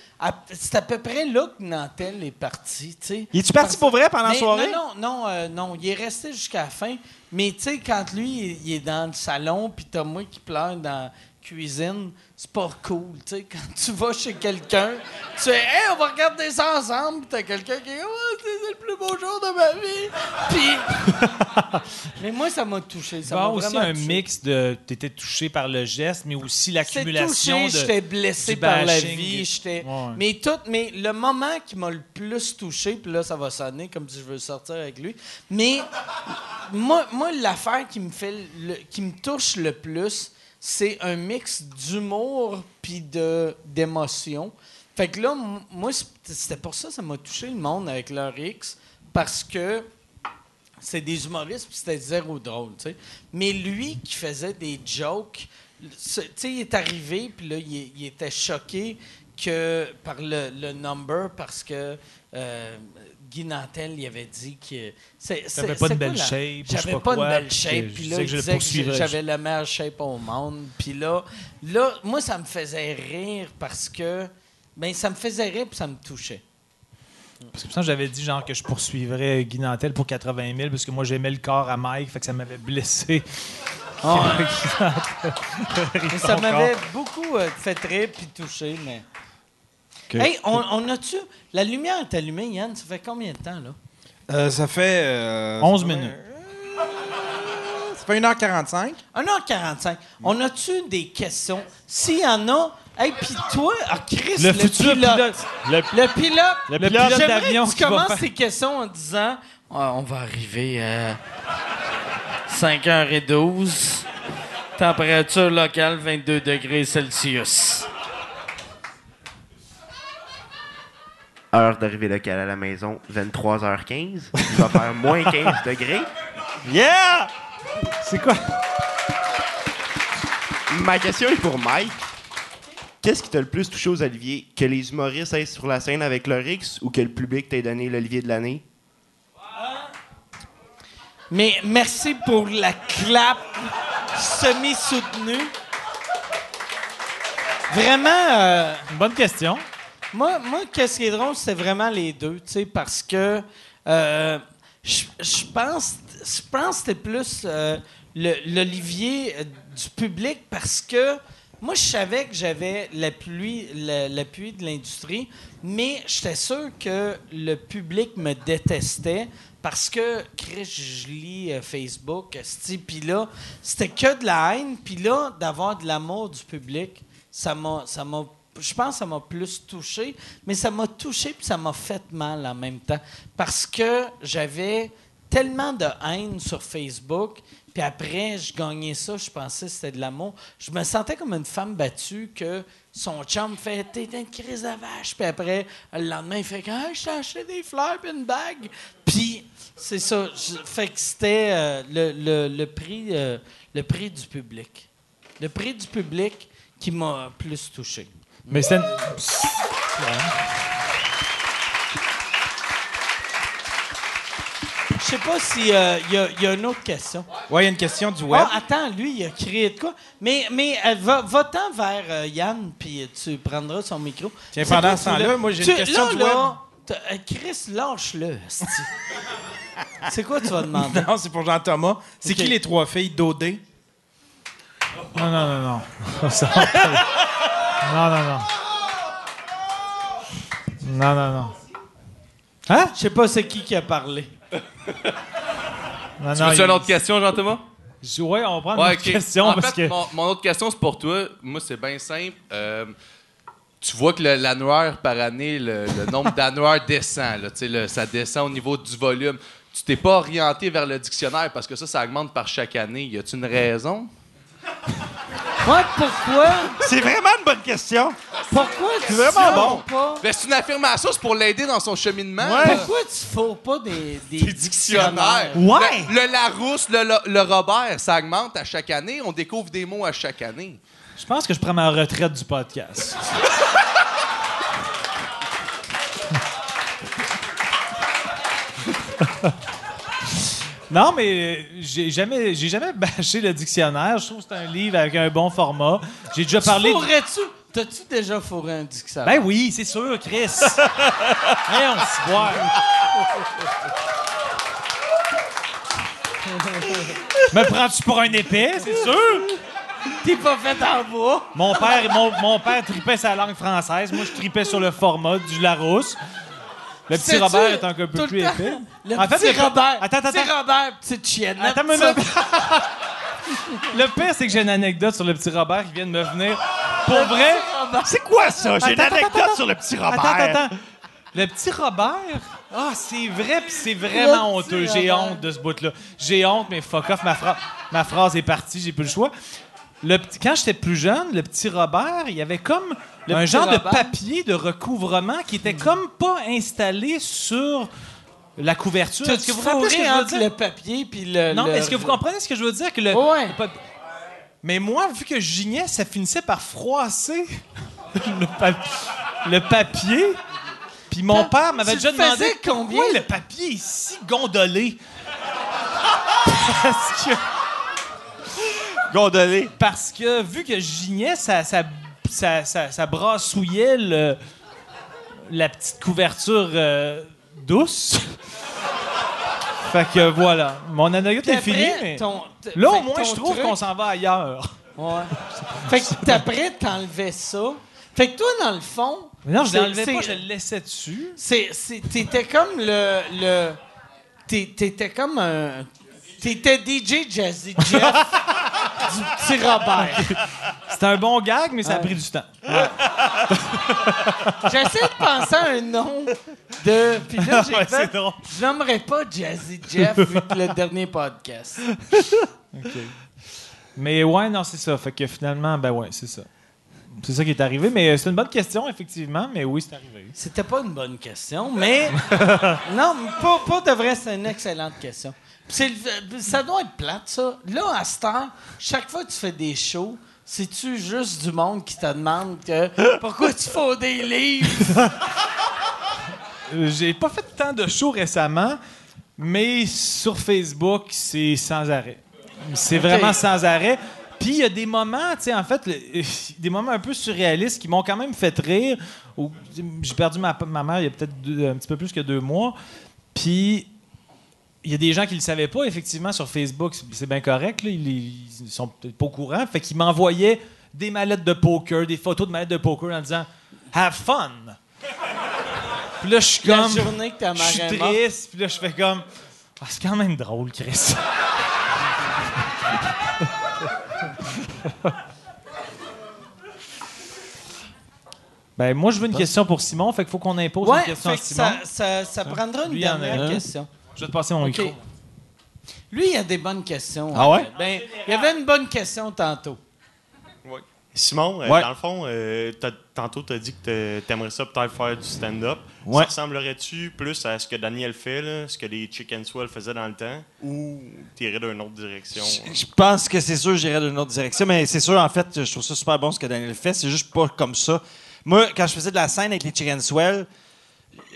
c'est à peu près là que Nantel est parti, tu sais. Il est-tu parti pour vrai pendant la soirée? Non, non, non, euh, non, il est resté jusqu'à la fin. Mais tu sais, quand lui, il, il est dans le salon, puis t'as moi qui pleure dans la cuisine, c'est pas cool, tu sais. Quand tu vas chez quelqu'un, tu fais « Hey, on va regarder ça ensemble », puis t'as quelqu'un qui est « Oh, c'est le plus beau jour de ma vie ». Puis... mais moi, ça m'a touché, ça m'a aussi un touché. mix de. Tu étais touché par le geste, mais aussi l'accumulation touché, de. j'étais blessé par la vie, j'étais Ouais. mais tout mais le moment qui m'a le plus touché, puis là ça va sonner comme si je veux sortir avec lui, mais moi moi l'affaire qui me fait le- qui me touche le plus, c'est un mix d'humour puis d'émotion. Fait que là moi c'était pour ça que ça m'a touché le monde avec leur X parce que c'est des humoristes, puis c'était zéro drôle, tu sais. Mais lui qui faisait des jokes, tu sais, il est arrivé, puis là, il, il était choqué que par le, le number, parce que euh, Guy Nantel, il avait dit que... T'avais pas de belle la- shape J'avais pas pas, quoi, de belle shape, puis là, il disait que j'avais la meilleure shape au monde. Puis là, là, moi, ça me faisait rire parce que... Ben, ça me faisait rire, puis ça me touchait. Parce que ça, j'avais dit genre que je poursuivrais Guy Nantel pour 80 000 parce que moi j'aimais le corps à Mike, fait que ça m'avait blessé. Mais ça m'avait beaucoup euh, fait rire puis touché, mais. Hey, on, on a-tu. La lumière est allumée, Yann, ça fait combien de temps, là? Euh, ça fait. euh, 11 ça fait- minutes. Ça fait 1h45. 1h45. On a-tu des questions? S'il y en a. Hey, puis toi, ah, Chris, Le futur pilote. Le, Le pilote. le pilote J'aimerais d'avion que tu commences faire- tes questions en disant Ah, On va arriver à 5h12. Température locale 22 degrés Celsius. Heure d'arrivée locale à la maison, 23h15. Il va faire moins 15 degrés. Yeah! C'est quoi? Ma question est pour Mike. Qu'est-ce qui t'a le plus touché aux Oliviers? Que les humoristes aient sur la scène avec leur X ou que le public t'ait donné l'Olivier de l'année? Mais merci pour la clap semi-soutenue. Vraiment, euh, Une bonne question. Moi, moi qu'est-ce qui est drôle, c'est vraiment les deux, tu sais, parce que euh, je pense, pense que c'était plus euh, l'Olivier euh, du public parce que moi, je savais que j'avais l'appui de l'industrie, mais j'étais sûr que le public me détestait parce que, Chris, je lis Facebook, puis là, c'était que de la haine, puis là, d'avoir de l'amour du public, ça m'a, je pense que ça m'a plus touché, mais ça m'a touché puis ça m'a fait mal en même temps parce que j'avais tellement de haine sur Facebook, puis après je gagnais ça, je pensais que c'était de l'amour. Je me sentais comme une femme battue que son chum fait t'es une crise de vache, puis après le lendemain il fait ah, je t'ai acheté des fleurs puis une bague, puis c'est ça. Je- fait que c'était euh, le prix, euh, le prix du public, le prix du public qui m'a plus touché. Mais c'est. je sais pas s'il y, a, y a une autre question. Ouais, il y a une question du web. Ah, attends, lui, il a créé de quoi? Mais, mais euh, va, va-t'en vers euh, Yann, puis tu prendras son micro. Tiens, pendant ce temps-là, moi, j'ai une question là, du là, web. t'as- euh, Chris, lâche-le. C'est quoi tu vas demander? Non, c'est pour Jean-Thomas. C'est qui les trois filles? d'Odé? Non, non, non, non. Non, non, non. Non, non, non. Hein? Je sais pas c'est qui qui a parlé. Non, Tu non, veux il- une autre question, Jean-Thomas? Je- Ouais, on va prendre Ouais, une ok. question en parce fait, que. mon, mon autre question, c'est pour toi. Moi, c'est bien simple. Euh, tu vois que le- l'annuaire par année, le, le nombre d'annuaires descend. Là, Tu sais, le- ça descend au niveau du volume. Tu t'es pas orienté vers le dictionnaire parce que ça, ça augmente par chaque année. Y a-tu une raison? Ouais, pourquoi? C'est vraiment une bonne question. Pourquoi tu vraiment bon. pas? Ben, c'est une affirmation, c'est pour l'aider dans son cheminement. là. Pourquoi tu fous pas des, des, Des dictionnaires? Ouais. Le, le Larousse, le, le- le Robert, ça augmente à chaque année. On découvre des mots à chaque année. Je pense que je prends ma retraite du podcast. Non, mais j'ai jamais, j'ai jamais bâché le dictionnaire. Je trouve que c'est un livre avec un bon format. J'ai déjà parlé. Fourrais-tu? T'as-tu déjà fourré un dictionnaire? Ben oui, c'est sûr, Chris. hey, on se voit. Me prends-tu pour un épais, c'est sûr? T'es pas fait en bois? Mon père, mon, mon père tripait sa langue française. Moi, je tripais sur le format du Larousse. Le petit Sais-tu, Robert est un peu tout le plus temps, épais. Le En fait, petit le- Robert. Attends, attends, Petit attends. Robert, petite chienne. Attends, mais le... pire, c'est que j'ai une anecdote sur le petit Robert qui vient de me venir. Pour vrai? C'est quoi ça? J'ai une Attends, anecdote attends, sur le petit Robert. Attends, attends, attends. Le petit Robert? Ah, c'est vrai, puis c'est vraiment Le petit honteux. J'ai Robert. honte de ce bout-là. J'ai honte, mais fuck off, ma, phra- ma phrase est partie, j'ai plus le choix. Le petit- Quand j'étais plus jeune, le petit Robert, il y avait comme Le un genre de papier de recouvrement qui était comme pas installé sur la couverture. Tu Est-ce que vous rappelez ce que je veux dire? le papier puis le... Non, le- est-ce que vous comprenez ce que je veux dire? Que le, Ouais. le pap- Mais moi, vu que je gignais, ça finissait par froisser le, le papier. Puis mon père m'avait déjà demandé combien? le papier est si gondolé? parce, que, Gondolé. parce que vu que je gignais, ça, ça, ça, ça, ça brassouillait le- la petite couverture euh, douce. fait que voilà. Mon anecdote est finie, mais... ton- Là, au moins, je trouve truc- qu'on s'en va ailleurs. Ouais. fait que t'après, t'enlevais ça. Fait que toi, dans le fond... Mais non, je l'enlevais pas, je le laissais dessus. T'étais comme le, le t'é- t'étais comme un, t'étais DJ Jazzy Jeff du petit Robert. C'était un bon gag, mais ça a pris du temps. J'essaie de penser à un nom de, puis là j'ai Ouais, fait, c'est drôle. je nommerais pas Jazzy Jeff vu que le dernier podcast. Mais ouais, non, c'est ça. Fait que finalement, ben ouais, c'est ça. C'est ça qui est arrivé. Mais euh, c'est une bonne question, effectivement. Mais oui, c'est arrivé. C'était pas une bonne question, mais non, mais pas, pas de vrai, c'est une excellente question. Ça doit être plate, ça. Là, à cette heure, chaque fois que tu fais des shows, c'est-tu juste du monde qui te demande que pourquoi tu fais des livres? Euh, J'ai pas fait tant de shows récemment, mais sur Facebook, c'est sans arrêt. C'est vraiment sans arrêt. Puis il y a des moments, tu sais, en fait, le- des moments un peu surréalistes qui m'ont quand même fait rire. J'ai perdu ma, ma mère il y a peut-être un petit peu plus que deux mois. Puis il y a des gens qui le savaient pas, effectivement, sur Facebook. C'est- bien correct, là, ils, ils sont peut-être pas au courant. Fait qu'ils m'envoyaient des mallettes de poker, des photos de mallettes de poker en disant Have fun! Puis là, je suis La comme. journée que ta Je suis triste, puis là, je fais comme. Ah, c'est quand même drôle, Chris. ben, moi, je veux une question pour Simon, fait qu'il faut qu'on impose Ouais, une question fait à Simon. ça, ça, ça prendra une Lui, dernière question. Je vais te passer mon OK. micro. Lui, il a des bonnes questions. Ah ouais? Ben, il y avait une bonne question tantôt. Simon, euh, Ouais. dans le fond, euh, t'as- tantôt, tu as dit que tu aimerais ça peut-être faire du stand-up. Ouais. Ça ressemblerait-tu plus à ce que Daniel fait, là, ce que les Chicken Swell faisaient dans le temps, ou t'irais dans une autre direction? Je pense que c'est sûr que j'irais dans une autre direction, mais c'est sûr, en fait, je trouve ça super bon ce que Daniel fait. C'est juste pas comme ça. Moi, quand je faisais de la scène avec les Chicken Swell,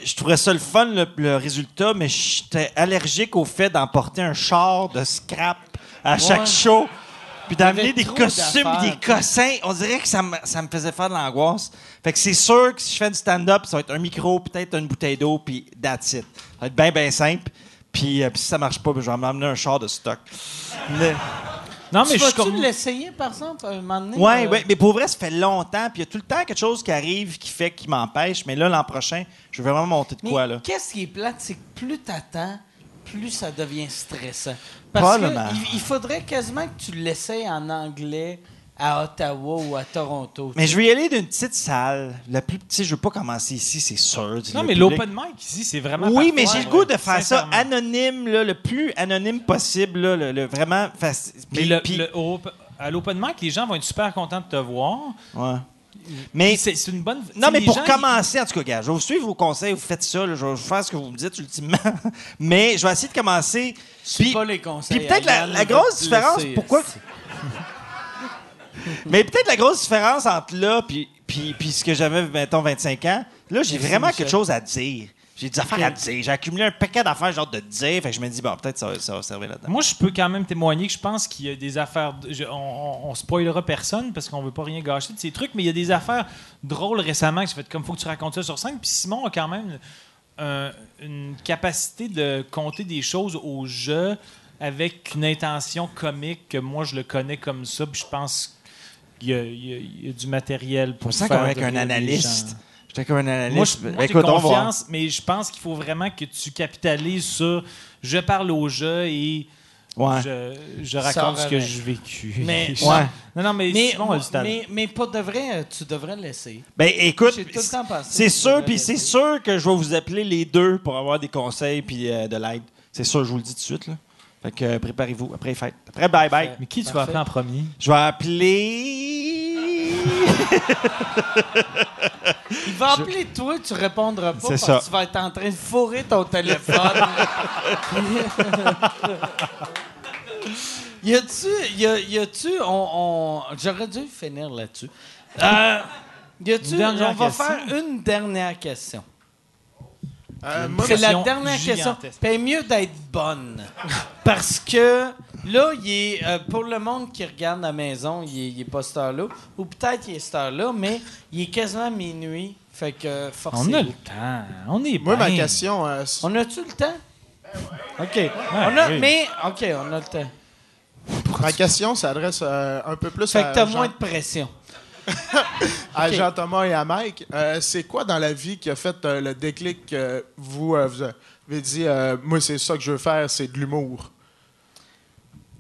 je trouvais ça le fun, le, le résultat, mais j'étais allergique au fait d'emporter un char de scrap à chaque Ouais. show. Puis d'amener des costumes, des cossins. On dirait que ça me, ça me faisait faire de l'angoisse. Fait que c'est sûr que si je fais du stand-up, ça va être un micro, peut-être une bouteille d'eau, puis that's it. Ça va être bien, bien simple. Puis, euh, puis si ça marche pas, ben, je vais m'emmener un char de stock. Mais- Non, mais tu vas-tu comme. l'essayer, par exemple, un moment donné? Ouais, euh, ouais, mais pour vrai, ça fait longtemps. Puis il y a tout le temps quelque chose qui arrive qui fait qui m'empêche. Mais là, l'an prochain, je vais vraiment monter de Mais quoi, là? qu'est-ce qui est plate, c'est que plus t'attends, plus ça devient stressant. Parce que Probablement. il, il faudrait quasiment que tu l'essayes en anglais à Ottawa ou à Toronto. Mais je vais y aller d'une petite salle. La plus petite, je veux pas commencer ici, c'est sûr. Non, mais l'open mic ici, c'est vraiment. Oui, mais j'ai le goût de faire ça anonyme, là, le plus anonyme possible, là, le, le vraiment. Mais le- le- au- à l'open mic, les gens vont être super contents de te voir. Ouais. Mais C'est une bonne. non, mais pour gens, commencer, en tout cas, gars, je vais vous suivre vos conseils, vous faites ça, là, je vais faire ce que vous me dites ultimement. mais je vais essayer de commencer. Puis- pas les conseils. Puis peut-être la, grosse différence, laisser, pourquoi. Mais peut-être la grosse différence entre là puis, puis, puis ce que j'avais, mettons, 25 ans, là, j'ai vraiment quelque chose à dire. J'ai des affaires à dire. J'ai accumulé un paquet d'affaires, genre de dire. Fait que je me dis, bon, peut-être ça, va- ça va servir là-dedans. Moi, je peux quand même témoigner que je pense qu'il y a des affaires. je- on, on, on spoilera personne parce qu'on veut pas rien gâcher de ces trucs, mais il y a des affaires drôles récemment que j'ai fait comme faut que tu racontes ça sur scène. Puis Simon a quand même une capacité de compter des choses au jeu avec une intention comique que moi je le connais comme ça. Puis je pense qu'il y a, il y a- il y a du matériel pour faire comme avec un analyste. J'étais comme un analyste. Moi, je- moi, j'ai confiance, mais je pense qu'il faut vraiment que tu capitalises sur je parle au jeu et Ouais. je, je Ça raconte ce que j'ai vécu. Mais- Ouais. Non, non, mais, Mais, Simon a du talent. mais, mais pour de vrai, euh, tu devrais l'essayer. Ben écoute, le c'est sûr, puis c'est sûr que je vais vous appeler les deux pour avoir des conseils puis euh, de l'aide. C'est sûr, je vous le dis tout de suite. Là. Fait que euh, préparez-vous. Après les fêtes. Après, bye bye. Mais qui tu vas appeler en premier? Je vais appeler. Il va appeler toi, tu répondras pas C'est parce ça. que tu vas être en train de fourrer ton téléphone. y a-tu, y a, y a-tu, on, on- j'aurais dû finir là-dessus. Euh, y a-tu, Une dernière on va question. faire une dernière question. Euh, C'est la question dernière question. gigantesque. Puis mieux d'être bonne. Parce que là, il est, euh, pour le monde qui regarde à la maison, il est, il est pas cette heure-là. Ou peut-être il est cette heure-là, mais il est quasiment minuit. Fait que forcément. On a le temps. On est moi, ma question, euh, On a-tu le temps? OK. on a, oui. Mais, OK, on a le temps. ma question s'adresse euh, un peu plus Fait à, que t'as moins de pression. À. Jean-Thomas et à Mike. Euh, c'est quoi dans la vie qui a fait euh, le déclic que vous, euh, vous avez dit, euh, moi, c'est ça que je veux faire, c'est de l'humour?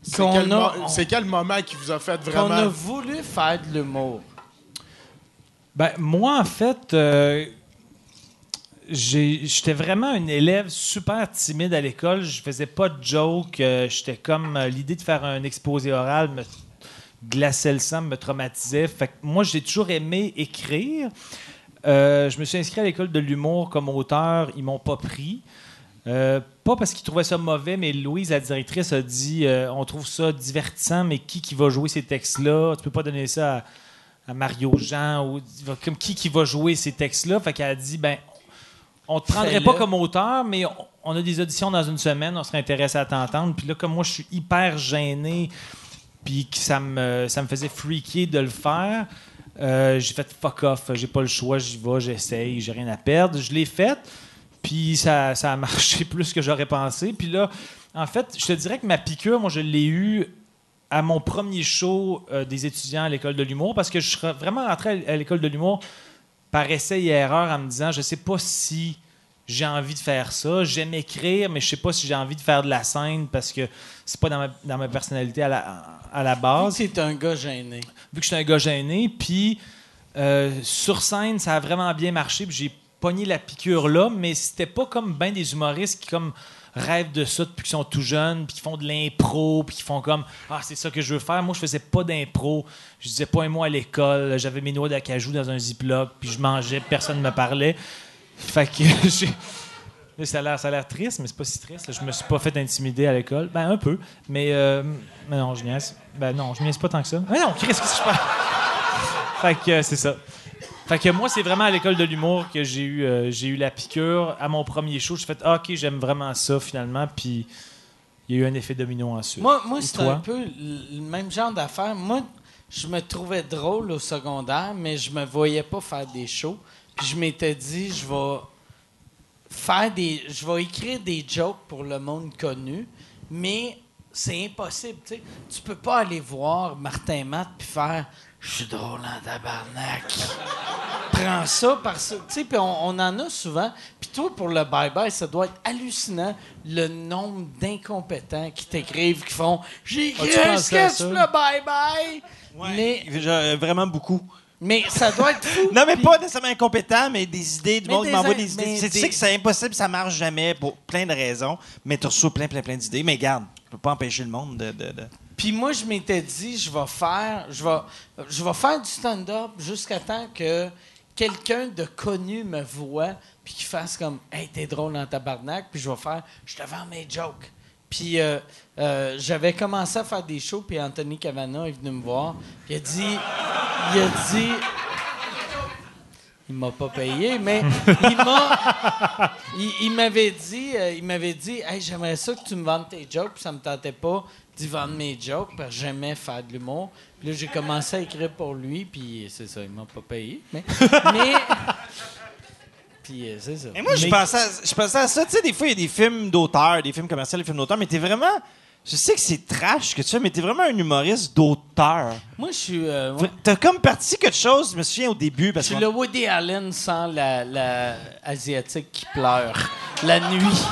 C'est quel, a- mo- on- c'est quel moment qui vous a fait On a vraiment... voulu faire de l'humour. Ben, moi, en fait, euh, j'étais vraiment un élève super timide à l'école. Je faisais pas de joke. euh, j'étais comme euh, l'idée de faire un exposé oral me glaçait le sang, me traumatisait. Fait que moi, j'ai toujours aimé écrire. Euh, je me suis inscrit à l'école de l'humour comme auteur. Ils m'ont pas pris. Euh, pas parce qu'ils trouvaient ça mauvais, mais Louise, la directrice, a dit euh, on trouve ça divertissant, mais qui qui va jouer ces textes-là? Tu peux pas donner ça à, à Mario Jean ou comme qui qui va jouer ces textes-là? Fait qu'elle a dit ben on te prendrait pas comme auteur, mais on, on a des auditions dans une semaine, on serait intéressé à t'entendre. Puis là, comme moi, je suis hyper gêné, puis que ça me, ça me faisait freaker de le faire, euh, j'ai fait fuck off, j'ai pas le choix, j'y vais, j'essaye, j'ai rien à perdre. Je l'ai fait, puis ça, ça a marché plus que j'aurais pensé. Puis là, en fait, je te dirais que ma piqûre, moi, je l'ai eue à mon premier show euh, des étudiants à l'école de l'humour, parce que je suis vraiment rentré à l'école de l'humour par essai et erreur en me disant je sais pas si j'ai envie de faire ça. J'aime écrire, mais je sais pas si j'ai envie de faire de la scène parce que c'est pas dans ma, dans ma personnalité à la, à la base. C'est un gars gêné. Vu que je suis un gars gêné, puis euh, sur scène, ça a vraiment bien marché, puis j'ai pogné la piqûre là, mais c'était pas comme ben des humoristes qui comme rêvent de ça depuis qu'ils sont tout jeunes, puis qui font de l'impro, puis qui font comme ah c'est ça que je veux faire. Moi je faisais pas d'impro, je disais pas un mot à l'école, j'avais mes noix d'acajou dans un ziploc, puis je mangeais, personne ne me parlait. Fait que ça a l'air, ça a l'air triste, mais c'est pas si triste. Je me suis pas fait intimider à l'école. Ben, un peu. Mais, euh, mais non, je niaise. Ben non, je niaise pas tant que ça. Mais non, Chris, qu'est-ce que je fais? fait que euh, c'est ça. Fait que moi, c'est vraiment à l'école de l'humour que j'ai eu, euh, j'ai eu la piqûre. À mon premier show, j'ai fait ah, OK, j'aime vraiment ça finalement. Puis il y a eu un effet domino ensuite. Moi, moi c'est un peu le même genre d'affaire. Moi, je me trouvais drôle au secondaire, mais je me voyais pas faire des shows. Puis je m'étais dit, je vais faire des. Je vais écrire des jokes pour le monde connu, mais c'est impossible. Tu sais. Tu peux pas aller voir Martin Matt puis faire Je suis drôle en tabarnak. Prends ça parce que. Tu sais, puis on, on en a souvent. Puis toi, pour le bye-bye, ça doit être hallucinant le nombre d'incompétents qui t'écrivent, qui font J'ai écrit As-tu un sketch pour le bye-bye. Mais, vraiment beaucoup. Mais ça doit être fou. Non, mais Puis- pas nécessairement incompétent, mais des idées du Mais monde m'envoie des idées. Tu sais, tu des- sais que c'est impossible, ça marche jamais pour plein de raisons, mais tu reçois plein, plein, plein d'idées. Mais garde, tu peux pas empêcher le monde de. de- de- Puis moi, je m'étais dit, je vais faire, je vais, je vais faire du stand-up jusqu'à temps que quelqu'un de connu me voit puis qu'il fasse comme, hey, t'es drôle dans tabarnak, puis je vais faire, je te vends mes jokes. Puis euh, euh, j'avais commencé à faire des shows, puis Anthony Cavana est venu me voir, il a dit, il a dit, il m'a pas payé, mais il m'a. Il, m'avait dit, euh, il m'avait dit, hey, j'aimerais ça que tu me vendes tes jokes, puis ça me tentait pas d'y vendre mes jokes, parce que j'aimais faire de l'humour. Puis là, j'ai commencé à écrire pour lui, puis c'est ça, il m'a pas payé. Mais puis euh, c'est ça. Et moi, je pensais, à, je pensais à ça. Tu sais, des fois, il y a des films d'auteur, des films commerciaux, des films d'auteur, mais t'es vraiment. Je sais que c'est trash que tu fais, mais t'es vraiment un humoriste d'auteur. Moi, je suis. euh, ouais. T'as comme parti quelque chose, je me souviens au début, Je parce suis que. le Woody Allen sans la, la asiatique qui pleure la nuit.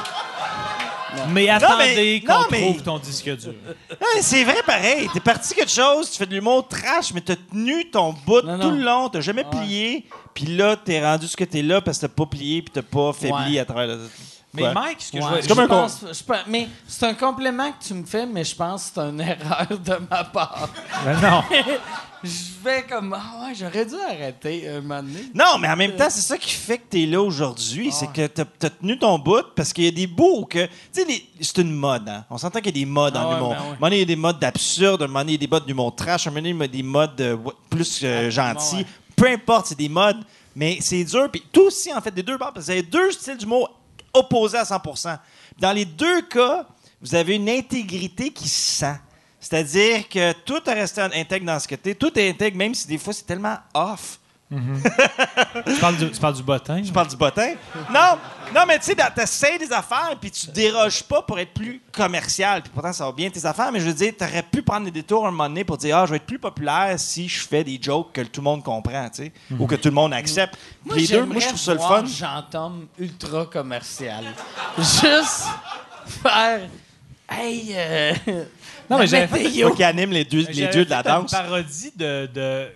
Mais attendez qu'on non, mais- trouve ton disque dur. Ouais, c'est vrai pareil. T'es parti quelque chose, tu fais de l'humour trash, mais t'as tenu ton bout Non, tout non. le long, t'as jamais plié. Puis là, t'es rendu ce que t'es là parce que t'as pas plié puis t'as pas faibli Ouais. à travers le. Mais Quoi? Mike, ce que Ouais, je vois. Un pense- je pense- mais c'est un compliment que tu me fais, mais je pense que c'est une erreur de ma part. Ben non. je vais comme ah ouais, j'aurais dû arrêter un moment donné. Non, mais en même temps, c'est ça qui fait que t'es là aujourd'hui. C'est que t'as as tenu ton bout parce qu'il y a des bouts que. Tu sais, c'est une mode, hein. On s'entend qu'il y a des modes Ah en ouais, humour. ben À ouais. un moment donné, il y a des modes d'absurde, un moment donné, il y a des modes d'humour trash, un moment donné, il y a des modes euh, plus euh, Ah, gentils. ouais. Peu importe, c'est des modes, mais c'est dur. Puis tout aussi, en fait, des deux bords, parce que vous avez deux styles d'humour opposés à 100% Dans les deux cas, vous avez une intégrité qui se sent. C'est-à-dire que tout est resté intègre dans ce que t'es. Tout est intègre, même si des fois c'est tellement off. Tu parles du, tu parles du bottin? Je parle du bottin. Non, non, mais tu sais, t'essayes des affaires, puis tu déroges pas pour être plus commercial. Puis pourtant, ça va bien tes affaires, mais je veux dire, t'aurais pu prendre des détours un moment donné pour dire, ah, je vais être plus populaire si je fais des jokes que tout le monde comprend, tu sais, ou que tout le monde accepte. Moi, les deux, moi, je j'aimerais trouve ça le voir fun. Jean-Tom ultra commercial. Juste faire Hey euh, Non, mais. Moi qui anime les, deux, les J'avais dieux de la fait une danse. parodie de. de-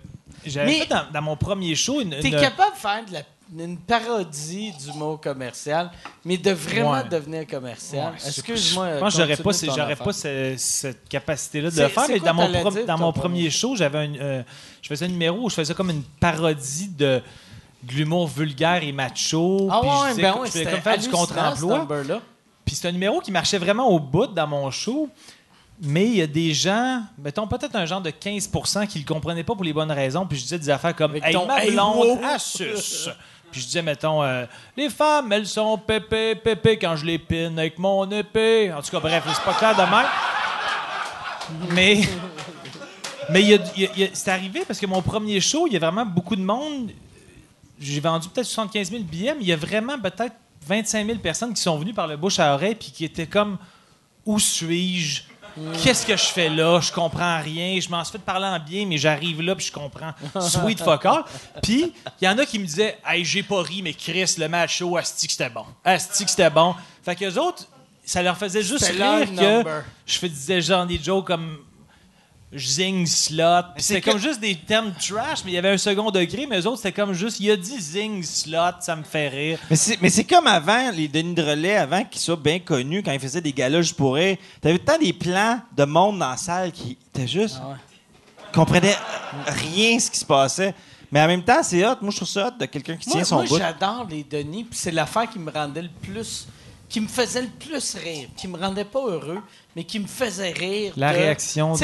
J'avais Mais- fait dans, dans mon premier show une. T'es une- capable de faire de la- une parodie du mot commercial, mais de vraiment Ouais. devenir commercial. Ouais, Excuse-moi. Je pense que j'aurais pas, j'aurais ce- cette capacité-là de le faire. Mais quoi dans mon, t'allais pro- dire, dans ton mon premier show, j'avais un, euh, je faisais un numéro où je faisais comme une parodie de, de l'humour vulgaire et macho. Ah puis je ouais, disais ben je faisais comme faire du contre-emploi. Puis c'est un numéro qui marchait vraiment au bout dans mon show. Mais il y a des gens, mettons peut-être un genre de 15% qui le comprenaient pas pour les bonnes raisons. Puis je disais des affaires comme Avec Hey, ton ma blonde. Puis je disais, mettons, euh, les femmes, elles sont pépé, pépé quand je les pine avec mon épée. En tout cas, bref, c'est pas clair de même. Mais, mais c'est arrivé parce que mon premier show, il y a vraiment beaucoup de monde. J'ai vendu peut-être 75 000 billets, mais il y a vraiment peut-être 25 000 personnes qui sont venues par le bouche à oreille puis qui étaient comme Où suis-je? Qu'est-ce que je fais là? Je comprends rien. Je m'en suis fait parler en bien, mais j'arrive là puis je comprends. Sweet fuck all. Puis, il y en a qui me disaient Hey, j'ai pas ri, mais Chris, le match show, Asti que c'était bon. Asti que c'était bon. Fait qu'eux autres, ça leur faisait juste rire que number. je faisais genre des jokes comme zing, slot. C'était que- comme juste des termes trash, mais il y avait un second degré, mais eux autres, c'était comme juste, il a dit zing, slot, ça me fait rire. Mais c'est, mais c'est comme avant, les Denis de Relais, avant qu'ils soient bien connus, quand ils faisaient des galas juste pour rire, t'avais tant des plans de monde dans la salle qui étaient juste. comprenaient rien ce qui se passait. Mais en même temps, c'est hot. Moi, je trouve ça hot de quelqu'un qui Moi, tient son moi, bout. j'adore les Denis, puis c'est l'affaire qui me rendait le plus qui me faisait le plus rire, qui me rendait pas heureux, mais qui me faisait rire. La de- réaction de-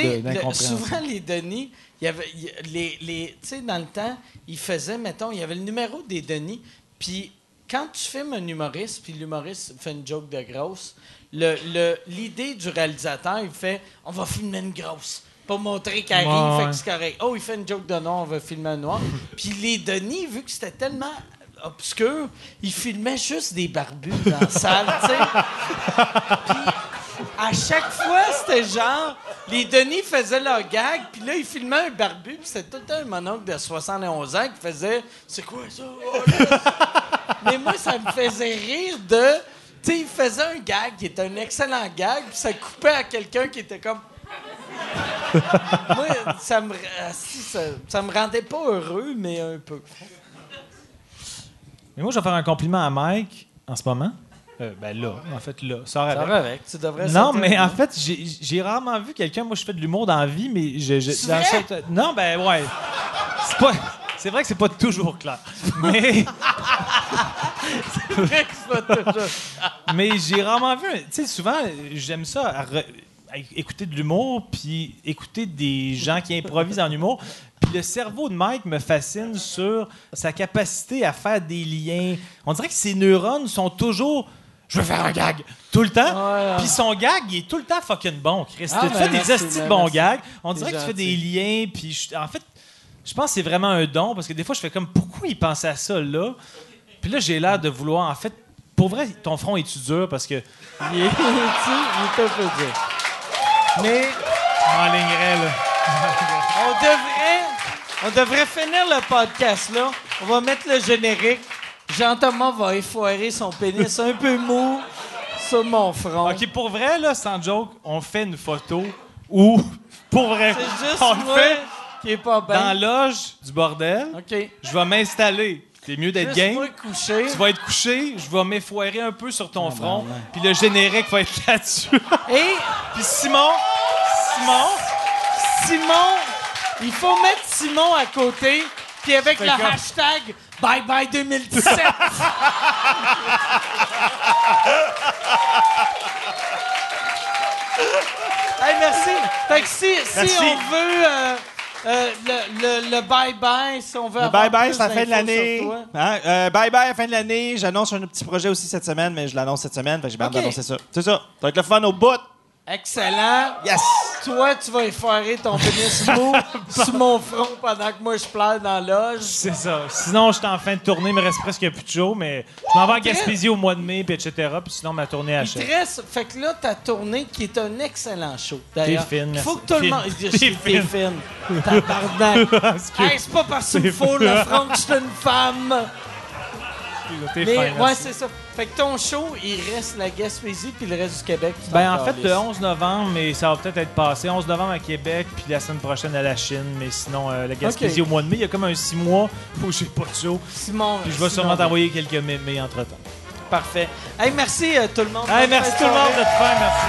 le-. Souvent, les Denis, il y avait, les, les, tu sais, dans le temps, ils faisaient, mettons, il y avait le numéro des Denis, puis quand tu filmes un humoriste, puis l'humoriste fait une joke de grosse, le- le- l'idée du réalisateur, il fait « On va filmer une grosse ». Pour montrer qu'elle Ouais, rit, fait que c'est correct. Oh, il fait une joke de noir, on va filmer un noir. Puis les Denis, vu que c'était tellement obscur, ils filmaient juste des barbus dans la salle, tu sais. À chaque fois, c'était genre, les Denis faisaient leur gag, puis là, ils filmaient un barbu, puis c'était tout un mononcle de 71 ans qui faisait « C'est quoi ça? Mais moi, ça me faisait rire de... Tu sais, il faisait un gag qui était un excellent gag, puis ça coupait à quelqu'un qui était comme... moi, ça me, ah, ça me rendait pas heureux, mais un peu. Mais moi, je vais faire un compliment à Mike en ce moment. Euh, ben là, en fait, là. Sors avec. Ça avec, tu devrais Non, mais en fait, j'ai rarement vu quelqu'un. Moi, je fais de l'humour dans la vie, mais je. je dans cette- non, ben ouais. C'est pas. C'est vrai que c'est pas toujours clair. Mais, C'est vrai que c'est pas toujours- mais j'ai rarement vu. Tu sais, souvent, j'aime ça, re- écouter de l'humour, puis écouter des gens qui improvisent en humour. Le cerveau de Mike me fascine sur sa capacité à faire des liens. On dirait que ses neurones sont toujours. Je veux faire un gag tout le temps. Puis son gag, il est tout le temps fucking bon, Chris. Ah, tu ben, fais des hosties de bons gags. On dirait que tu fais des liens. Puis je- en fait, je pense que c'est vraiment un don parce que des fois, je fais comme pourquoi il pensait à ça là? Puis là, j'ai l'air de vouloir. En fait, pour vrai, ton front est-tu dur? Parce que. Il est, il est un peu dur. Mais. M'enlignerais, là. On devrait, on devrait finir le podcast là. On va mettre le générique. Jean-Thomas va effoirer son pénis un peu mou sur mon front. Ok, pour vrai, là, sans joke, on fait une photo où, pour vrai, C'est juste on le moi fait qui est pas dans bien. la loge du bordel. OK. Je vais m'installer. C'est mieux d'être Juste game. moi couché. Tu vas être couché, je vais m'effoirer un peu sur ton front, puis le générique va être là-dessus. Et puis Simon, Simon, Simon, il faut mettre Simon à côté, puis avec le comme- hashtag Bye Bye 2017. hey, merci. Fait que si, on veut euh, euh, le, le, le Bye Bye, si on veut Le avoir bye bye, c'est à la fin de l'année. Hein? Euh, bye bye fin de l'année. J'annonce un petit projet aussi cette semaine, mais je l'annonce cette semaine. fait que J'ai hâte d'annoncer ça. C'est ça. Ça va être le fun au bout. Excellent. Yes! Toi, tu vas effoirer ton pénis mou sur mon front pendant que moi je pleure dans la loge. c'est ça. Sinon, je suis en fin de tournée, il me reste presque plus de show, mais je m'en vais en Gaspésie au mois de mai, puis etc. Puis sinon, ma tournée Il achève. reste, fait que là, ta tournée qui est un excellent show. D'ailleurs, T'es fine, Il faut que tout le monde. T'es fine. fine. Tabarnak. Parce que hey, c'est pas parce qu'il me faut le front que je suis une femme. T'es Mais fin, ouais, c'est ça. Fait que ton show, il reste la Gaspésie puis le reste du Québec. tu Ben, t'en en fait, le calisses. 11 novembre, mais ça va peut-être être passé. 11 novembre à Québec, puis la semaine prochaine à la Chine. Mais sinon, euh, la Gaspésie au mois de mai, il y a comme un 6 mois où j'ai pas de show. Simon. Puis je vais Simon, sûrement t'envoyer quelques mémés entre temps. Parfait. Hey, merci euh, tout le monde. Hey, Bonne merci fin tout le soirée. monde de te faire, merci.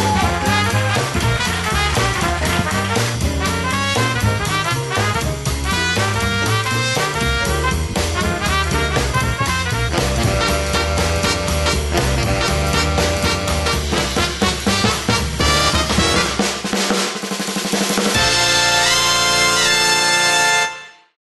Merci.